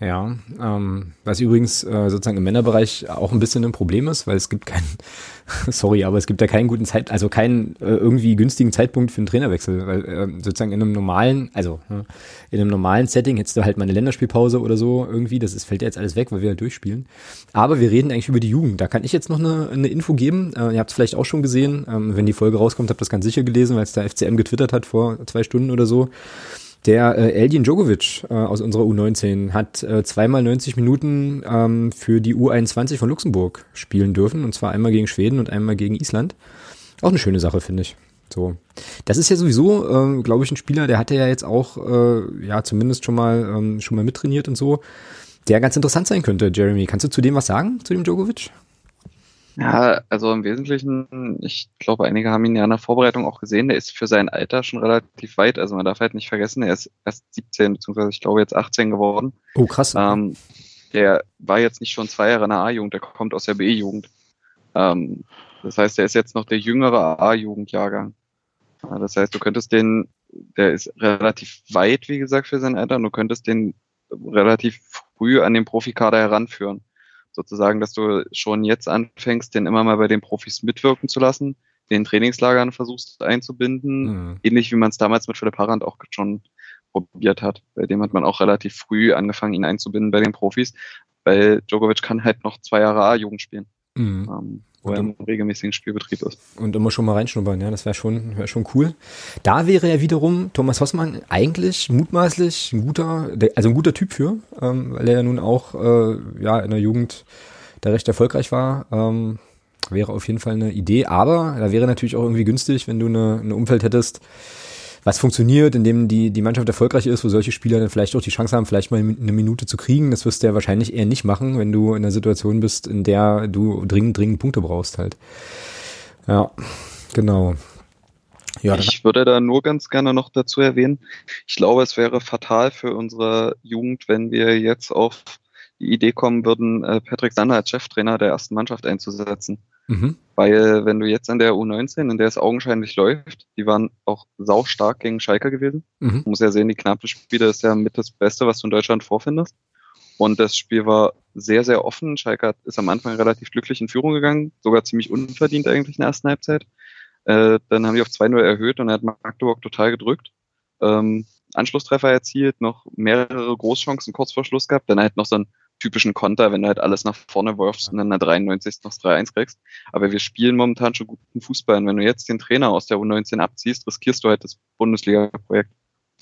Ja, ähm, was übrigens äh, sozusagen im Männerbereich auch ein bisschen ein Problem ist, weil es gibt keinen, sorry, aber es gibt ja keinen guten Zeit, also keinen äh, irgendwie günstigen Zeitpunkt für einen Trainerwechsel, weil äh, sozusagen in einem normalen, also äh, in einem normalen Setting hättest du halt mal eine Länderspielpause oder so irgendwie, das ist, fällt jetzt alles weg, weil wir halt durchspielen. Aber wir reden eigentlich über die Jugend. Da kann ich jetzt noch eine, eine Info geben. Äh, ihr habt es vielleicht auch schon gesehen, ähm, wenn die Folge rauskommt, habt ihr das ganz sicher gelesen, weil es der FCM getwittert hat vor zwei Stunden oder so. Der äh, Eldin Djokovic äh, aus unserer U19 hat äh, zweimal 90 Minuten ähm, für die U21 von Luxemburg spielen dürfen, und zwar einmal gegen Schweden und einmal gegen Island. Auch eine schöne Sache, finde ich. So. Das ist ja sowieso, äh, glaube ich, ein Spieler, der hatte ja jetzt auch, äh, ja, zumindest schon mal, ähm, schon mal mittrainiert und so, der ganz interessant sein könnte, Jeremy. Kannst du zu dem was sagen, zu dem Djokovic? Ja, also im Wesentlichen, ich glaube, einige haben ihn ja in der Vorbereitung auch gesehen, der ist für sein Alter schon relativ weit. Also man darf halt nicht vergessen, er ist erst 17, beziehungsweise ich glaube jetzt 18 geworden. Oh, krass. Ähm, der war jetzt nicht schon zwei Jahre in der A-Jugend, der kommt aus der B-Jugend. Ähm, das heißt, er ist jetzt noch der jüngere A-Jugendjahrgang. Das heißt, du könntest den, der ist relativ weit, wie gesagt, für sein Alter, und du könntest den relativ früh an den Profikader heranführen sozusagen, dass du schon jetzt anfängst, den immer mal bei den Profis mitwirken zu lassen, den Trainingslagern versuchst einzubinden, mhm. ähnlich wie man es damals mit Philipp Harrand auch schon probiert hat. Bei dem hat man auch relativ früh angefangen, ihn einzubinden bei den Profis, weil Djokovic kann halt noch zwei Jahre A-Jugend spielen. Mhm. Ähm, wo er im regelmäßigen Spielbetrieb ist. Und immer schon mal reinschnuppern, ja, das wäre schon, wär schon cool. Da wäre ja wiederum Thomas Hossmann eigentlich mutmaßlich ein guter, also ein guter Typ für, ähm, weil er ja nun auch äh, ja, in der Jugend da recht erfolgreich war. Ähm, wäre auf jeden Fall eine Idee, aber da wäre natürlich auch irgendwie günstig, wenn du eine, ein Umfeld hättest, was funktioniert, in dem die, die Mannschaft erfolgreich ist, wo solche Spieler dann vielleicht auch die Chance haben, vielleicht mal eine Minute zu kriegen. Das wirst du ja wahrscheinlich eher nicht machen, wenn du in einer Situation bist, in der du dringend, dringend Punkte brauchst halt. Ja, genau. Ja, ich würde da nur ganz gerne noch dazu erwähnen, ich glaube, es wäre fatal für unsere Jugend, wenn wir jetzt auf die Idee kommen würden, äh, Patrick Sander als Cheftrainer der ersten Mannschaft einzusetzen. Mhm. Weil wenn du jetzt an der U19, in der es augenscheinlich läuft, die waren auch saustark gegen Schalke gewesen. Mhm. Du musst ja sehen, die knappe Spiele ist ja mit das Beste, was du in Deutschland vorfindest. Und das Spiel war sehr, sehr offen. Schalke ist am Anfang relativ glücklich in Führung gegangen, sogar ziemlich unverdient eigentlich in der ersten Halbzeit. Äh, dann haben die auf 2-0 erhöht und er hat Magdeburg total gedrückt. Ähm, Anschlusstreffer erzielt, noch mehrere Großchancen kurz vor Schluss gehabt, dann halt noch so ein typischen Konter, wenn du halt alles nach vorne wirfst und dann in der 93. noch 3-1 kriegst. Aber wir spielen momentan schon guten Fußball. Und wenn du jetzt den Trainer aus der U19 abziehst, riskierst du halt das Bundesliga-Projekt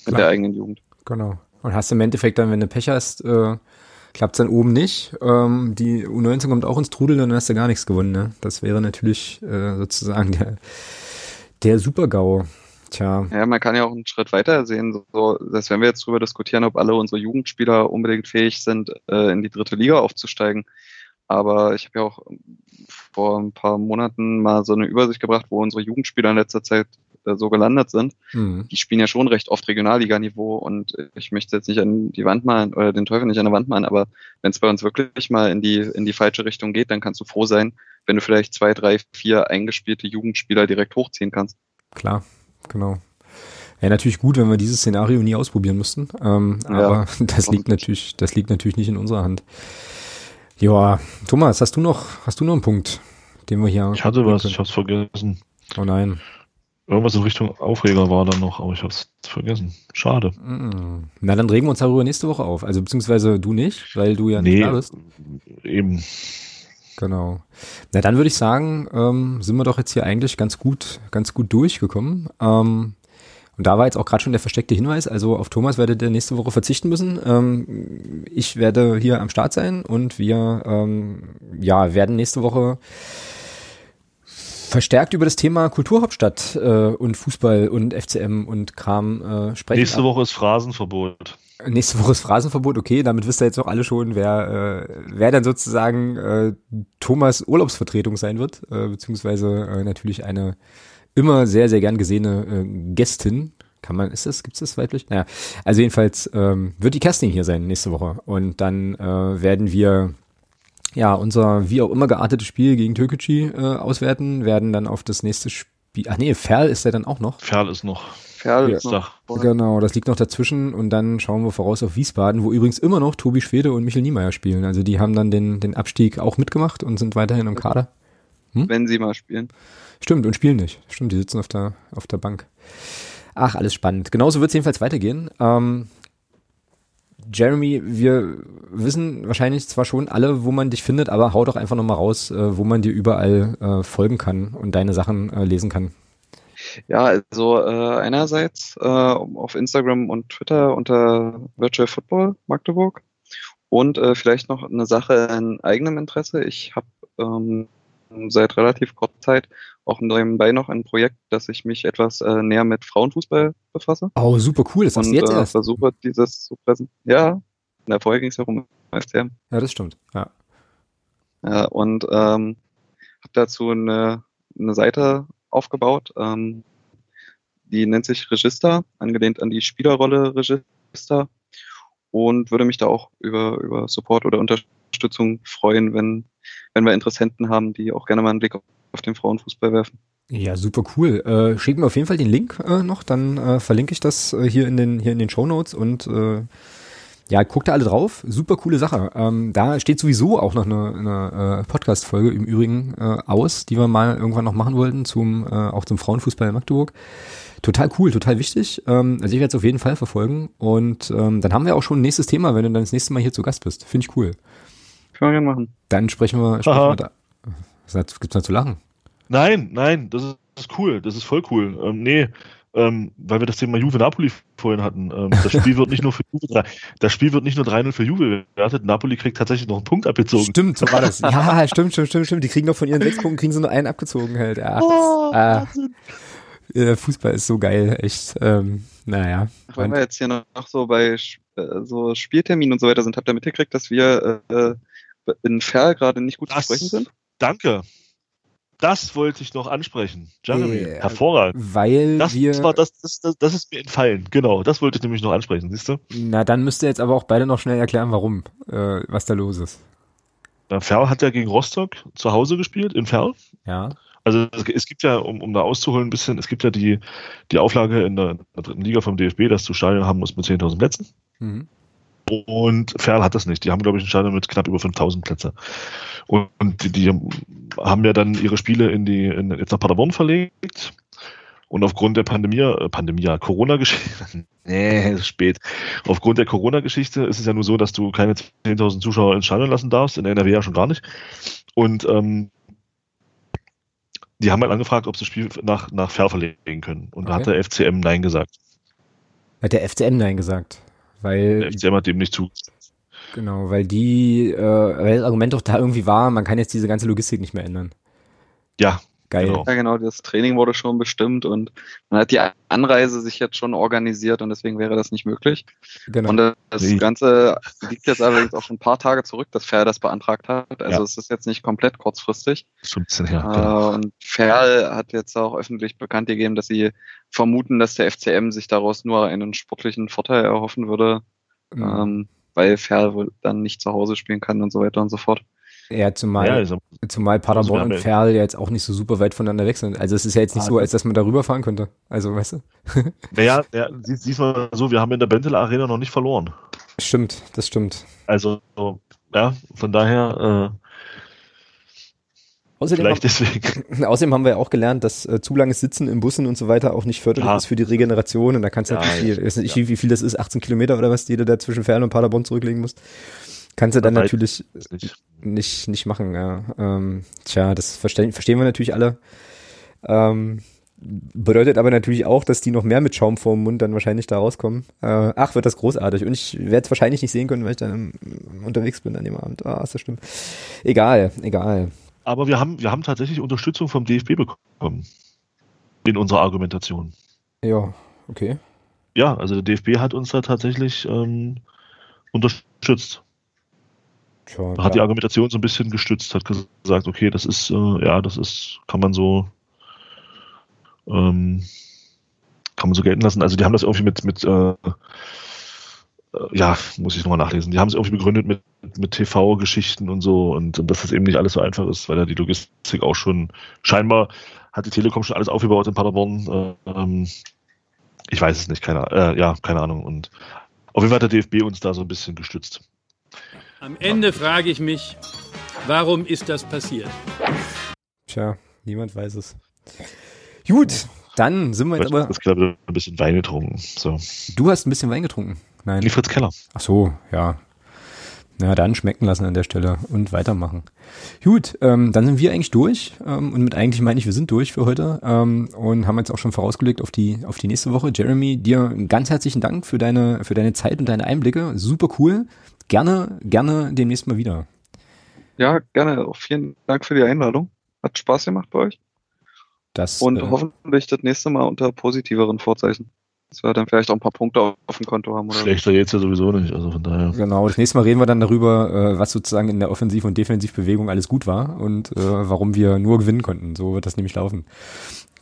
mit der eigenen Jugend. Genau. Und hast im Endeffekt dann, wenn du Pech hast, äh, klappt es dann oben nicht. Ähm, die U19 kommt auch ins Trudeln und dann hast du gar nichts gewonnen. Ne? Das wäre natürlich äh, sozusagen der, der Super-GAU. Tja. Ja, man kann ja auch einen Schritt weiter sehen, so, dass wenn wir jetzt darüber diskutieren, ob alle unsere Jugendspieler unbedingt fähig sind, äh, in die dritte Liga aufzusteigen. Aber ich habe ja auch vor ein paar Monaten mal so eine Übersicht gebracht, wo unsere Jugendspieler in letzter Zeit äh, so gelandet sind. Mhm. Die spielen ja schon recht oft Regionalliganiveau und ich möchte jetzt nicht an die Wand malen oder den Teufel nicht an der Wand malen, aber wenn es bei uns wirklich mal in die, in die falsche Richtung geht, dann kannst du froh sein, wenn du vielleicht zwei, drei, vier eingespielte Jugendspieler direkt hochziehen kannst. Klar, genau. Wäre natürlich gut, wenn wir dieses Szenario nie ausprobieren müssten. Ähm, ja, aber das liegt natürlich, das liegt natürlich nicht in unserer Hand. Ja, Thomas, hast du noch, hast du noch einen Punkt, den wir hier? Ich hatte was, können? ich hab's vergessen. Oh nein. Irgendwas in Richtung Aufreger war da noch, aber ich hab's vergessen. Schade. Na, dann regen wir uns darüber nächste Woche auf. Also beziehungsweise du nicht, weil du ja nee, nicht da bist. Eben. Genau. Na, dann würde ich sagen, ähm, sind wir doch jetzt hier eigentlich ganz gut, ganz gut durchgekommen. Ähm, und da war jetzt auch gerade schon der versteckte Hinweis, also auf Thomas werdet ihr nächste Woche verzichten müssen. Ähm, ich werde hier am Start sein und wir ähm, ja, werden nächste Woche verstärkt über das Thema Kulturhauptstadt äh, und Fußball und FCM und Kram äh, sprechen. Nächste Woche ist Phrasenverbot. Nächste Woche ist Phrasenverbot, okay, damit wisst ihr jetzt auch alle schon, wer, äh, wer dann sozusagen äh, Thomas Urlaubsvertretung sein wird, äh, beziehungsweise äh, natürlich eine immer sehr, sehr gern gesehene äh, Gästin. Kann man, ist das, gibt's das weiblich? Naja, also jedenfalls ähm, wird die Kerstin hier sein nächste Woche und dann äh, werden wir ja unser wie auch immer geartetes Spiel gegen Türkgücü äh, auswerten, werden dann auf das nächste Spiel, ach nee, Ferl ist ja dann auch noch. Ferl ist noch. Ist noch. Genau, das liegt noch dazwischen und dann schauen wir voraus auf Wiesbaden, wo übrigens immer noch Tobi Schwede und Michel Niemeyer spielen. Also die haben dann den, den Abstieg auch mitgemacht und sind weiterhin im Kader. Hm? Wenn sie mal spielen. Stimmt, und spielen nicht. Stimmt, die sitzen auf der, auf der Bank. Ach, alles spannend. Genauso wird es jedenfalls weitergehen. Ähm, Jeremy, wir wissen wahrscheinlich zwar schon alle, wo man dich findet, aber hau doch einfach nochmal raus, äh, wo man dir überall äh, folgen kann und deine Sachen äh, lesen kann. Ja, also äh, einerseits äh, auf Instagram und Twitter unter Virtual Football Magdeburg und äh, vielleicht noch eine Sache in eigenem Interesse. Ich habe ähm, seit relativ kurzer Zeit auch nebenbei noch ein Projekt, dass ich mich etwas äh, näher mit Frauenfußball befasse. Oh, super cool. Das und jetzt äh, erst. versuche dieses zu präsentieren. Ja, in der Folge ging es ja um FCM. Ja, das stimmt. Ja. Ja, und ähm, dazu eine, eine Seite aufgebaut, ähm, die nennt sich Register, angelehnt an die Spielerrolle Register und würde mich da auch über, über Support oder Unterstützung freuen, wenn, wenn wir Interessenten haben, die auch gerne mal einen Blick auf den Frauenfußball werfen. Ja, super cool. Äh, schick mir auf jeden Fall den Link äh, noch, dann äh, verlinke ich das äh, hier in den hier in den Show Notes und äh, ja, guckt da alle drauf. Super coole Sache. Ähm, da steht sowieso auch noch eine, eine äh, Podcast-Folge im Übrigen äh, aus, die wir mal irgendwann noch machen wollten zum äh, auch zum Frauenfußball in Magdeburg. Total cool, total wichtig. Ähm, also ich werde es auf jeden Fall verfolgen. Und ähm, dann haben wir auch schon ein nächstes Thema, wenn du dann das nächste Mal hier zu Gast bist. Finde ich cool. Können wir gerne machen. Dann sprechen wir, sprechen wir da. Was gibt's da zu lachen? Nein, nein, das ist cool, das ist voll cool. Ähm, nee, ähm, weil wir das Thema Juve Napoli vorhin hatten. Ähm, das Spiel wird nicht nur für Juve, das Spiel wird nicht nur 3-0 für Juve bewertet. Napoli kriegt tatsächlich noch einen Punkt abgezogen. Stimmt, so war das. Ja, stimmt, stimmt, stimmt, stimmt. Die kriegen noch von ihren sechs Punkten kriegen sie nur einen abgezogen halt. Ja, oh, ah, Fußball ist so geil, echt. Ähm, naja. Weil wir jetzt hier noch so bei äh, so Spielterminen und so weiter sind, habt ihr mitgekriegt, dass wir äh, in Ferl gerade nicht gut das, zu sprechen sind? Danke. Das wollte ich noch ansprechen. Jeremy, äh, hervorragend. Weil das, wir. War, das, das, das, das ist mir entfallen. Genau, das wollte ich nämlich noch ansprechen, siehst du? Na, dann müsst ihr jetzt aber auch beide noch schnell erklären, warum, äh, was da los ist. Na, Ferl hat ja gegen Rostock zu Hause gespielt, in Ferl. Ja. Also es, es gibt ja, um, um da auszuholen ein bisschen, es gibt ja die, die Auflage in der, in der dritten Liga vom DFB, dass du Stadion haben musst mit 10.000 Plätzen. Mhm. Und Ferl hat das nicht. Die haben, glaube ich, ein Stadion mit knapp über 5000 Plätze. Und, die, die, haben ja dann ihre Spiele in die, in, jetzt nach Paderborn verlegt. Und aufgrund der Pandemie, äh, Pandemie, Corona-Geschichte, nee, ist spät. Aufgrund der Corona-Geschichte ist es ja nur so, dass du keine 10.000 Zuschauer ins Stadion lassen darfst, in der NRW ja schon gar nicht. Und ähm, die haben halt angefragt, ob sie das Spiel nach, nach Ferl verlegen können. Und okay. da hat der FCM Nein gesagt. Hat der FCM Nein gesagt? Weil, der FCM hat dem nicht zu. Genau, weil die, äh, weil das Argument doch da irgendwie war, man kann jetzt diese ganze Logistik nicht mehr ändern. Ja, Geil. Genau. Ja, genau, das Training wurde schon bestimmt und man hat die Anreise sich jetzt schon organisiert und deswegen wäre das nicht möglich. Genau. Und das nee. Ganze liegt jetzt allerdings auch schon ein paar Tage zurück, dass Ferl das beantragt hat. Also ja. es ist jetzt nicht komplett kurzfristig. Schon ein bisschen her. Genau. und Ferl hat jetzt auch öffentlich bekannt gegeben, dass sie vermuten, dass der FCM sich daraus nur einen sportlichen Vorteil erhoffen würde, mhm. ähm, weil Ferl wohl dann nicht zu Hause spielen kann und so weiter und so fort. Ja, zumal, ja, also, zumal Paderborn und Ferl ja jetzt auch nicht so super weit voneinander weg sind. Also es ist ja jetzt nicht ah, so, als dass man da rüberfahren könnte. Also, weißt du? Naja, ja, siehst du so, wir haben in der Benteler Arena noch nicht verloren. Stimmt, das stimmt. Also, ja, von daher, äh, Außerdem Vielleicht deswegen. außerdem haben wir ja auch gelernt, dass äh, zu langes Sitzen in Bussen und so weiter auch nicht förderlich ja. ist für die Regeneration. Und da kannst du ja, natürlich, ja, ich weiß nicht, wie viel das ist, 18 Kilometer oder was, die du da zwischen Ferl und Paderborn zurücklegen musst. Kannst du dann natürlich nicht. nicht, nicht machen, ja. Ähm, tja, das verstehen, verstehen wir natürlich alle. Ähm, bedeutet aber natürlich auch, dass die noch mehr mit Schaum vorm Mund dann wahrscheinlich da rauskommen. Äh, ach, wird das großartig. Und ich werde es wahrscheinlich nicht sehen können, weil ich dann unterwegs bin an dem Abend. Ah, ist das stimmt. Egal, egal. Aber wir haben, wir haben tatsächlich Unterstützung vom DFB bekommen. In unserer Argumentation. Ja, okay. Ja, also der DFB hat uns da tatsächlich ähm, unterstützt. Tja, hat die Argumentation so ein bisschen gestützt, hat gesagt, okay, das ist, äh, ja, das ist, kann man so, ähm, kann man so gelten lassen. Also die haben das irgendwie mit, mit äh, äh ja, muss ich nochmal nachlesen. Die haben es irgendwie begründet mit, mit TV-Geschichten und so und, und dass das eben nicht alles so einfach ist, weil da die Logistik auch schon scheinbar hat die Telekom schon alles aufgebaut in Paderborn. Äh, ähm, ich weiß es nicht, keine, äh, ja, keine Ahnung. Und auf jeden Fall hat der DFB uns da so ein bisschen gestützt. Am Ende frage ich mich, warum ist das passiert? Tja, niemand weiß es. Gut, dann sind wir jetzt aber. Ich glaube, ein bisschen Wein getrunken. So. Du hast ein bisschen Wein getrunken? Nein. Die Fritz Keller. Ach so, ja. Na, dann schmecken lassen an der Stelle und weitermachen. Gut, ähm, dann sind wir eigentlich durch. Ähm, und mit eigentlich meine ich, wir sind durch für heute ähm, und haben jetzt auch schon vorausgelegt auf die, auf die nächste Woche. Jeremy, dir ganz herzlichen Dank für deine, für deine Zeit und deine Einblicke. Super cool gerne, gerne demnächst mal wieder. Ja, gerne. Auch vielen Dank für die Einladung. Hat Spaß gemacht bei euch. Das, Und äh, hoffentlich das nächste Mal unter positiveren Vorzeichen. dass wir dann vielleicht auch ein paar Punkte auf dem Konto haben. Oder Schlechter jetzt ja sowieso nicht, also von daher. Genau, das nächste Mal reden wir dann darüber, äh, was sozusagen in der Offensiv- und Defensivbewegung alles gut war und äh, warum wir nur gewinnen konnten. So wird das nämlich laufen.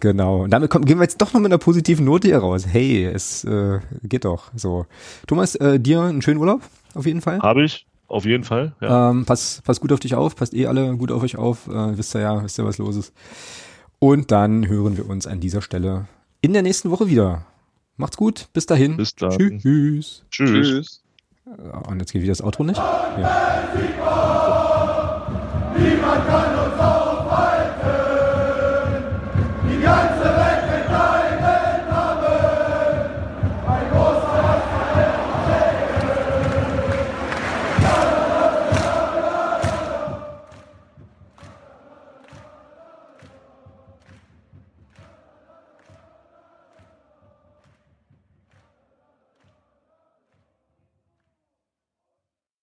Genau. Und damit kommen, gehen wir jetzt doch noch mit einer positiven Note hier raus. Hey, es äh, geht doch. So. Thomas, äh, dir einen schönen Urlaub, auf jeden Fall. Habe ich, auf jeden Fall. Ja. Ähm, pass, passt gut auf dich auf, passt eh alle gut auf euch auf. Äh, wisst ihr ja, wisst ihr, was los ist. Und dann hören wir uns an dieser Stelle in der nächsten Woche wieder. Macht's gut, bis dahin. Bis dann. Tschüss. Tschüss. Tschüss. Äh, und jetzt geht wieder das Outro nicht. Ja. Niemand kann uns aufhalten. Die ganze